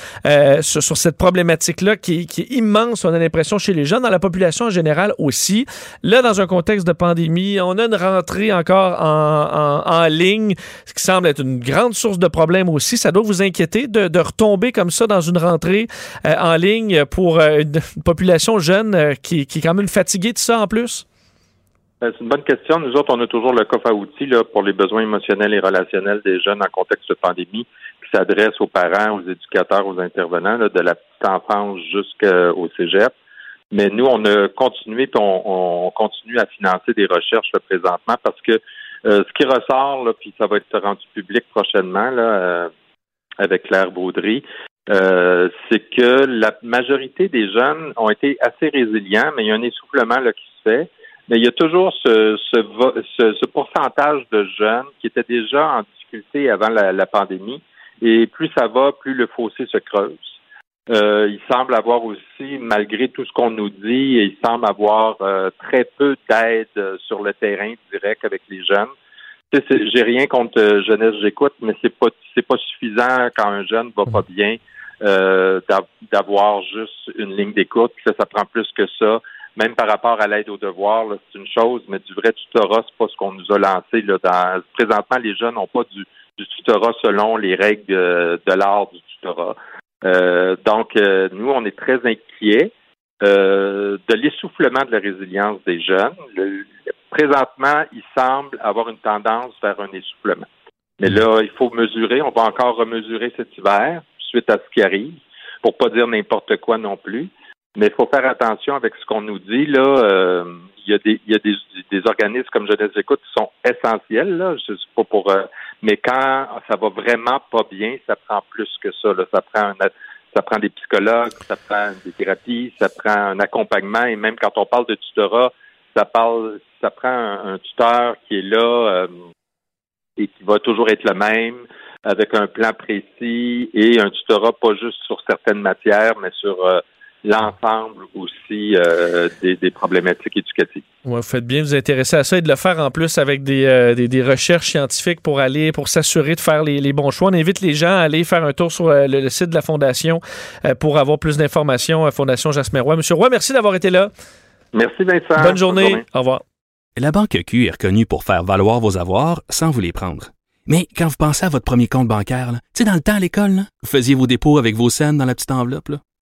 sur, sur cette problématique-là qui, qui est immense, on a l'impression, chez les jeunes, dans la population en général aussi. Là, dans un contexte de pandémie, on a une rentrée encore en, en- ligne, ce qui semble être une grande source de problèmes aussi. Ça doit vous inquiéter de, retomber comme ça dans une rentrée euh, en ligne pour euh, une, population jeune euh, qui, est quand même fatiguée de ça en plus? C'est une bonne question. Nous autres, on a toujours le coffre à outils là, pour les besoins émotionnels et relationnels des jeunes en contexte de pandémie qui s'adresse aux parents, aux éducateurs, aux intervenants, de la petite enfance jusqu'au cégep. Mais nous, on a continué on, on continue à financer des recherches présentement parce que euh, ce qui ressort, là, puis ça va être rendu public prochainement là, euh, avec Claire Baudry, euh, c'est que la majorité des jeunes ont été assez résilients, mais il y a un essoufflement là, qui se fait. Mais il y a toujours ce, ce, ce, ce pourcentage de jeunes qui étaient déjà en difficulté avant la, la pandémie. Et plus ça va, plus le fossé se creuse. Euh, il semble avoir aussi, malgré tout ce qu'on nous dit, il semble avoir euh, très peu d'aide euh, sur le terrain direct avec les jeunes. J'ai rien contre euh, jeunesse, j'écoute, mais c'est pas c'est pas suffisant quand un jeune va pas bien euh, d'av- d'avoir juste une ligne d'écoute. Ça, ça prend plus que ça. Même par rapport à l'aide aux devoirs, c'est une chose, mais du vrai tutorat, c'est pas ce qu'on nous a lancé. Là, dans, présentement, les jeunes n'ont pas du, du tutorat selon les règles euh, de l'art du tutorat. Euh, donc, euh, nous, on est très inquiets. euh, de l'essoufflement de la résilience des jeunes. Le- présentement, il semble avoir une tendance vers un essoufflement. Mais là, il faut mesurer. On va encore remesurer cet hiver suite à ce qui arrive, pour pas dire n'importe quoi non plus. Mais il faut faire attention avec ce qu'on nous dit. Là, Euh, il y a des, il y a des, des organismes comme Jeunesse Écoute qui sont essentiels. Là, je sais pas pour. euh, mais quand ça va vraiment pas bien, ça prend plus que ça. Là. Ça prend un, ça prend des psychologues, ça prend des thérapies, ça prend un accompagnement. Et même quand on parle de tutorat, ça parle, ça prend un, un tuteur qui est là euh, et qui va toujours être le même, avec un plan précis et un tutorat pas juste sur certaines matières, mais sur euh, l'ensemble aussi euh, des, des problématiques éducatives. Ouais, vous faites bien de vous intéresser à ça et de le faire en plus avec des, euh, des, des recherches scientifiques pour aller, pour s'assurer de faire les, les bons choix. On invite les gens à aller faire un tour sur euh, le, le site de la Fondation euh, pour avoir plus d'informations à Fondation Jasmin Roy. Monsieur Roy, merci d'avoir été là. Merci Vincent. Bonne journée. Au revoir. La Banque Q est reconnue pour faire valoir vos avoirs sans vous les prendre. Mais quand vous pensez à votre premier compte bancaire, là, tu sais, dans le temps à l'école, là, vous faisiez vos dépôts avec vos scènes dans la petite enveloppe. là.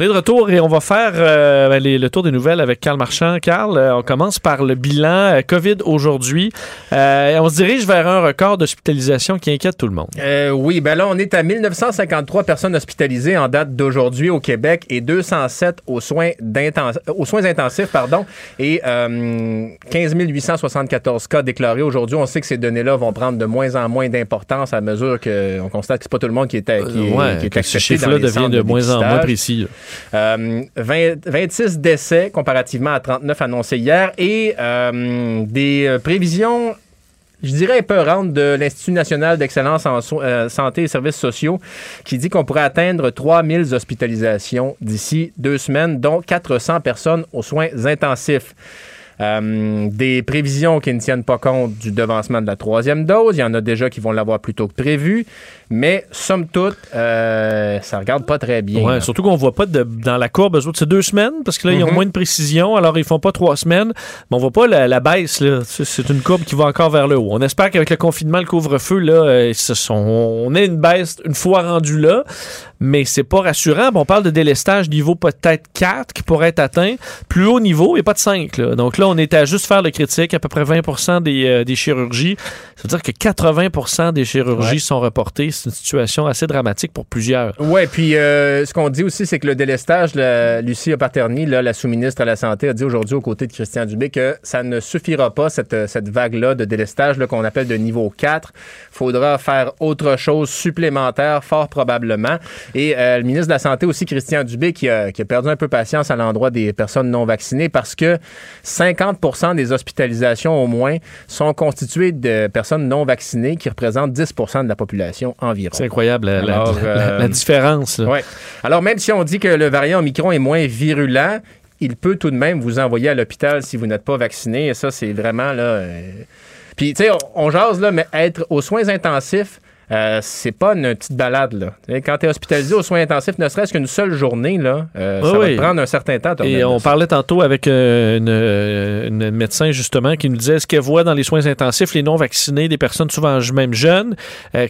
On est de retour et on va faire euh, ben, les- le tour des nouvelles avec Carl Marchand. Carl, euh, on commence par le bilan euh, COVID aujourd'hui. On se dirige vers un record d'hospitalisation qui inquiète tout le monde. Oui, ben là, on est à 1953 personnes hospitalisées en date d'aujourd'hui au Québec et 207 aux soins, aux soins intensifs, pardon, et euh, 15 874 cas déclarés aujourd'hui. On sait que ces données-là vont prendre de moins en moins d'importance à mesure qu'on constate que c'est pas tout le monde qui est, à- qui ouais, qui est ce accepté dans chiffre-là devient de moins en moins précis. là. Euh, 20 26 décès comparativement à 39 annoncés hier et euh, des euh, prévisions je dirais épeurantes de l'Institut national d'excellence en euh, santé et services sociaux qui dit qu'on pourrait atteindre 3000 hospitalisations d'ici deux semaines, dont 400 personnes aux soins intensifs. Euh, des prévisions qui ne tiennent pas compte du devancement de la troisième dose. Il y en a déjà qui vont l'avoir plus tôt que prévu. Mais, somme toute, euh, ça regarde pas très bien. Ouais, surtout qu'on voit pas de- dans la courbe, eux autres, c'est deux semaines, parce que là, ils ont Mhm. moins de précision, alors ils font pas trois semaines, mais on voit pas la, la baisse, là. C'est une courbe qui va encore vers le haut. On espère qu'avec le confinement, le couvre-feu, là, euh, ce sont- on ait une baisse une fois rendu là, mais c'est pas rassurant. Bon, on parle de délestage niveau peut-être 4 qui pourrait être atteint. Plus haut niveau, il n'y a pas de 5, là. Donc là, on est à juste faire le critique, à peu près 20 des, euh, des chirurgies. Ça veut dire que 80 des chirurgies Ouais. sont reportées. C'est une situation assez dramatique pour plusieurs. Oui, puis euh, ce qu'on dit aussi, c'est que le délestage, Lucie Paterny, là, la sous-ministre à la Santé, a dit aujourd'hui aux côtés de Christian Dubé que ça ne suffira pas, cette, cette vague-là de délestage là, qu'on appelle de niveau 4. faudra faire autre chose supplémentaire, fort probablement. Et euh, le ministre de la Santé aussi, Christian Dubé, qui a, qui a perdu un peu patience à l'endroit des personnes non vaccinées parce que 50% des hospitalisations au moins sont constituées de personnes non vaccinées qui représentent 10% de la population environ. C'est incroyable la, la- Alors, la- euh, la différence. là. Ouais. Alors, même si on dit que le variant Omicron est moins virulent, il peut tout de même vous envoyer à l'hôpital si vous n'êtes pas vacciné. Et ça, c'est vraiment là. euh, Puis, tu sais, on, on jase là, mais être aux soins intensifs euh, c'est pas une petite balade. Là. Quand tu es hospitalisé aux soins intensifs, ne serait-ce qu'une seule journée, là, euh, ça Oui, va oui. te prendre un certain temps. Et on parlait tantôt avec euh, une, euh, une médecin justement qui nous disait ce qu'elle voit dans les soins intensifs, les non-vaccinés, des personnes souvent même jeunes,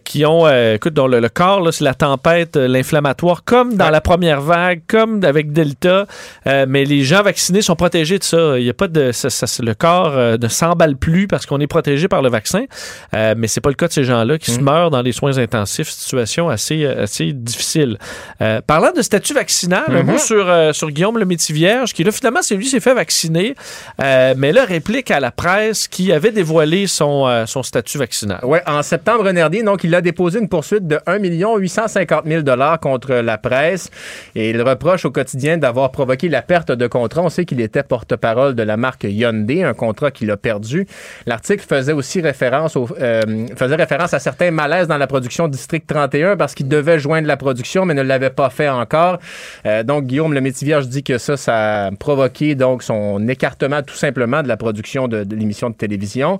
qui ont, écoute, dont le, le corps, là, c'est la tempête, l'inflammatoire, comme dans la première vague, comme avec Delta, mais les gens vaccinés sont protégés de ça. Il y a pas de, ça- ça- le corps ne s'emballe plus parce qu'on est protégé par le vaccin, mais c'est pas le cas de ces gens-là qui se meurent dans les soins intensifs, situation assez, euh, assez difficile. Euh, parlant de statut vaccinal, un Mhm. mot sur, euh, sur Guillaume le Métis-Vierge, qui là, finalement, c'est lui qui s'est fait vacciner, euh, mais là, réplique à la presse qui avait dévoilé son, son statut vaccinal. Ouais, en septembre dernier, donc, il a déposé une poursuite de 1 850 000 contre la presse et il reproche au quotidien d'avoir provoqué la perte de contrat. On sait qu'il était porte-parole de la marque Hyundai, un contrat qu'il a perdu. L'article faisait aussi référence, au, faisait référence à certains malaises dans la production District 31 parce qu'il devait joindre la production mais ne l'avait pas fait encore. Euh, donc, Guillaume le Métivier dit que ça, ça a provoqué donc son écartement tout simplement de la production de, l'émission de télévision.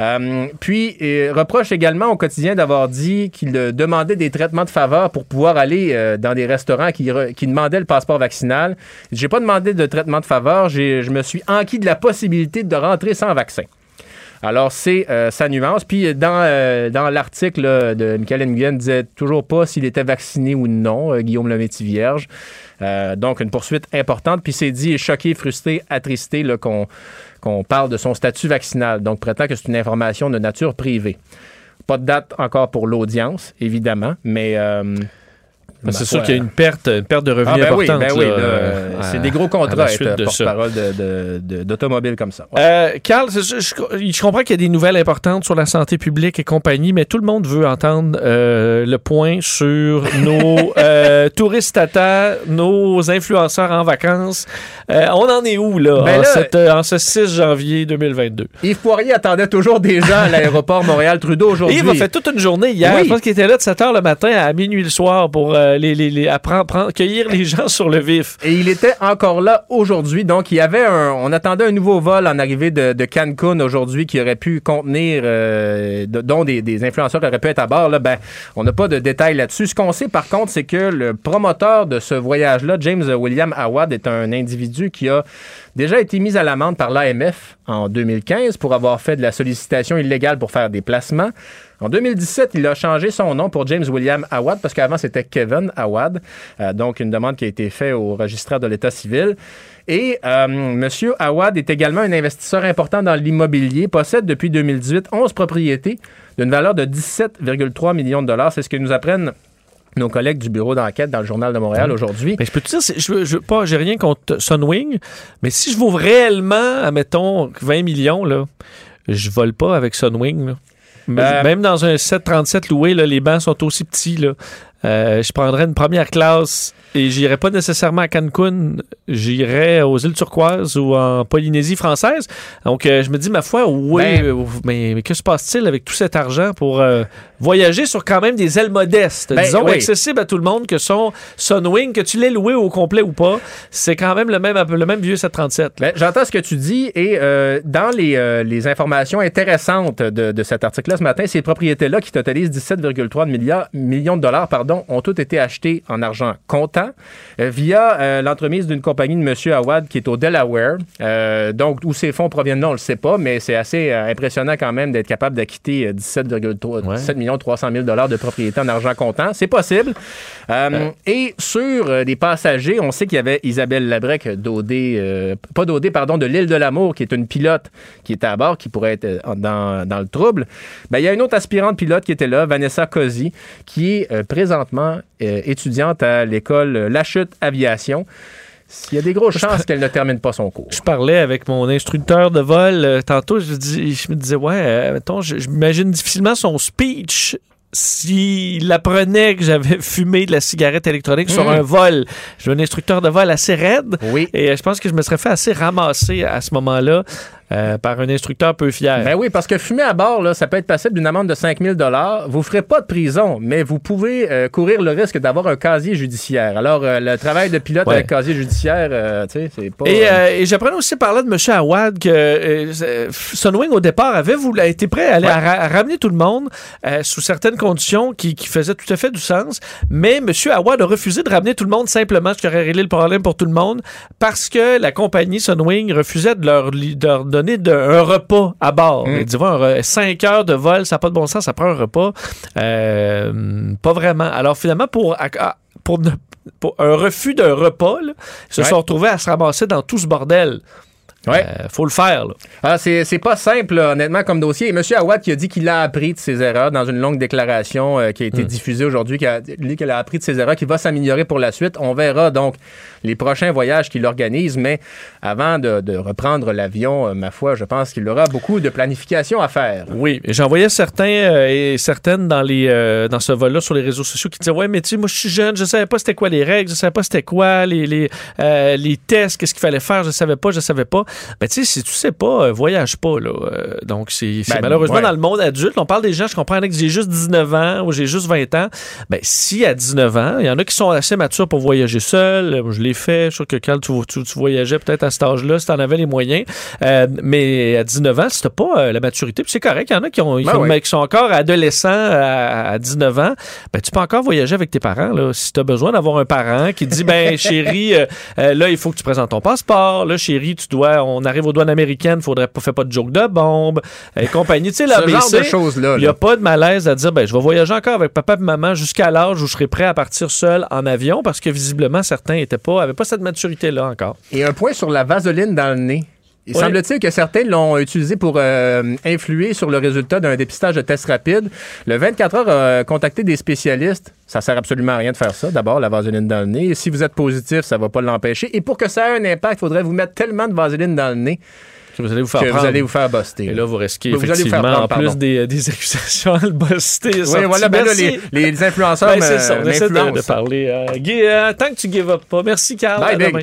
Euh, puis, il reproche également au quotidien d'avoir dit qu'il euh, demandait des traitements de faveur pour pouvoir aller euh, dans des restaurants qui, demandaient le passeport vaccinal. J'ai pas demandé de traitement de faveur, je me suis enquis de la possibilité de rentrer sans vaccin. Alors, c'est euh, sa nuance. Puis, dans, euh, dans l'article de Michael Nguyen, disait toujours pas s'il était vacciné ou non, euh, Guillaume Leméti Vierge. Euh, donc, une poursuite importante. Puis, c'est dit choqué, frustré, attristé qu'on parle de son statut vaccinal. Donc, prétend que c'est une information de nature privée. Pas de date encore pour l'audience, évidemment, mais... Ben, c'est sûr qu'il y a une perte, une perte de revenus ah, ben oui, importante. ben oui, euh, c'est à- des gros à contrats la à suite être de ça. porte-parole d'automobile comme ça. Euh, Carl, je, je- je comprends qu'il y a des nouvelles importantes sur la santé publique et compagnie, mais tout le monde veut entendre euh, le point sur nos <laughs> touristes tata, nos influenceurs en vacances. On en est où, là, Ben en, là- cette- en ce 6 janvier 2022? Yves Poirier attendait toujours des gens à l'aéroport Montréal-Trudeau aujourd'hui. Yves a fait toute une journée hier. Oui. Je pense qu'il était là de 7 h le matin à minuit le soir pour euh, les, les, prendre- cueillir les <laughs> gens sur le vif. Et il était encore là aujourd'hui. Donc, il y avait un, on attendait un nouveau vol en arrivée de, de Cancun aujourd'hui qui aurait pu contenir, euh, dont des, des influenceurs auraient pu être à bord. Là, ben, on n'a pas de détails là-dessus. Ce qu'on sait, par contre, c'est que le promoteur de ce voyage-là, James William Awad, est un individu qui a déjà été mis à l'amende par l'AMF en 2015 pour avoir fait de la sollicitation illégale pour faire des placements. En 2017, il a changé son nom pour James William Awad parce qu'avant c'était Kevin Awad. Euh, donc une demande qui a été faite au registraire de l'État civil. Et euh, M. Awad est également un investisseur important dans l'immobilier, possède depuis 2018 11 propriétés d'une valeur de 17,3 millions de dollars. C'est ce que nous apprennent nos collègues du bureau d'enquête dans le Journal de Montréal aujourd'hui. Mais je peux te dire, je je pas, j'ai rien contre Sunwing, mais si je vaux réellement, admettons, 20 millions, là, je vole pas avec Sunwing. là. Même dans un 737 loué, là, les bancs sont aussi petits. Là. Euh, je prendrais une première classe et j'irais pas nécessairement à Cancun, j'irais aux îles turquoises ou en Polynésie française. Donc, euh, je me dis, ma foi, oui, Ben- euh, mais, mais que se passe-t-il avec tout cet argent pour euh, voyager sur quand même des ailes modestes, Ben, disons, oui. accessibles à tout le monde, que son Sunwing, que tu l'aies loué au complet ou pas, c'est quand même le même, le même vieux 737. là. Ben, J'entends ce que tu dis et euh, dans les, euh, les informations intéressantes de, de cet article-là ce matin, ces propriétés-là qui totalisent 17,3 milliards- millions de dollars pardon, ont toutes été achetées en argent comptant euh, via euh, l'entremise d'une compagnie de M. Awad qui est au Delaware. Euh, donc, où ces fonds proviennent, non, on ne le sait pas, mais c'est assez impressionnant quand même d'être capable d'acquitter euh, 17,3 17 millions 300 000 dollars de propriété en argent comptant. C'est possible. Et sur les passagers, on sait qu'il y avait Isabelle Labrec d'OD, euh, pas d'OD, pardon, de l'île de l'Amour, qui est une pilote qui était à bord, qui pourrait être dans, dans le trouble. Ben, il y a une autre aspirante pilote qui était là, Vanessa Cosi, qui est euh, présentement euh, étudiante à l'école La Chute Aviation. Il y a des grosses chances qu'elle ne termine pas son cours. Je parlais avec mon instructeur de vol euh, tantôt. Je, dis- je me disais, ouais, euh, mettons, je, je m'imagine difficilement son speech s'il apprenait que j'avais <laughs> fumé de la cigarette électronique sur Mm. un vol. J'ai un instructeur de vol assez raide. Oui. Et euh, je pense que je me serais fait assez ramasser à ce moment-là. Euh, par un instructeur peu fier. Ben oui, parce que fumer à bord, là, ça peut être passible d'une amende de 5 000 Vous ne ferez pas de prison, mais vous pouvez euh, courir le risque d'avoir un casier judiciaire. Alors, euh, le travail de pilote Ouais. avec casier judiciaire, tu sais, c'est pas... Et, et j'apprenais aussi parler de M. Awad que Sunwing, au départ, avait voulu, été prêt à, aller- à ra- à ramener tout le monde sous certaines conditions qui, qui faisaient tout à fait du sens. Mais M. Awad a refusé de ramener tout le monde simplement, ce qui aurait réglé le problème pour tout le monde, parce que la compagnie Sunwing refusait de leur, de leur donner de- un repas à bord. Mm. Dit, ouais, 5 heures de vol, ça n'a pas de bon sens, ça prend un repas. Euh, pas vraiment. Alors finalement, pour, un refus d'un repas, là, ils se Ouais. sont retrouvés à se ramasser dans tout ce bordel. Ouais. Euh, faut le faire. Là. Ah, c'est c'est pas simple, là, honnêtement, comme dossier. Et M. Awad qui a dit qu'il a appris de ses erreurs dans une longue déclaration euh, qui a été diffusée aujourd'hui, qui a dit qu'il a appris de ses erreurs, qu'il va s'améliorer pour la suite. On verra donc les prochains voyages qu'il organise, mais avant de, de reprendre l'avion, euh, ma foi, je pense qu'il aura beaucoup de planification à faire. Oui, j'en voyais certains euh, et certaines dans les dans ce vol-là sur les réseaux sociaux qui disaient ouais mais tu sais moi je suis jeune, je savais pas c'était quoi les règles, je savais pas c'était quoi les les, les tests, qu'est-ce qu'il fallait faire, je savais pas, je savais pas. Ben tu sais si tu sais pas, euh, voyage pas là. Euh, donc c'est Ben, malheureusement ouais. dans le monde adulte, on parle des gens, je comprends que j'ai juste 19 ans ou j'ai juste 20 ans. Ben si à 19 ans, il y en a qui sont assez matures pour voyager seuls, Euh, je l'ai fait, je suis sûr que quand tu, tu, tu voyageais peut-être à cet âge-là, si tu en avais les moyens, Euh, mais à 19 ans, si t'as pas la maturité, puis c'est correct, il y en a qui, ont, qui, Ben ont- ouais. qui sont encore adolescents à, à 19 ans, ben tu peux encore voyager avec tes parents. Là. Si tu as besoin d'avoir un parent qui dit, ben chérie, là, il faut que tu présentes ton passeport. Là, chérie, tu dois, on arrive aux douanes américaines, faudrait pas, fais pas de joke de bombe, et compagnie. Tu sais, choses-là, il n'y a pas de malaise à dire, ben je vais voyager encore avec papa et maman jusqu'à l'âge où je serai prêt à partir seul en avion, parce que visiblement, certains étaient pas, avaient pas cette maturité-là encore. Et un point sur la vaseline dans le nez. Il Oui. semble-t-il que certains l'ont utilisé pour euh, influer sur le résultat d'un dépistage de test rapide. Le 24 heures a contacté des spécialistes. Ça sert absolument à rien de faire ça. D'abord, la vaseline dans le nez. Et si vous êtes positif, ça va pas l'empêcher. Et pour que ça ait un impact, il faudrait vous mettre tellement de vaseline dans le nez Que vous allez vous faire que vous prendre. allez vous faire buster. Et là, vous risquez Vous allez vous faire effectivement, prendre, en plus des, des accusations à le buster. Oui, voilà, ben là, les, les <laughs> influenceurs Ben, c'est ça, on essaie de, parler. Euh, Guy, euh, tant que tu give up pas. Merci, Carl. Bye, À demain.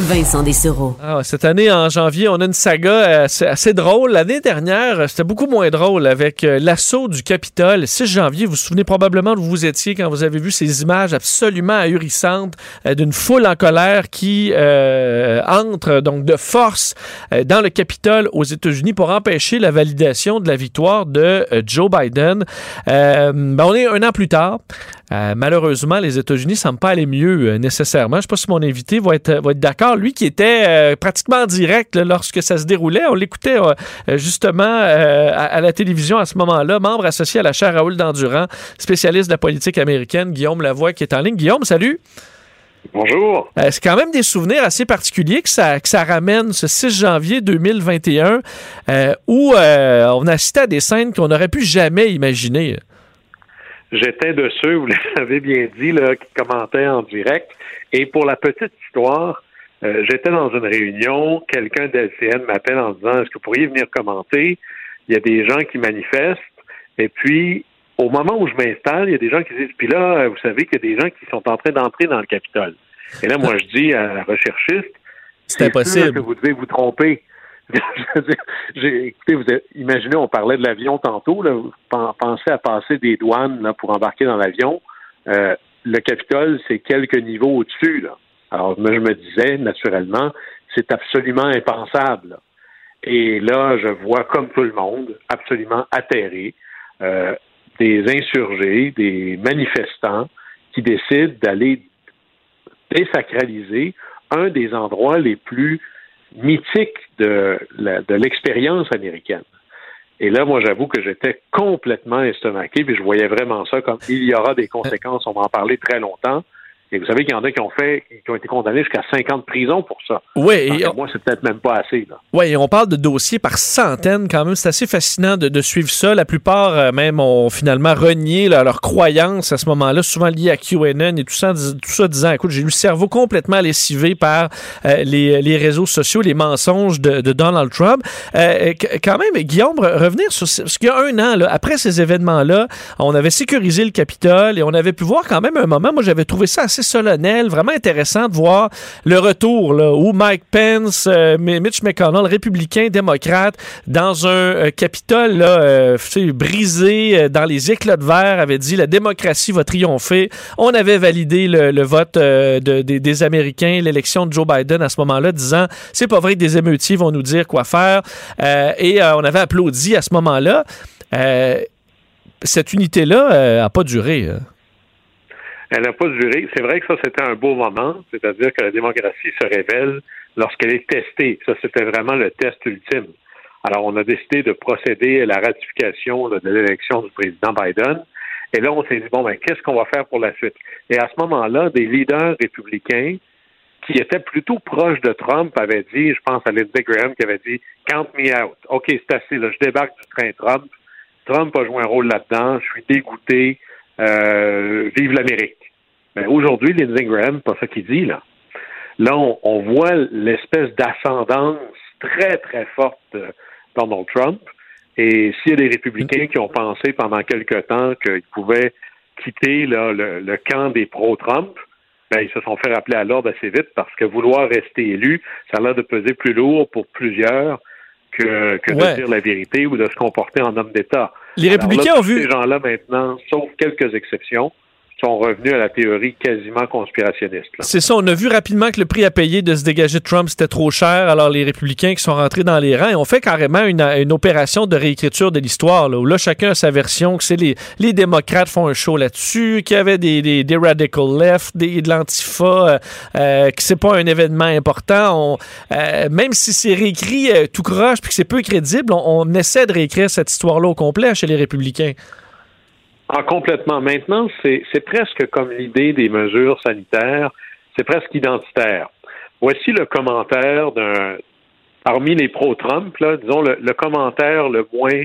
Vincent Dessereau. Ah, cette année, en janvier, on a une saga euh, assez, drôle. L'année dernière, c'était beaucoup moins drôle avec euh, l'assaut du Capitole. Le 6 janvier, vous vous souvenez probablement d'où vous étiez quand vous avez vu ces images absolument ahurissantes euh, d'une foule en colère qui euh, entre donc de force dans le Capitole aux États-Unis pour empêcher la validation de la victoire de Joe Biden. Euh, ben, on est un an plus tard. Euh, malheureusement, les États-Unis ne semblent pas aller mieux euh, nécessairement. Je ne sais pas si mon invité va être, va être d'accord. Lui qui était euh, pratiquement en direct là, lorsque ça se déroulait, on l'écoutait euh, euh, justement euh, à, à la télévision à ce moment-là, membre associé à la chaire Raoul Dandurand, spécialiste de la politique américaine, Guillaume Lavoie qui est en ligne. Guillaume, salut. Bonjour. Euh, c'est quand même des souvenirs assez particuliers que ça, que ça ramène ce 6 janvier 2021 euh, où euh, on assistait à des scènes qu'on n'aurait pu jamais imaginer. J'étais de ceux, vous l'avez bien dit, là, qui commentaient en direct. Et pour la petite histoire, euh, j'étais dans une réunion, quelqu'un d'LCN m'appelle en disant Est-ce que vous pourriez venir commenter? Il y a des gens qui manifestent. Et puis, au moment où je m'installe, il y a des gens qui disent Puis là, vous savez qu'il y a des gens qui sont en train d'entrer dans le Capitole. Et là, moi, je dis à la recherchiste C'est impossible. que vous devez vous tromper. <laughs> Dire, écoutez, vous imaginez, on parlait de l'avion tantôt. Là, vous pen- pensez à passer des douanes là, pour embarquer dans l'avion. Euh, le Capitole, c'est quelques niveaux au-dessus. Là. Alors, moi, je me disais, naturellement, c'est absolument impensable. Et là, je vois, comme tout le monde, absolument atterré, euh, des insurgés, des manifestants qui décident d'aller désacraliser un des endroits les plus mythiques de, de l'expérience américaine. Et là, moi, j'avoue que j'étais complètement estomaqué, puis je voyais vraiment ça comme il y aura des conséquences, on va en parler très longtemps. Et vous savez qu'il y en a qui ont fait, qui ont été condamnés jusqu'à 50 de prison pour ça. Oui, et moi, c'est peut-être même pas assez. Oui, et on parle de dossiers par centaines quand même. C'est assez fascinant de, de, suivre ça. La plupart, euh, même, ont finalement renié là, leur croyance à ce moment-là, souvent liées à QAnon et tout ça, tout ça disant, écoute, j'ai eu le cerveau complètement lessivé par euh, les, les, réseaux sociaux, les mensonges de, de Donald Trump. Euh, quand même, Guillaume, revenir sur ce qu'il y a un an, là, après ces événements-là, on avait sécurisé le Capitole et on avait pu voir quand même un moment, moi j'avais trouvé ça assez solennel, vraiment intéressant de voir le retour là, où Mike Pence, euh, Mitch McConnell, républicain, démocrate, dans un euh, Capitole là, euh, brisé dans les éclats de verre, avait dit la démocratie va triompher. On avait validé le, vote de, des, Américains, l'élection de Joe Biden à ce moment-là, disant c'est pas vrai que des émeutiers vont nous dire quoi faire. et on avait applaudi à ce moment-là. cette unité-là n'a pas duré. Elle n'a pas duré. C'est vrai que ça, c'était un beau moment, c'est-à-dire que la démocratie se révèle lorsqu'elle est testée. Ça, c'était vraiment le test ultime. Alors, on a décidé de procéder à la ratification de l'élection du président Biden. Et là, on s'est dit, bon, ben, qu'est-ce qu'on va faire pour la suite? Et à ce moment-là, des leaders républicains qui étaient plutôt proches de Trump avaient dit, je pense à Lindsey Graham qui avait dit, count me out. OK, c'est assez, je débarque du train Trump. Trump a joué un rôle là-dedans. Je suis dégoûté. Euh, vive l'Amérique. Mais aujourd'hui, Lindsey Graham, pas ça qu'il dit, là. Là, on, voit l'espèce d'ascendance très, très forte de Donald Trump. Et s'il y a des républicains qui ont pensé pendant quelque temps qu'ils pouvaient quitter là, le, camp des pro-Trump, ben, ils se sont fait rappeler à l'ordre assez vite parce que vouloir rester élu, ça a l'air de peser plus lourd pour plusieurs que, que de dire la vérité ou de se comporter en homme d'État. Les républicains ont vu. Ces gens-là maintenant, sauf quelques exceptions, sont revenus à la théorie quasiment conspirationniste. C'est ça, on a vu rapidement que le prix à payer de se dégager de Trump, c'était trop cher. Alors les républicains qui sont rentrés dans les rangs ont fait carrément une, une opération de réécriture de l'histoire, où là, chacun a sa version, que c'est les, les démocrates font un show là-dessus, qu'il y avait des, des, des, radical left, des, de l'antifa, euh, euh que c'est pas un événement important. On, euh, même si c'est réécrit euh, tout croche puis que c'est peu crédible, on, on essaie de réécrire cette histoire-là au complet chez les républicains. Ah, complètement. Maintenant, c'est presque comme l'idée des mesures sanitaires, c'est presque identitaire. Voici le commentaire d'un parmi les pro-Trump, disons le, commentaire le moins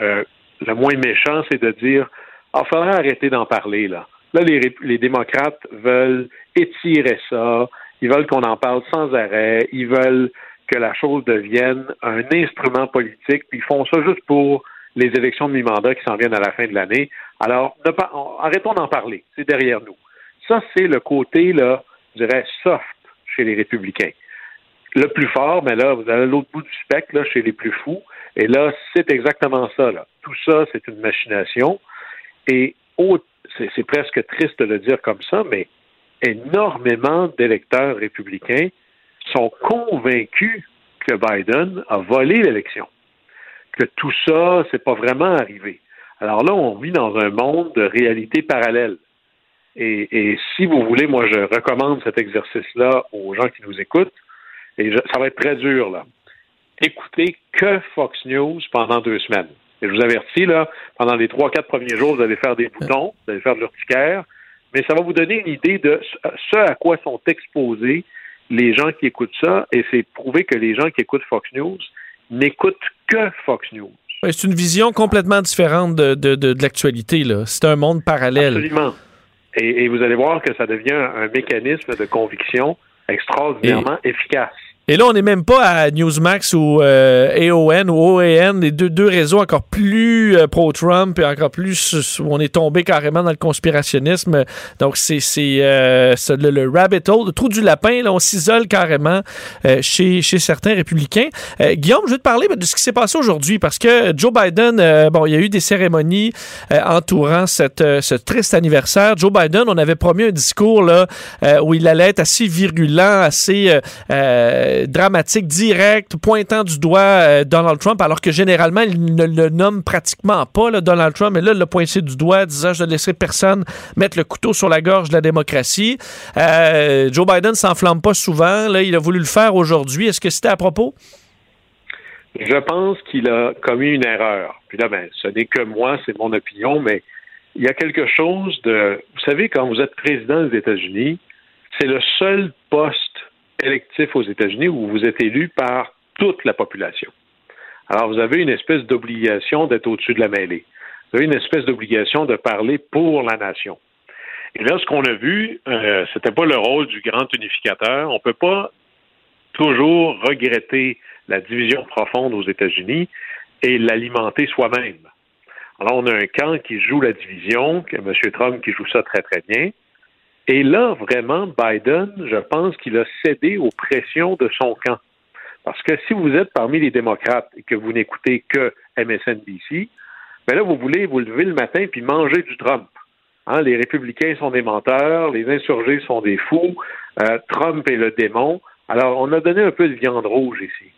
euh, le moins méchant, c'est de dire Ah, faudrait arrêter d'en parler là. Là, les, les démocrates veulent étirer ça, ils veulent qu'on en parle sans arrêt, ils veulent que la chose devienne un instrument politique, puis ils font ça juste pour les élections de mi-mandat qui s'en viennent à la fin de l'année. Alors, arrêtons d'en parler. C'est derrière nous. Ça, c'est le côté, là, je dirais, soft chez les républicains. Le plus fort, mais là, vous avez l'autre bout du spectre, là, chez les plus fous. Et là, c'est exactement ça, là. Tout ça, c'est une machination. Et c'est presque triste de le dire comme ça, mais énormément d'électeurs républicains sont convaincus que Biden a volé l'élection que tout ça, c'est pas vraiment arrivé. Alors là, on vit dans un monde de réalité parallèle. Et, si vous voulez, moi, je recommande cet exercice-là aux gens qui nous écoutent. Et ça va être très dur, là. Écoutez que Fox News pendant deux semaines. Et je vous avertis, là, pendant les trois, quatre premiers jours, vous allez faire des boutons, vous allez faire de l'urticaire, mais ça va vous donner une idée de ce à quoi sont exposés les gens qui écoutent ça, et c'est prouvé que les gens qui écoutent Fox News, n'écoute que Fox News. C'est une vision complètement différente de, de, de, l'actualité. C'est un monde parallèle. Absolument. Et, et, vous allez voir que ça devient un mécanisme de conviction extraordinairement efficace. Et là, on n'est même pas à Newsmax ou euh, AON ou OAN, les deux, deux réseaux encore plus euh, pro-Trump et encore plus où on est tombé carrément dans le conspirationnisme. Donc, c'est euh, le, le, rabbit hole, le trou du lapin. Là, on s'isole carrément euh, chez, chez certains républicains. Guillaume, je vais te parler de ce qui s'est passé aujourd'hui parce que Joe Biden, bon, il y a eu des cérémonies entourant cette, ce triste anniversaire. Joe Biden, on avait promis un discours là où il allait être assez virulent, assez euh, dramatique, direct, pointant du doigt euh, Donald Trump, alors que généralement, il ne le nomme pratiquement pas, Donald Trump, mais là, il l'a pointé du doigt, disant Je ne laisserai personne mettre le couteau sur la gorge de la démocratie. Euh, Joe Biden s'enflamme pas souvent. Là, il a voulu le faire aujourd'hui. Est-ce que c'était à propos? Je pense qu'il a commis une erreur. Puis là, ben, ce n'est que moi, c'est mon opinion, mais il y a quelque chose de... Vous savez, quand vous êtes président des États-Unis, c'est le seul poste électif aux États-Unis où vous êtes élu par toute la population. Alors, vous avez une espèce d'obligation d'être au-dessus de la mêlée. Vous avez une espèce d'obligation de parler pour la nation. Et là, ce qu'on a vu, euh, c'était pas le rôle du grand unificateur. On peut pas toujours regretter la division profonde aux États-Unis et l'alimenter soi-même. Alors, on a un camp qui joue la division, M. Trump qui joue ça très, très bien. Et là, vraiment, Biden, je pense qu'il a cédé aux pressions de son camp. Parce que si vous êtes parmi les démocrates et que vous n'écoutez que MSNBC, ben là, vous voulez vous lever le matin puis manger du Trump. Hein, les républicains sont des menteurs, les insurgés sont des fous, euh, Trump est le démon. Alors, on a donné un peu de viande rouge ici.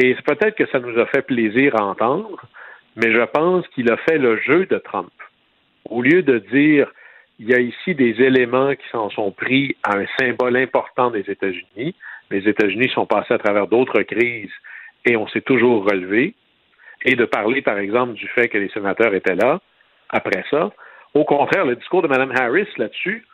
Et peut-être que ça nous a fait plaisir à entendre, mais je pense qu'il a fait le jeu de Trump. Au lieu de dire il y a ici des éléments qui s'en sont pris à un symbole important des États-Unis, les États-Unis sont passés à travers d'autres crises et on s'est toujours relevé, et de parler, par exemple, du fait que les sénateurs étaient là après ça. Au contraire, le discours de Mme Harris là-dessus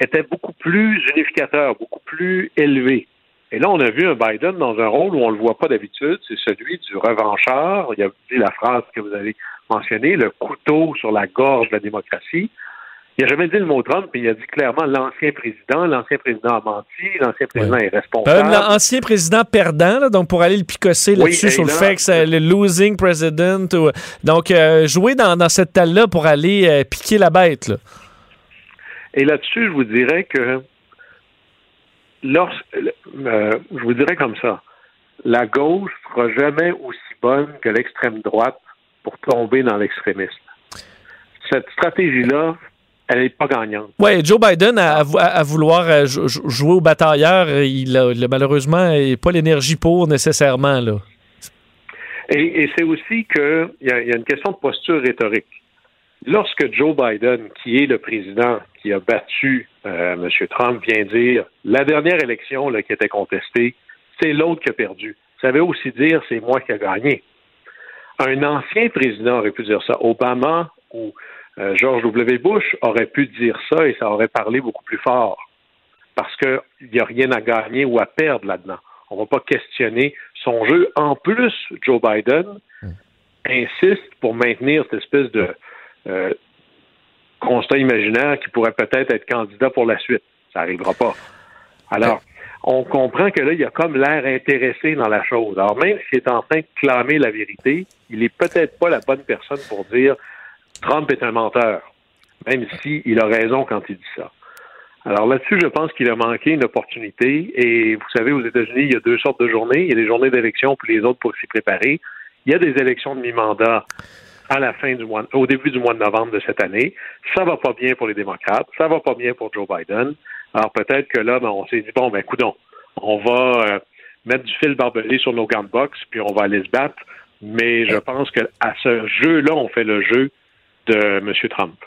était beaucoup plus unificateur, beaucoup plus élevé. Et là, on a vu un Biden dans un rôle où on ne le voit pas d'habitude, c'est celui du revanchard. Il a dit la phrase que vous avez mentionnée, le couteau sur la gorge de la démocratie. Il n'a jamais dit le mot Trump, mais il a dit clairement l'ancien président, l'ancien président a menti, l'ancien président est responsable. l'ancien président perdant, donc pour aller le picosser là-dessus sur le fait que c'est le losing president. donc, euh, jouer dans, cette talle-là pour aller euh, piquer la bête. Et là-dessus, je vous dirais que lorsque, euh, je vous dirais comme ça, la gauche sera jamais aussi bonne que l'extrême droite pour tomber dans l'extrémisme. Cette stratégie-là, elle n'est pas gagnante. Oui, Joe Biden, à, vouloir euh, jouer au batailleur, il a, malheureusement pas l'énergie pour nécessairement. Là. Et, c'est aussi qu'il y, a une question de posture rhétorique. Lorsque Joe Biden, qui est le président qui a battu euh, M. Trump, vient dire la dernière élection là, qui était contestée, c'est l'autre qui a perdu. Ça veut aussi dire c'est moi qui ai gagné. Un ancien président aurait pu dire ça. Obama ou George W. Bush aurait pu dire ça et ça aurait parlé beaucoup plus fort. Parce qu'il n'y a rien à gagner ou à perdre là-dedans. On ne va pas questionner son jeu. En plus, Joe Biden insiste pour maintenir cette espèce de euh, constat imaginaire qui pourrait peut-être être candidat pour la suite. Ça n'arrivera pas. Alors, on comprend que là, il y a comme l'air intéressé dans la chose. Alors, même s'il est en train de clamer la vérité, il n'est peut-être pas la bonne personne pour dire Trump est un menteur, même s'il a raison quand il dit ça. Alors là-dessus, je pense qu'il a manqué une opportunité. Et vous savez, aux États-Unis, il y a deux sortes de journées. Il y a des journées d'élection, puis les autres pour s'y préparer. Il y a des élections de mi-mandat à la fin du mois, au début du mois de novembre de cette année. Ça va pas bien pour les démocrates. Ça va pas bien pour Joe Biden. Alors peut-être que là, ben, on s'est dit, bon, ben, coudons, on va euh, mettre du fil barbelé sur nos gants de puis on va aller se battre. Mais je pense que à ce jeu-là, on fait le jeu de M. Trump.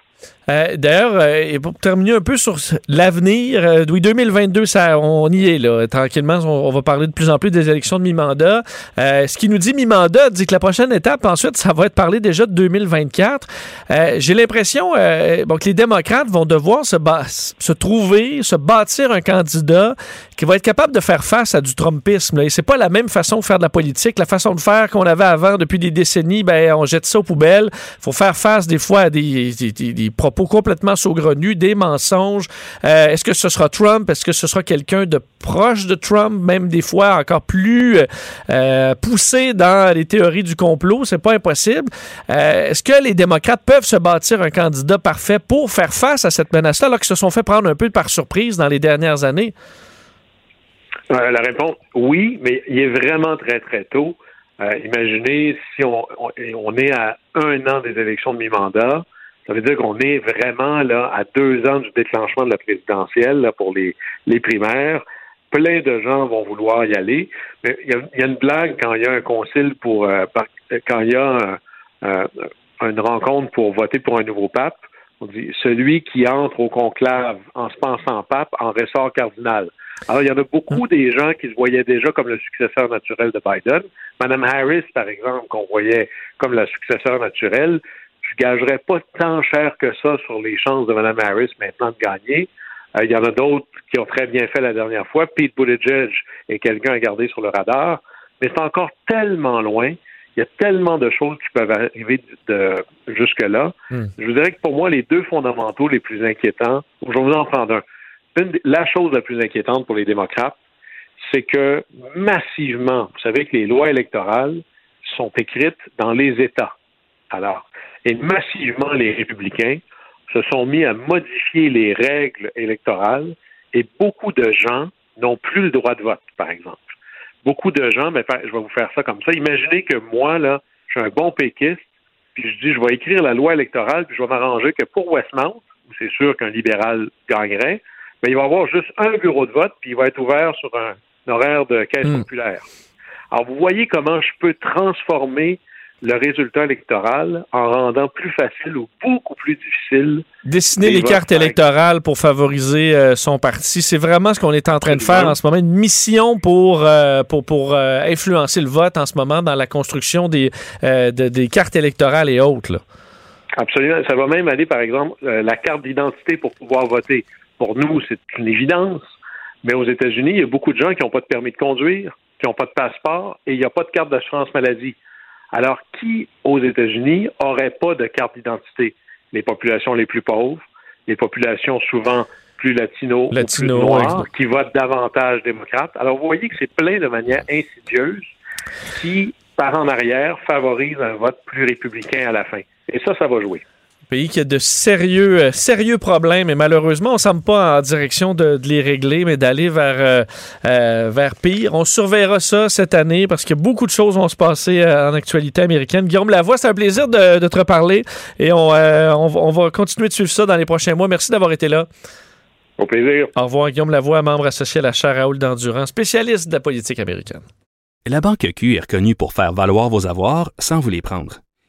Euh, d'ailleurs, euh, pour terminer un peu sur l'avenir, euh, oui, 2022, ça, on y est là. Tranquillement, on, va parler de plus en plus des élections de mi-mandat. ce qui nous dit mi-mandat dit que la prochaine étape, ensuite, ça va être parler déjà de 2024. J'ai l'impression bon, que les démocrates vont devoir se, se trouver, se bâtir un candidat qui va être capable de faire face à du Trumpisme. Là. Et c'est pas la même façon de faire de la politique. La façon de faire qu'on avait avant depuis des décennies, ben, on jette ça aux poubelles. faut faire face des fois à des propos complètement saugrenus, des mensonges. Euh, est-ce que ce sera Trump? Est-ce que ce sera quelqu'un de proche de Trump, même des fois encore plus euh, poussé dans les théories du complot? C'est pas impossible. Euh, est-ce que les démocrates peuvent se bâtir un candidat parfait pour faire face à cette menace-là, alors qu'ils se sont fait prendre un peu par surprise dans les dernières années? la réponse, oui, mais il est vraiment très, très tôt. imaginez si on, on, est à un an des élections de mi-mandat, ça veut dire qu'on est vraiment là à deux ans du déclenchement de la présidentielle pour les, les primaires. Plein de gens vont vouloir y aller. Mais il y a, une blague quand il y a un concile pour euh, quand il y a une rencontre pour voter pour un nouveau pape. On dit celui qui entre au conclave en se pensant pape en ressort cardinal. Alors, il y en a beaucoup des gens qui se voyaient déjà comme le successeur naturel de Biden. Madame Harris, par exemple, qu'on voyait comme la successeur naturelle, je gagerais pas tant cher que ça sur les chances de Mme Harris maintenant de gagner. Euh, il y en a d'autres qui ont très bien fait la dernière fois. Pete Buttigieg est quelqu'un à garder sur le radar, mais c'est encore tellement loin. Il y a tellement de choses qui peuvent arriver de, jusque-là. Hmm. Je vous dirais que pour moi, les deux fondamentaux les plus inquiétants, je vais vous en prendre un. Une la chose la plus inquiétante pour les démocrates, c'est que massivement, vous savez que les lois électorales sont écrites dans les États. Alors, et massivement, les républicains se sont mis à modifier les règles électorales et beaucoup de gens n'ont plus le droit de vote, par exemple. Beaucoup de gens, mais je vais vous faire ça comme ça. Imaginez que moi, là, je suis un bon péquiste, puis je dis, je vais écrire la loi électorale, puis je vais m'arranger que pour Westmount, où c'est sûr qu'un libéral gagnerait, mais il va y avoir juste un bureau de vote, puis il va être ouvert sur un, un horaire de caisse populaire. Alors, vous voyez comment je peux transformer le résultat électoral en rendant plus facile ou beaucoup plus difficile Dessiner les cartes électorales pour favoriser euh, son parti, c'est vraiment ce qu'on est en train de faire en ce moment, une mission pour, euh, pour, pour euh, influencer le vote en ce moment dans la construction des, de- des cartes électorales et autres. là. Absolument. Ça va même aller, par exemple, la carte d'identité pour pouvoir voter. Pour nous, c'est une évidence. Mais aux États-Unis, il y a beaucoup de gens qui n'ont pas de permis de conduire, qui n'ont pas de passeport et il n'y a pas de carte d'assurance maladie. Alors, qui aux États-Unis aurait pas de carte d'identité? Les populations les plus pauvres, les populations souvent plus latino, ou Latino, plus noires, exact. qui votent davantage démocrates. Alors, vous voyez que c'est plein de manière insidieuse qui, par en arrière, favorise un vote plus républicain à la fin. Et ça, ça va jouer. Pays qui a de sérieux, euh, sérieux problèmes et malheureusement, on ne semble pas en direction de, de les régler, mais d'aller vers, euh, euh, vers pire. On surveillera ça cette année parce que beaucoup de choses vont se passer euh, en actualité américaine. Guillaume Lavoie, c'est un plaisir de, de te reparler et on, euh, on, va- on va continuer de suivre ça dans les prochains mois. Merci d'avoir été là. Au plaisir. Au revoir, Guillaume Lavoie, membre associé à la chaire Raoul d'Endurant, spécialiste de la politique américaine. La Banque Q est reconnue pour faire valoir vos avoirs sans vous les prendre.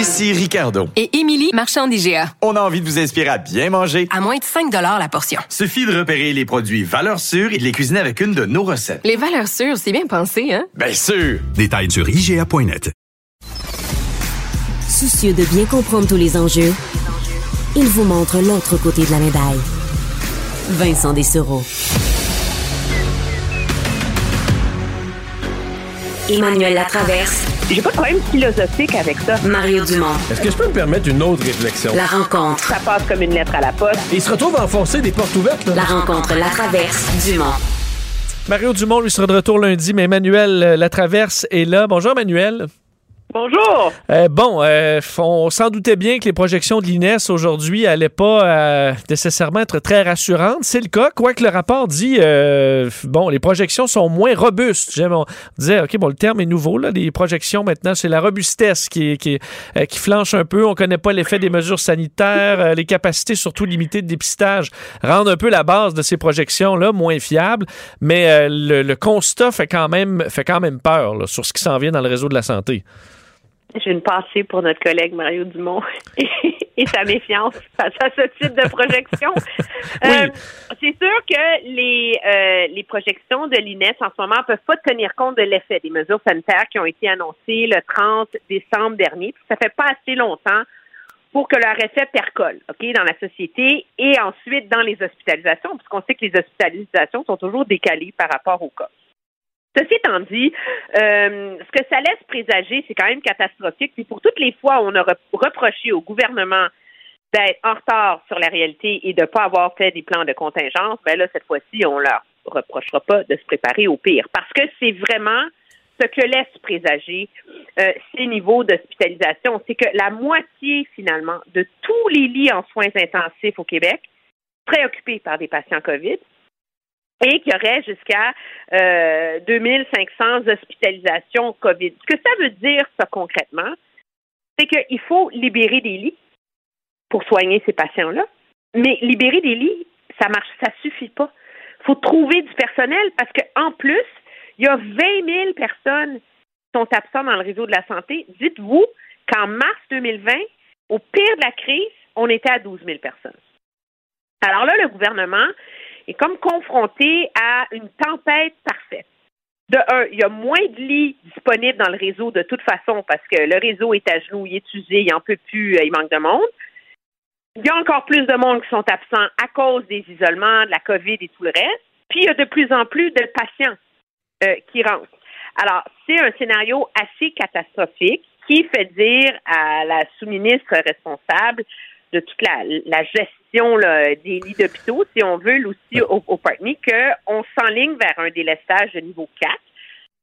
Ici Ricardo. Et Émilie, marchand d'IGA. On a envie de vous inspirer à bien manger. À moins de 5 la portion. Suffit de repérer les produits valeurs sûres et de les cuisiner avec une de nos recettes. Les valeurs sûres, c'est bien pensé, hein? Bien sûr! Détails sur IGA.net. Soucieux de bien comprendre tous les enjeux, il vous montre l'autre côté de la médaille. Vincent Dessereau. Emmanuel Latraverse. J'ai pas de problème philosophique avec ça. Mario Dumont. Est-ce que je peux me permettre une autre réflexion? La rencontre. Ça passe comme une lettre à la poste. Et il se retrouve à enfoncer des portes ouvertes. là. La rencontre La Traverse Dumont. Mario Dumont, lui, sera de retour lundi, mais Emmanuel euh, Latraverse est là. Bonjour, Emmanuel. Bonjour. Euh, bon, euh, on s'en doutait bien que les projections de l'INES aujourd'hui allaient pas euh, nécessairement être très rassurantes. C'est le cas, quoique le rapport dit, bon, les projections sont moins robustes. J'aime, on disait, OK, bon, le terme est nouveau, là, les projections maintenant, c'est la robustesse qui, qui, flanche un peu. On connaît pas l'effet des mesures sanitaires, les capacités surtout limitées de dépistage rendent un peu la base de ces projections-là moins fiables, mais le, constat fait quand même, fait quand même peur sur ce qui s'en vient dans le réseau de la santé. J'ai une pensée pour notre collègue Mario Dumont et, <laughs> et sa méfiance face à ce type de projection. <laughs> Euh, c'est sûr que les, euh, les projections de l'INES en ce moment ne peuvent pas tenir compte de l'effet des mesures sanitaires qui ont été annoncées le 30 décembre dernier. Puis ça fait pas assez longtemps pour que leur effet percole, OK, dans la société et ensuite dans les hospitalisations, puisqu'on sait que les hospitalisations sont toujours décalées par rapport au cas. Ceci étant dit, euh, ce que ça laisse présager, c'est quand même catastrophique. Puis pour toutes les fois où on a re- reproché au gouvernement d'être en retard sur la réalité et de ne pas avoir fait des plans de contingence, ben là, cette fois-ci, on leur reprochera pas de se préparer au pire. Parce que c'est vraiment ce que laisse présager euh, ces niveaux d'hospitalisation. C'est que la moitié, finalement, de tous les lits en soins intensifs au Québec seraient occupés par des patients COVID et qu'il y aurait jusqu'à euh, 2500 hospitalisations COVID. Ce que ça veut dire, ça, concrètement, c'est qu'il faut libérer des lits pour soigner ces patients-là. Mais libérer des lits, ça marche, ça suffit pas. Il faut trouver du personnel parce qu'en plus, il y a 20 000 personnes qui sont absentes dans le réseau de la santé. Dites-vous qu'en mars 2020, au pire de la crise, on était à 12 000 personnes. Alors là, le gouvernement comme confronté à une tempête parfaite. De un, il y a moins de lits disponibles dans le réseau de toute façon parce que le réseau est à genoux, il est usé, il n'en peut plus, euh, il manque de monde. Il y a encore plus de monde qui sont absents à cause des isolements, de la COVID et tout le reste. Puis il y a de plus en plus de patients euh, qui rentrent. Alors, c'est un scénario assez catastrophique qui fait dire à la sous-ministre responsable de toute la, gestion des lits d'hôpitaux, si on veut, aussi au, au qu'on s'enligne vers un délestage de niveau 4.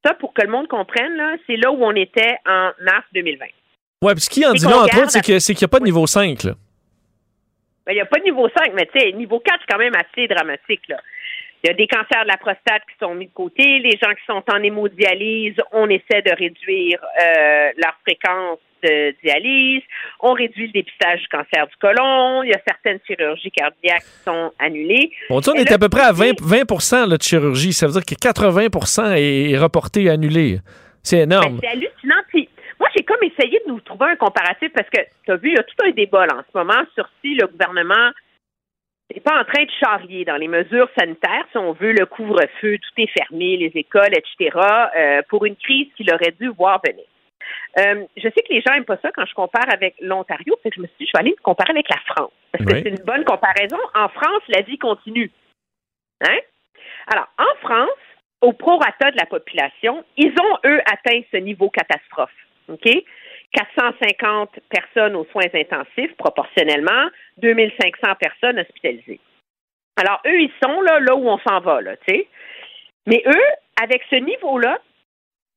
Ça, pour que le monde comprenne, c'est là où on était en mars 2020. Oui, puis ce qui en dit là, entre autres, c'est qu'il n'y a pas de niveau 5. Là. Ben, il n'y a pas de niveau 5, mais tu sais, niveau 4, c'est quand même assez dramatique. Là. Il y a des cancers de la prostate qui sont mis de côté. Les gens qui sont en hémodialyse, on essaie de réduire euh, leur fréquence de dialyse. On réduit le dépistage du cancer du côlon. Il y a certaines chirurgies cardiaques qui sont annulées. on est à peu près à 20, 20 de chirurgie. Ça veut dire que 80% est reporté et annulé. C'est énorme. Ben, c'est hallucinant. moi, j'ai comme essayé de nous trouver un comparatif parce que tu as vu, il y a tout un débat en ce moment sur si le gouvernement n'est pas en train de charrier dans les mesures sanitaires, si on veut le couvre-feu, tout est fermé, les écoles, etc., euh, pour une crise qu'il aurait dû voir venir. Euh, je sais que les gens n'aiment pas ça quand je compare avec l'Ontario, que je me suis dit, je vais aller comparer avec la France. Parce que c'est une bonne comparaison. En France, la vie continue. Hein? Alors, en France, au prorata de la population, ils ont, eux, atteint ce niveau catastrophe. OK? 450 personnes aux soins intensifs, proportionnellement, 2500 personnes hospitalisées. Alors, eux, ils sont là, là où on s'en va, là, tu sais. Mais eux, avec ce niveau-là,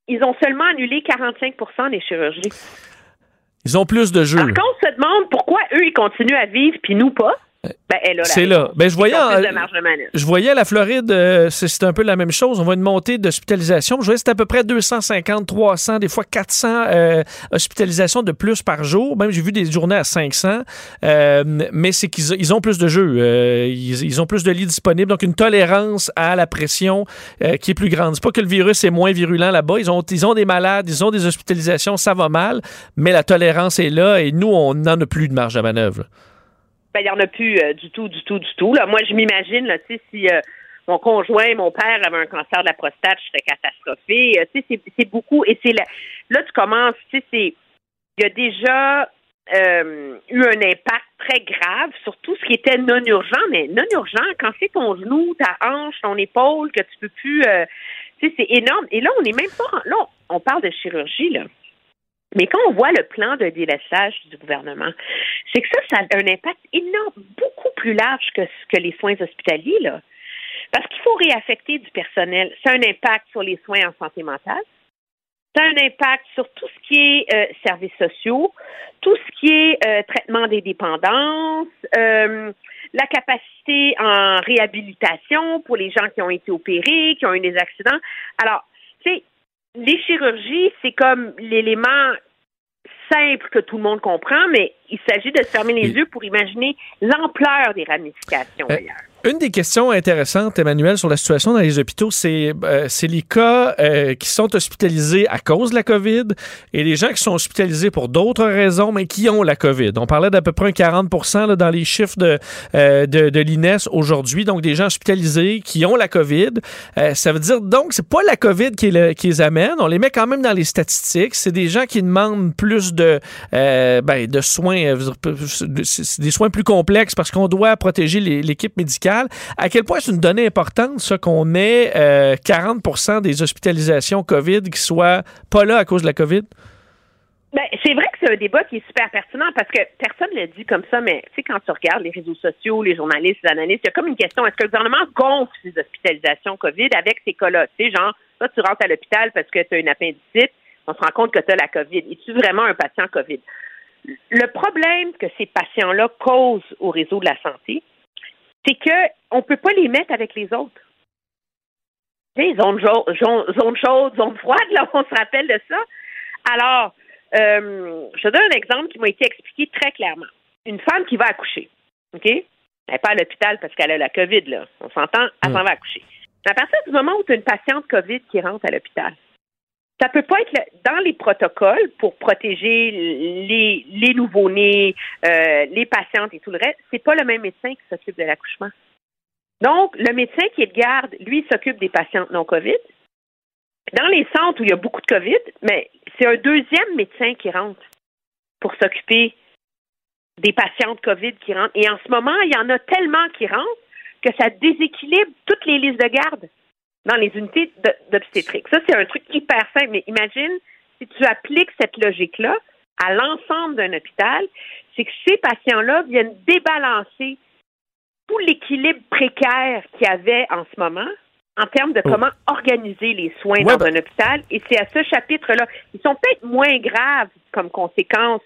ils ont seulement annulé 45% des chirurgies. Ils ont plus de jeux. Alors, quand on se demande pourquoi eux, ils continuent à vivre, puis nous pas, ben, c'est là. Ben, je, voyais je voyais la Floride, euh, c'est un peu la même chose. On voit une montée d'hospitalisation. Je voyais c'est à peu près 250, 300, des fois 400 euh, hospitalisations de plus par jour. Même j'ai vu des journées à 500. Euh, mais c'est qu'ils ils ont plus de jeux. Ils, ils, ont plus de lits disponibles. Donc une tolérance à la pression qui est plus grande. C'est pas que le virus est moins virulent là-bas. Ils ont, ils ont des malades, ils ont des hospitalisations, ça va mal. Mais la tolérance est là et nous, on n'en a plus de marge à manœuvre. Ben, il n'y en a plus euh, du tout, du tout, du tout. Là. Moi, je m'imagine, là, tu sais, si euh, mon conjoint, mon père avait un cancer de la prostate, je serais catastrophée. Euh, tu sais, c'est beaucoup. Et c'est là, là, tu commences, tu sais, c'est. Il y a déjà eu un impact très grave sur tout ce qui était non urgent, mais non urgent, quand c'est ton genou, ta hanche, ton épaule, que tu peux plus. tu sais, c'est énorme. Et là, on n'est même pas. Là, on parle de chirurgie, là. Mais quand on voit le plan de délaissage du gouvernement, c'est que ça, ça a un impact énorme, beaucoup plus large que, que les soins hospitaliers, là. Parce qu'il faut réaffecter du personnel. Ça a un impact sur les soins en santé mentale. Ça a un impact sur tout ce qui est euh, services sociaux, tout ce qui est euh, traitement des dépendances, euh, la capacité en réhabilitation pour les gens qui ont été opérés, qui ont eu des accidents. Alors, tu sais, les chirurgies, c'est comme l'élément simple que tout le monde comprend, mais il s'agit de se fermer les yeux pour imaginer l'ampleur des ramifications euh, une des questions intéressantes, Emmanuel, sur la situation dans les hôpitaux, c'est euh, les cas euh, qui sont hospitalisés à cause de la COVID et les gens qui sont hospitalisés pour d'autres raisons, mais qui ont la COVID. On parlait d'à peu près 40 là, dans les chiffres de, euh, de, de l'INES aujourd'hui, donc des gens hospitalisés qui ont la COVID. Euh, ça veut dire donc c'est pas la COVID qui, le, qui, les amène, on les met quand même dans les statistiques. C'est des gens qui demandent plus de, ben, de soins, des soins plus complexes parce qu'on doit protéger l'équipe médicale à quel point c'est une donnée importante, ça, qu'on ait 40% euh, des hospitalisations COVID qui soient pas là à cause de la COVID? Ben, c'est vrai que c'est un débat qui est super pertinent parce que personne ne le dit comme ça, mais tu sais, quand tu regardes les réseaux sociaux, les journalistes, les analystes, il y a comme une question, est-ce que le gouvernement gonfle ces hospitalisations COVID avec ces cas-là? Tu sais, genre, toi, tu rentres à l'hôpital parce que tu as une appendicite, on se rend compte que tu as la COVID. Es-tu vraiment un patient COVID? Le problème que ces patients-là causent au réseau de la santé, c'est qu'on ne peut pas les mettre avec les autres. Tu sais, zone, zone chaude, zone froide, là, <laughs> on se rappelle de ça. Alors, euh, je te donne un exemple qui m'a été expliqué très clairement. Une femme qui va accoucher, OK? Elle n'est pas à l'hôpital parce qu'elle a la COVID, là. On s'entend, elle s'en va accoucher. À partir du moment où tu as une patiente COVID qui rentre à l'hôpital, ça peut pas être dans les protocoles pour protéger les, les nouveau-nés, euh, les patientes et tout le reste. C'est pas le même médecin qui s'occupe de l'accouchement. Donc, le médecin qui est de garde, lui, s'occupe des patientes non COVID. Dans les centres où il y a beaucoup de COVID, mais c'est un deuxième médecin qui rentre pour s'occuper des patientes COVID qui rentrent. Et en ce moment, il y en a tellement qui rentrent que ça déséquilibre toutes les listes de garde dans les unités d'obstétrique. Ça, c'est un truc hyper simple, mais imagine si tu appliques cette logique-là à l'ensemble d'un hôpital, c'est que ces patients-là viennent débalancer tout l'équilibre précaire qu'il y avait en ce moment en termes de oh. comment organiser les soins dans ben un hôpital. Et c'est à ce chapitre-là. Ils sont peut-être moins graves comme conséquence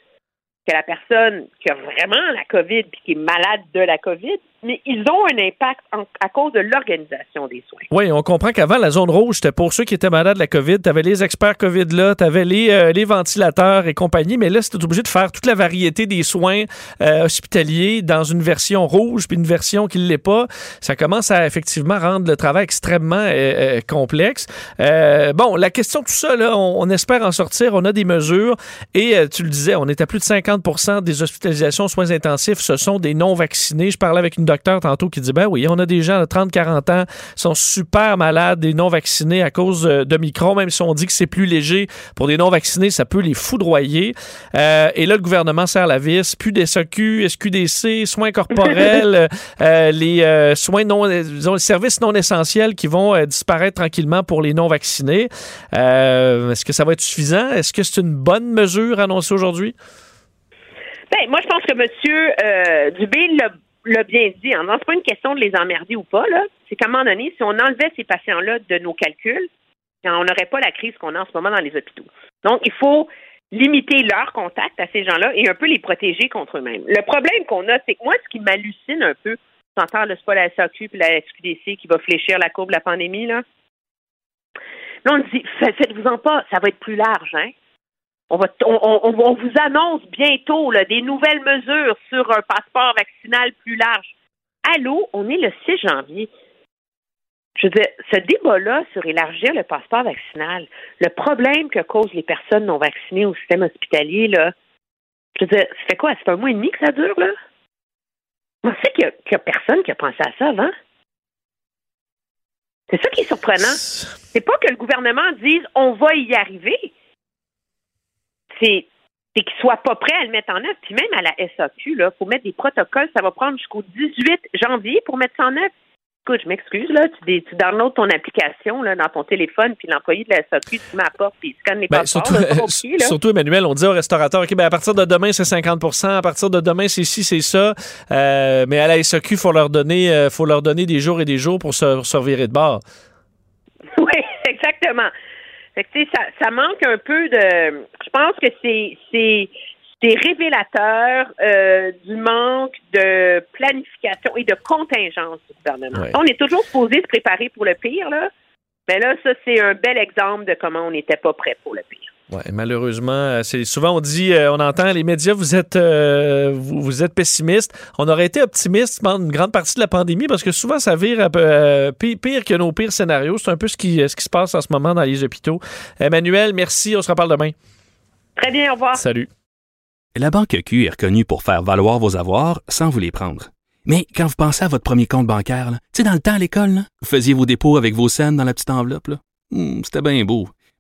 que la personne qui a vraiment la COVID et qui est malade de la COVID, mais ils ont un impact à cause de l'organisation des soins. Oui, on comprend qu'avant, la zone rouge, c'était pour ceux qui étaient malades de la COVID. Tu avais les experts COVID là, tu avais les, euh, les ventilateurs et compagnie, mais là, c'était obligé de faire toute la variété des soins euh, hospitaliers dans une version rouge puis une version qui ne l'est pas. Ça commence à effectivement rendre le travail extrêmement euh, complexe. bon, la question tout ça, là, on, on, espère en sortir. On a des mesures et tu le disais, on est à plus de 50 des hospitalisations soins intensifs, ce sont des non-vaccinés. Je parlais avec une docteur tantôt qui dit, ben oui, on a des gens de 30-40 ans qui sont super malades, des non-vaccinés à cause euh, de micro, même si on dit que c'est plus léger. Pour des non-vaccinés, ça peut les foudroyer. Euh, et là, le gouvernement serre la vis. Plus des SQ, SQDC, soins corporels, <laughs> euh, les soins non, disons, les services non essentiels qui vont disparaître tranquillement pour les non-vaccinés. Est-ce que ça va être suffisant? Est-ce que c'est une bonne mesure annoncée aujourd'hui? Ben, moi, je pense que M. Euh, Dubé l'a bien dit. Ce n'est pas une question de les emmerder ou pas. C'est qu'à un moment donné, si on enlevait ces patients-là de nos calculs, on n'aurait pas la crise qu'on a en ce moment dans les hôpitaux. Donc, il faut limiter leur contact à ces gens-là et un peu les protéger contre eux-mêmes. Le problème qu'on a, c'est que moi, ce qui m'hallucine un peu, t'entends, c'est pas la SAQ et la SQDC qui va fléchir la courbe de la pandémie, là. Là, on dit, faites-vous-en pas, ça va être plus large, hein. On, va, on, vous annonce bientôt des nouvelles mesures sur un passeport vaccinal plus large. Allô, on est le 6 janvier. Je veux dire, ce débat-là sur élargir le passeport vaccinal, le problème que causent les personnes non vaccinées au système hospitalier, là, je veux dire, ça fait quoi? C'est un mois et demi que ça dure, là? On sait qu'il n'y a, personne qui a pensé à ça avant. C'est ça qui est surprenant. C'est pas que le gouvernement dise on va y arriver c'est qu'ils soient pas prêts à le mettre en œuvre. Puis même à la SAQ, il faut mettre des protocoles. Ça va prendre jusqu'au 18 janvier pour mettre ça en œuvre. Écoute, je m'excuse, là, tu, tu downloads ton application là, dans ton téléphone, puis l'employé de la SAQ, tu m'apportes, puis il scanne les ben, passeports. Surtout, <laughs> surtout, Emmanuel, on dit au restaurateur, OK, ben, à partir de demain, c'est 50% à partir de demain, c'est ci, c'est ça. Euh, mais à la SAQ, il faut, leur donner, euh, faut leur donner des jours et des jours pour se, se revirer de bord. <laughs> Oui, exactement. Fait que, ça, ça manque un peu de. Je pense que c'est c'est c'est révélateur euh, du manque de planification et de contingence du gouvernement. On est toujours supposé se préparer pour le pire, là. Mais là, ça, c'est un bel exemple de comment on n'était pas prêt pour le pire. Ouais, malheureusement, euh, c'est souvent on dit, euh, on entend les médias, vous êtes, euh, vous, êtes pessimiste. On aurait été optimiste pendant une grande partie de la pandémie parce que souvent ça vire un peu, pire, que nos pires scénarios. C'est un peu ce qui, ce qui se passe en ce moment dans les hôpitaux. Emmanuel, merci. On se reparle demain. Très bien, au revoir. Salut. La Banque Q est reconnue pour faire valoir vos avoirs sans vous les prendre. Mais quand vous pensez à votre premier compte bancaire, tu sais, dans le temps à l'école, vous faisiez vos dépôts avec vos scènes dans la petite enveloppe. Hmm, c'était bien beau.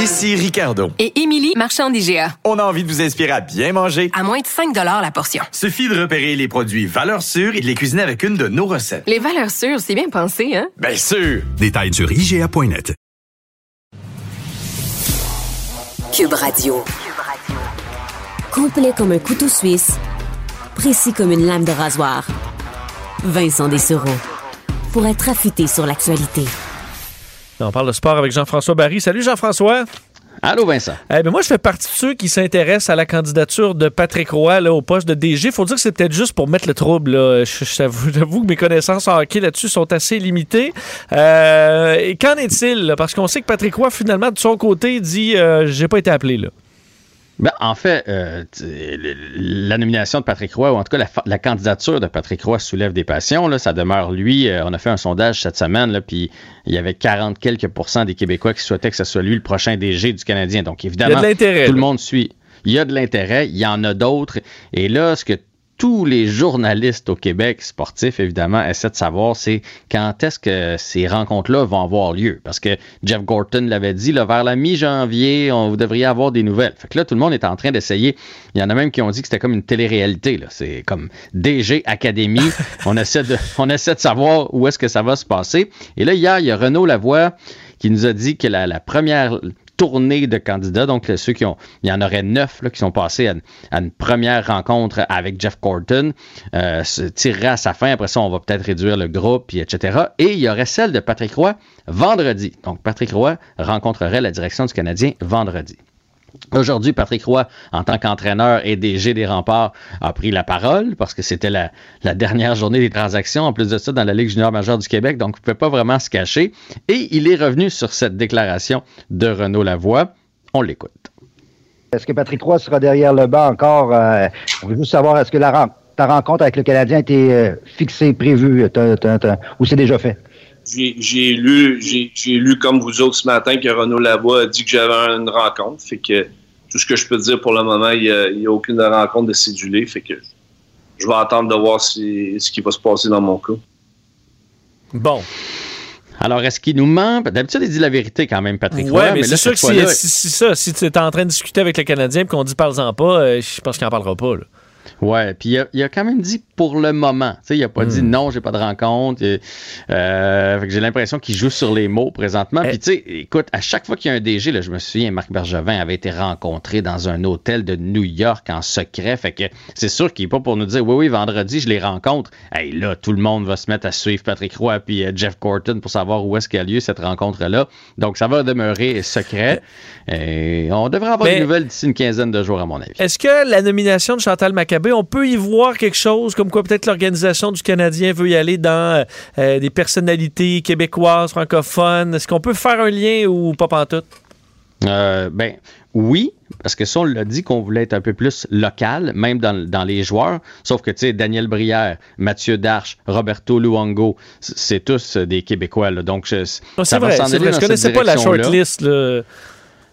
Ici Ricardo. Et Émilie, marchand d'IGA. On a envie de vous inspirer à bien manger. À moins de 5 la portion. Suffit de repérer les produits valeurs sûres et de les cuisiner avec une de nos recettes. Les valeurs sûres, c'est bien pensé, hein? Bien sûr! Détails sur IGA.net. Cube Radio. Complet comme un couteau suisse, précis comme une lame de rasoir. Vincent Dessereau. Pour être affûté sur l'actualité. On parle de sport avec Jean-François Barry. Salut Jean-François. Allô Vincent. Eh ben moi, je fais partie de ceux qui s'intéressent à la candidature de Patrick Roy là, au poste de DG. Faut dire que c'est peut-être juste pour mettre le trouble. Là. <laughs> J'avoue que mes connaissances en hockey là-dessus sont assez limitées. Euh, et qu'en est-il? Parce qu'on sait que Patrick Roy, finalement, de son côté, dit euh, j'ai pas été appelé. là. Ben, en fait, euh, la nomination de Patrick Roy, ou en tout cas la, candidature de Patrick Roy soulève des passions. Là, ça demeure lui. Euh, on a fait un sondage cette semaine, là, puis il y avait 40 quelques pourcents des Québécois qui souhaitaient que ce soit lui le prochain DG du Canadien. Donc évidemment, tout le monde suit. Il y a de l'intérêt, il y en a d'autres. Et là, ce que tous les journalistes au Québec sportifs, évidemment, essaient de savoir, c'est quand est-ce que ces rencontres-là vont avoir lieu. Parce que Jeff Gorton l'avait dit, là, vers la mi-janvier, on, vous devriez avoir des nouvelles. Fait que là, tout le monde est en train d'essayer. Il y en a même qui ont dit que c'était comme une télé-réalité. C'est comme DG Académie. <laughs> on, essaie de, on essaie de savoir où est-ce que ça va se passer. Et là, hier, il y a Renaud Lavoie qui nous a dit que la, la première tournée de candidats. Donc, ceux qui ont, il y en aurait neuf là, qui sont passés à, une première rencontre avec Jeff Corton, euh, se tirerait à sa fin. Après ça, on va peut-être réduire le groupe, etc. Et il y aurait celle de Patrick Roy vendredi. Donc, Patrick Roy rencontrerait la direction du Canadien vendredi. Aujourd'hui, Patrick Roy, en tant qu'entraîneur et DG des remparts, a pris la parole parce que c'était la, dernière journée des transactions, en plus de ça, dans la Ligue junior majeure du Québec, donc il ne pouvait pas vraiment se cacher. Et il est revenu sur cette déclaration de Renaud Lavoie. On l'écoute. Est-ce que Patrick Roy sera derrière le banc encore? Euh, on veut juste savoir, est-ce que ta rencontre avec le Canadien a été euh, fixée, prévue, ou c'est déjà fait? J'ai lu, j'ai lu comme vous autres ce matin que Renaud Lavoie a dit que j'avais une rencontre. Fait que tout ce que je peux dire pour le moment, il n'y a, aucune rencontre de cédulée. Fait que je vais attendre de voir ce qui va se passer dans mon cas. Bon. Alors, est-ce qu'il nous ment? D'habitude, il dit la vérité quand même, Patrick. Oui, mais, c'est sûr que si, ça, si tu es en train de discuter avec le Canadien et qu'on dit parle-en pas, euh, je pense qu'il n'en parlera pas. Là. Ouais, puis il a, quand même dit pour le moment. Tu sais, il a pas dit hmm. non, j'ai pas de rencontre. Euh, j'ai l'impression qu'il joue sur les mots présentement. Puis tu sais, écoute, à chaque fois qu'il y a un DG, là, je me souviens, Marc Bergevin avait été rencontré dans un hôtel de New York en secret. Fait que c'est sûr qu'il est pas pour nous dire oui, oui, vendredi, je les rencontre. Hey, là, tout le monde va se mettre à suivre Patrick Roy puis euh, Jeff Corton pour savoir où est-ce qu'a lieu cette rencontre-là. Donc, ça va demeurer secret. Et on devrait avoir des nouvelles d'ici une quinzaine de jours, à mon avis. Est-ce que la nomination de Chantal On peut y voir quelque chose, comme quoi peut-être l'organisation du Canadien veut y aller dans euh, des personnalités québécoises, francophones. Est-ce qu'on peut faire un lien ou pas pantoute? Euh, ben oui, parce que ça, on l'a dit qu'on voulait être un peu plus local, même dans, les joueurs. Sauf que, tu sais, Daniel Brière, Mathieu Darche, Roberto Luongo, c'est tous des Québécois. Donc, ça c'est vrai, c'est vrai. Je connaissais pas la shortlist de,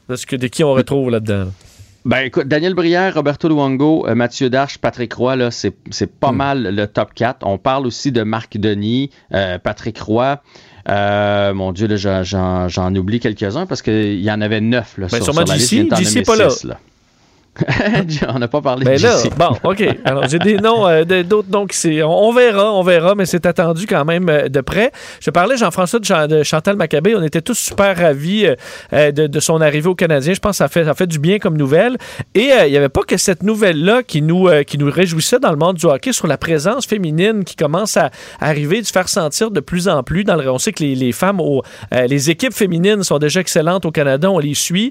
de qui on retrouve là-dedans. Ben écoute, Daniel Brière, Roberto Luongo, euh, Mathieu Darche, Patrick Roy, là, c'est, pas hmm. mal le top 4. On parle aussi de Marc Denis, euh, Patrick Roy. Euh, mon Dieu, là, j'en, oublie quelques-uns parce qu'il y en avait neuf là, ben, sur, sur la liste. pas là. <laughs> on n'a pas parlé ben là, Bon, OK. Alors, j'ai des noms, euh, d'autres noms qui on, verra, on verra, mais c'est attendu quand même euh, de près. Je parlais, Jean-François, de, Chantal Maccabé. On était tous super ravis euh, de, son arrivée au Canadien. Je pense que ça fait, ça fait du bien comme nouvelle. Et il n'y avait pas que cette nouvelle-là qui nous, qui nous réjouissait dans le monde du hockey sur la présence féminine qui commence à arriver, de se faire sentir de plus en plus. Dans le, on sait que les, les femmes, au, les équipes féminines sont déjà excellentes au Canada, on les suit.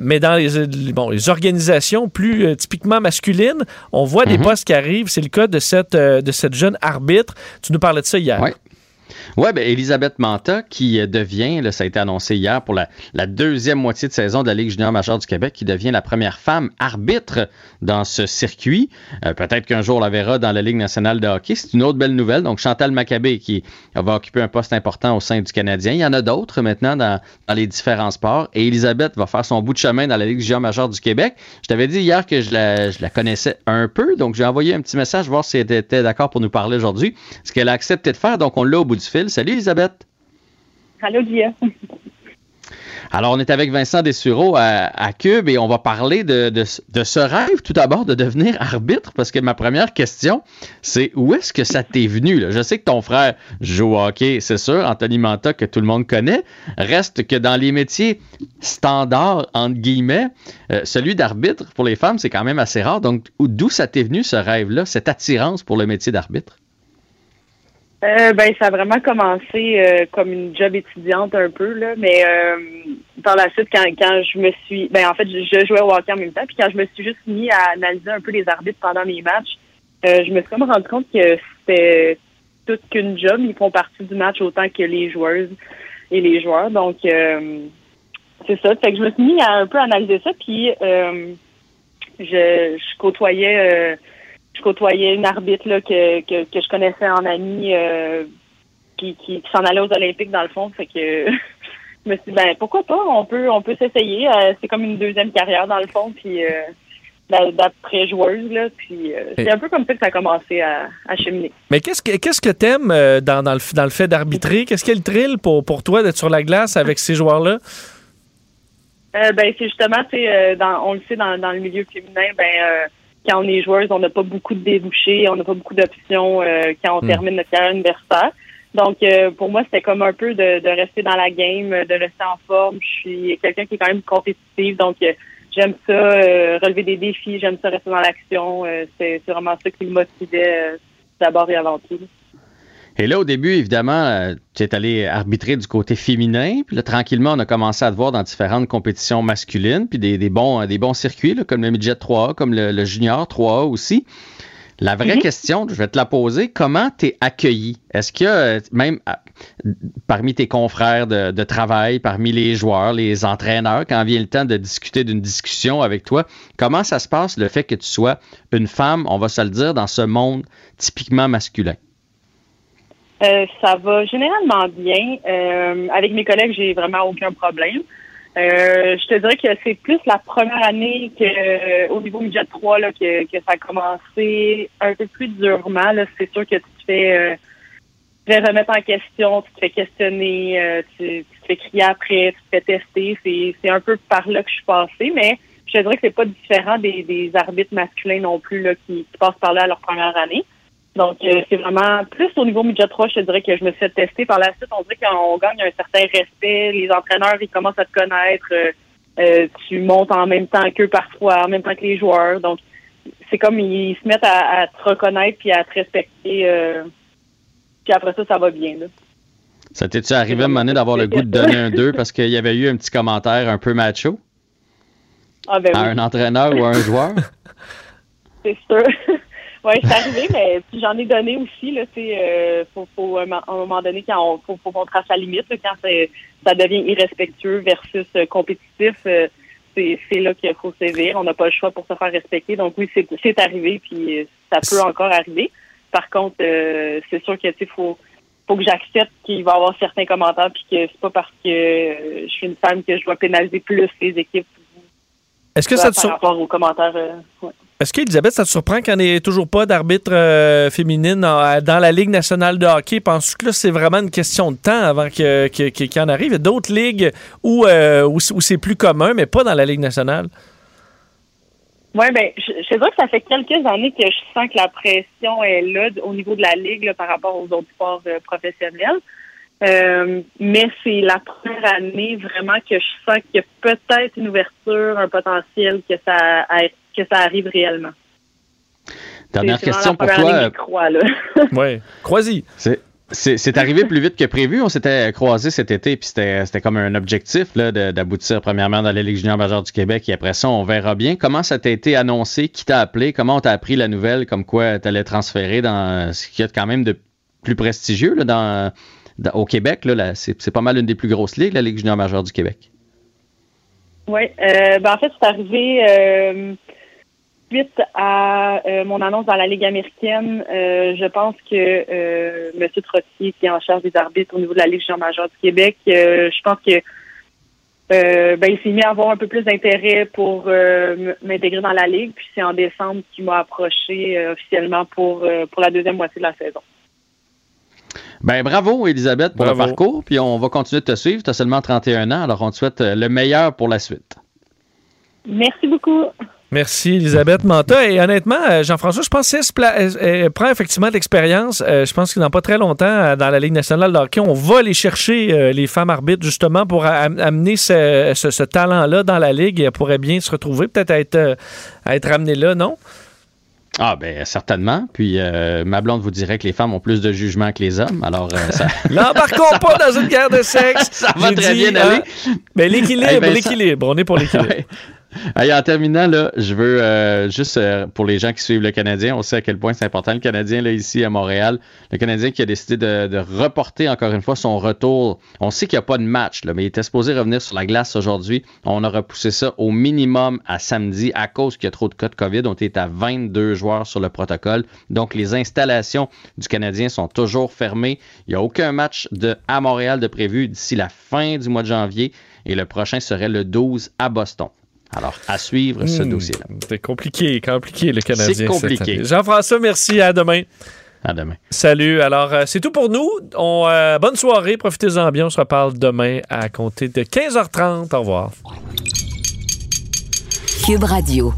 mais dans les, bon, les organisations, plus euh, typiquement masculine, on voit des mhm. postes qui arrivent. C'est le cas de cette, euh, de cette jeune arbitre. Tu nous parlais de ça hier. Oui. Oui, ben, Elisabeth Manta, qui euh, devient, là, ça a été annoncé hier, pour la, deuxième moitié de saison de la Ligue junior majeure du Québec, qui devient la première femme arbitre dans ce circuit. Euh, peut-être qu'un jour on la verra dans la Ligue nationale de hockey. C'est une autre belle nouvelle. Donc, Chantal Maccabé, qui va occuper un poste important au sein du Canadien. Il y en a d'autres maintenant dans, les différents sports. Et Elisabeth va faire son bout de chemin dans la Ligue junior majeure du Québec. Je t'avais dit hier que je la, connaissais un peu. Donc, j'ai envoyé un petit message, voir si elle était d'accord pour nous parler aujourd'hui. Ce qu'elle a accepté de faire. Donc, on l'a au bout du fil. Salut, Elisabeth. Allô, Guillaume. Alors, on est avec Vincent Dessureau à, à Cube et on va parler de, ce rêve tout d'abord de devenir arbitre parce que ma première question, c'est où est-ce que ça t'est venu? Je sais que ton frère joue au hockey, c'est sûr, Anthony Manta, que tout le monde connaît. Reste que dans les métiers standards, entre guillemets, euh, celui d'arbitre pour les femmes, c'est quand même assez rare. Donc, d'où ça t'est venu ce rêve-là, cette attirance pour le métier d'arbitre? Euh, ben, ça a vraiment commencé euh, comme une job étudiante un peu, là, mais euh, par la suite, quand, quand je me suis ben en fait, je, jouais au hockey en même temps, puis quand je me suis juste mis à analyser un peu les arbitres pendant mes matchs, je me suis comme rendu compte que c'était toute qu'une job, ils font partie du match autant que les joueuses et les joueurs. Donc c'est ça. Fait que je me suis mis à un peu analyser ça, puis je, je côtoyais je côtoyais une arbitre là, que, que, que je connaissais en ami euh, qui, qui, s'en allait aux Olympiques dans le fond. Fait que <laughs> je me suis dit ben pourquoi pas, on peut on peut s'essayer. Euh, c'est comme une deuxième carrière dans le fond, puis euh, d'après joueuse là, puis c'est un peu comme ça que ça a commencé à, à cheminer. Mais qu'est-ce que qu'est-ce que t'aimes dans, dans, le dans le fait d'arbitrer? Qu'est-ce qu'il thrill pour pour toi d'être sur la glace avec ces joueurs là ben c'est justement dans on le sait dans, dans le milieu féminin ben quand on est joueuse, on n'a pas beaucoup de débouchés, on n'a pas beaucoup d'options euh, quand on hmm. termine notre carrière universitaire. Donc, euh, pour moi, c'était comme un peu de, rester dans la game, de rester en forme. Je suis quelqu'un qui est quand même compétitif, donc euh, j'aime ça, relever des défis, j'aime ça rester dans l'action. c'est vraiment ça qui me motivait d'abord et avant tout. Et là, au début, évidemment, euh, tu es allé arbitrer du côté féminin. Puis là, tranquillement, on a commencé à te voir dans différentes compétitions masculines, puis des, bons, des bons circuits, comme le Midget 3 comme le, Junior 3 aussi. La vraie mhm. question, je vais te la poser, comment t'es accueilli? Est-ce que euh, même euh, parmi tes confrères de, de, travail, parmi les joueurs, les entraîneurs, quand vient le temps de discuter d'une discussion avec toi, comment ça se passe le fait que tu sois une femme, on va se le dire, dans ce monde typiquement masculin? Euh, ça va généralement bien. Euh, avec mes collègues, j'ai vraiment aucun problème. Euh, je te dirais que c'est plus la première année que au niveau midget 3 là, que, que ça a commencé un peu plus durement. C'est sûr que tu te fais, tu te fais remettre en question, tu te fais questionner, tu, te fais crier après, tu te fais tester. C'est, c'est un peu par là que je suis passée, mais je te dirais que c'est pas différent des, des arbitres masculins non plus là, qui, qui passent par là à leur première année. Donc, euh, c'est vraiment plus au niveau midget 3, je te dirais que je me suis fait tester. Par la suite, on dirait qu'on gagne un certain respect. Les entraîneurs, ils commencent à te connaître. Euh, euh, tu montes en même temps qu'eux parfois, en même temps que les joueurs. Donc, c'est comme ils se mettent à, te reconnaître puis à te respecter. puis après ça, ça va bien. Là. Ça t'est-tu arrivé à un moment donné d'avoir le goût de donner un 2 parce qu'il y avait eu un petit commentaire un peu macho? Ah ben à un entraîneur ou à un joueur? <laughs> c'est sûr. Oui, c'est arrivé, mais <laughs> j'en ai donné aussi. Là, euh, faut, faut, à un moment donné, quand on, faut, faut qu'on trace la limite, quand ça devient irrespectueux versus euh, compétitif, euh, c'est là qu'il faut sévir. On n'a pas le choix pour se faire respecter. Donc oui, c'est arrivé, puis euh, ça peut encore arriver. Par contre, c'est sûr que faut faut que j'accepte qu'il va y avoir certains commentaires, puis que c'est pas parce que je suis une femme que je dois pénaliser plus les équipes. Est-ce que ça te par rapport aux commentaires est-ce qu'Elisabeth, ça te surprend qu'il n'y ait toujours pas d'arbitre euh, féminine dans la Ligue nationale de hockey? Penses-tu que là, c'est vraiment une question de temps avant qu'il en arrive? Il y a d'autres ligues euh, où, où, c'est plus commun, mais pas dans la Ligue nationale. Oui, bien, je, je que ça fait quelques années que je sens que la pression est là au niveau de la Ligue par rapport aux autres sports euh, professionnels. mais c'est la première année vraiment que je sens qu'il y a peut-être une ouverture, un potentiel que ça a que ça arrive réellement. Dernière question pour toi. oui, <laughs> croisy. C'est arrivé plus vite que prévu. On s'était croisé cet été, puis c'était comme un objectif d'aboutir premièrement dans la Ligue junior majeure du Québec, et après ça, on verra bien. Comment ça t'a été annoncé? Qui t'a appelé? Comment on t'a appris la nouvelle? Comme quoi tu allais transférer dans ce qu'il y a quand même de plus prestigieux là, dans, au Québec. Là, c'est pas mal une des plus grosses ligues, la Ligue junior majeure du Québec. Oui, euh, ben en fait, c'est arrivé euh, suite à euh, mon annonce dans la Ligue américaine. Euh, je pense que euh, M. Trottier, qui est en charge des arbitres au niveau de la Ligue junior majeure du Québec, je pense que ben, il s'est mis à avoir un peu plus d'intérêt pour m'intégrer dans la Ligue. Puis c'est en décembre qu'il m'a approché officiellement pour, pour la deuxième moitié de la saison. Ben bravo, Elisabeth, pour le parcours. Puis on va continuer de te suivre. Tu as seulement 31 ans, alors on te souhaite le meilleur pour la suite. Merci beaucoup. Merci, Elisabeth Manta. Et honnêtement, euh, Jean-François, je pense qu'elle prend effectivement de l'expérience. Euh, je pense que dans pas très longtemps, dans la Ligue nationale de hockey, on va aller chercher les femmes arbitres justement pour amener ce, talent-là dans la Ligue. Et elle pourrait bien se retrouver, peut-être à être, à être là, non? Ah ben certainement. Puis euh, ma blonde vous dirait que les femmes ont plus de jugement que les hommes. Alors euh, ça... <laughs> N'embarquons pas dans une guerre de <laughs> sexe. ça va très bien aller. Hein? Mais l'équilibre, ben, l'équilibre. On est pour l'équilibre. <laughs> <laughs> en terminant, là, je veux euh, juste euh, pour les gens qui suivent le Canadien, on sait à quel point c'est important. Le Canadien, là, ici à Montréal, le Canadien qui a décidé de, reporter encore une fois son retour. On sait qu'il n'y a pas de match, là, mais il était supposé revenir sur la glace aujourd'hui. On a repoussé ça au minimum à samedi à cause qu'il y a trop de cas de COVID. On est à 22 joueurs sur le protocole. Donc, les installations du Canadien sont toujours fermées. Il n'y a aucun match de, à Montréal de prévu d'ici la fin du mois de janvier. Et le prochain serait le 12 à Boston. Alors, à suivre ce hmm. dossier-là. C'est compliqué, compliqué, le Canadien. C'est compliqué. Jean-François, merci. À demain. À demain. Salut. Alors, euh, c'est tout pour nous. On, euh, bonne soirée. Profitez-en bien. On se reparle demain à compter de 15h30. Au revoir. Cube Radio.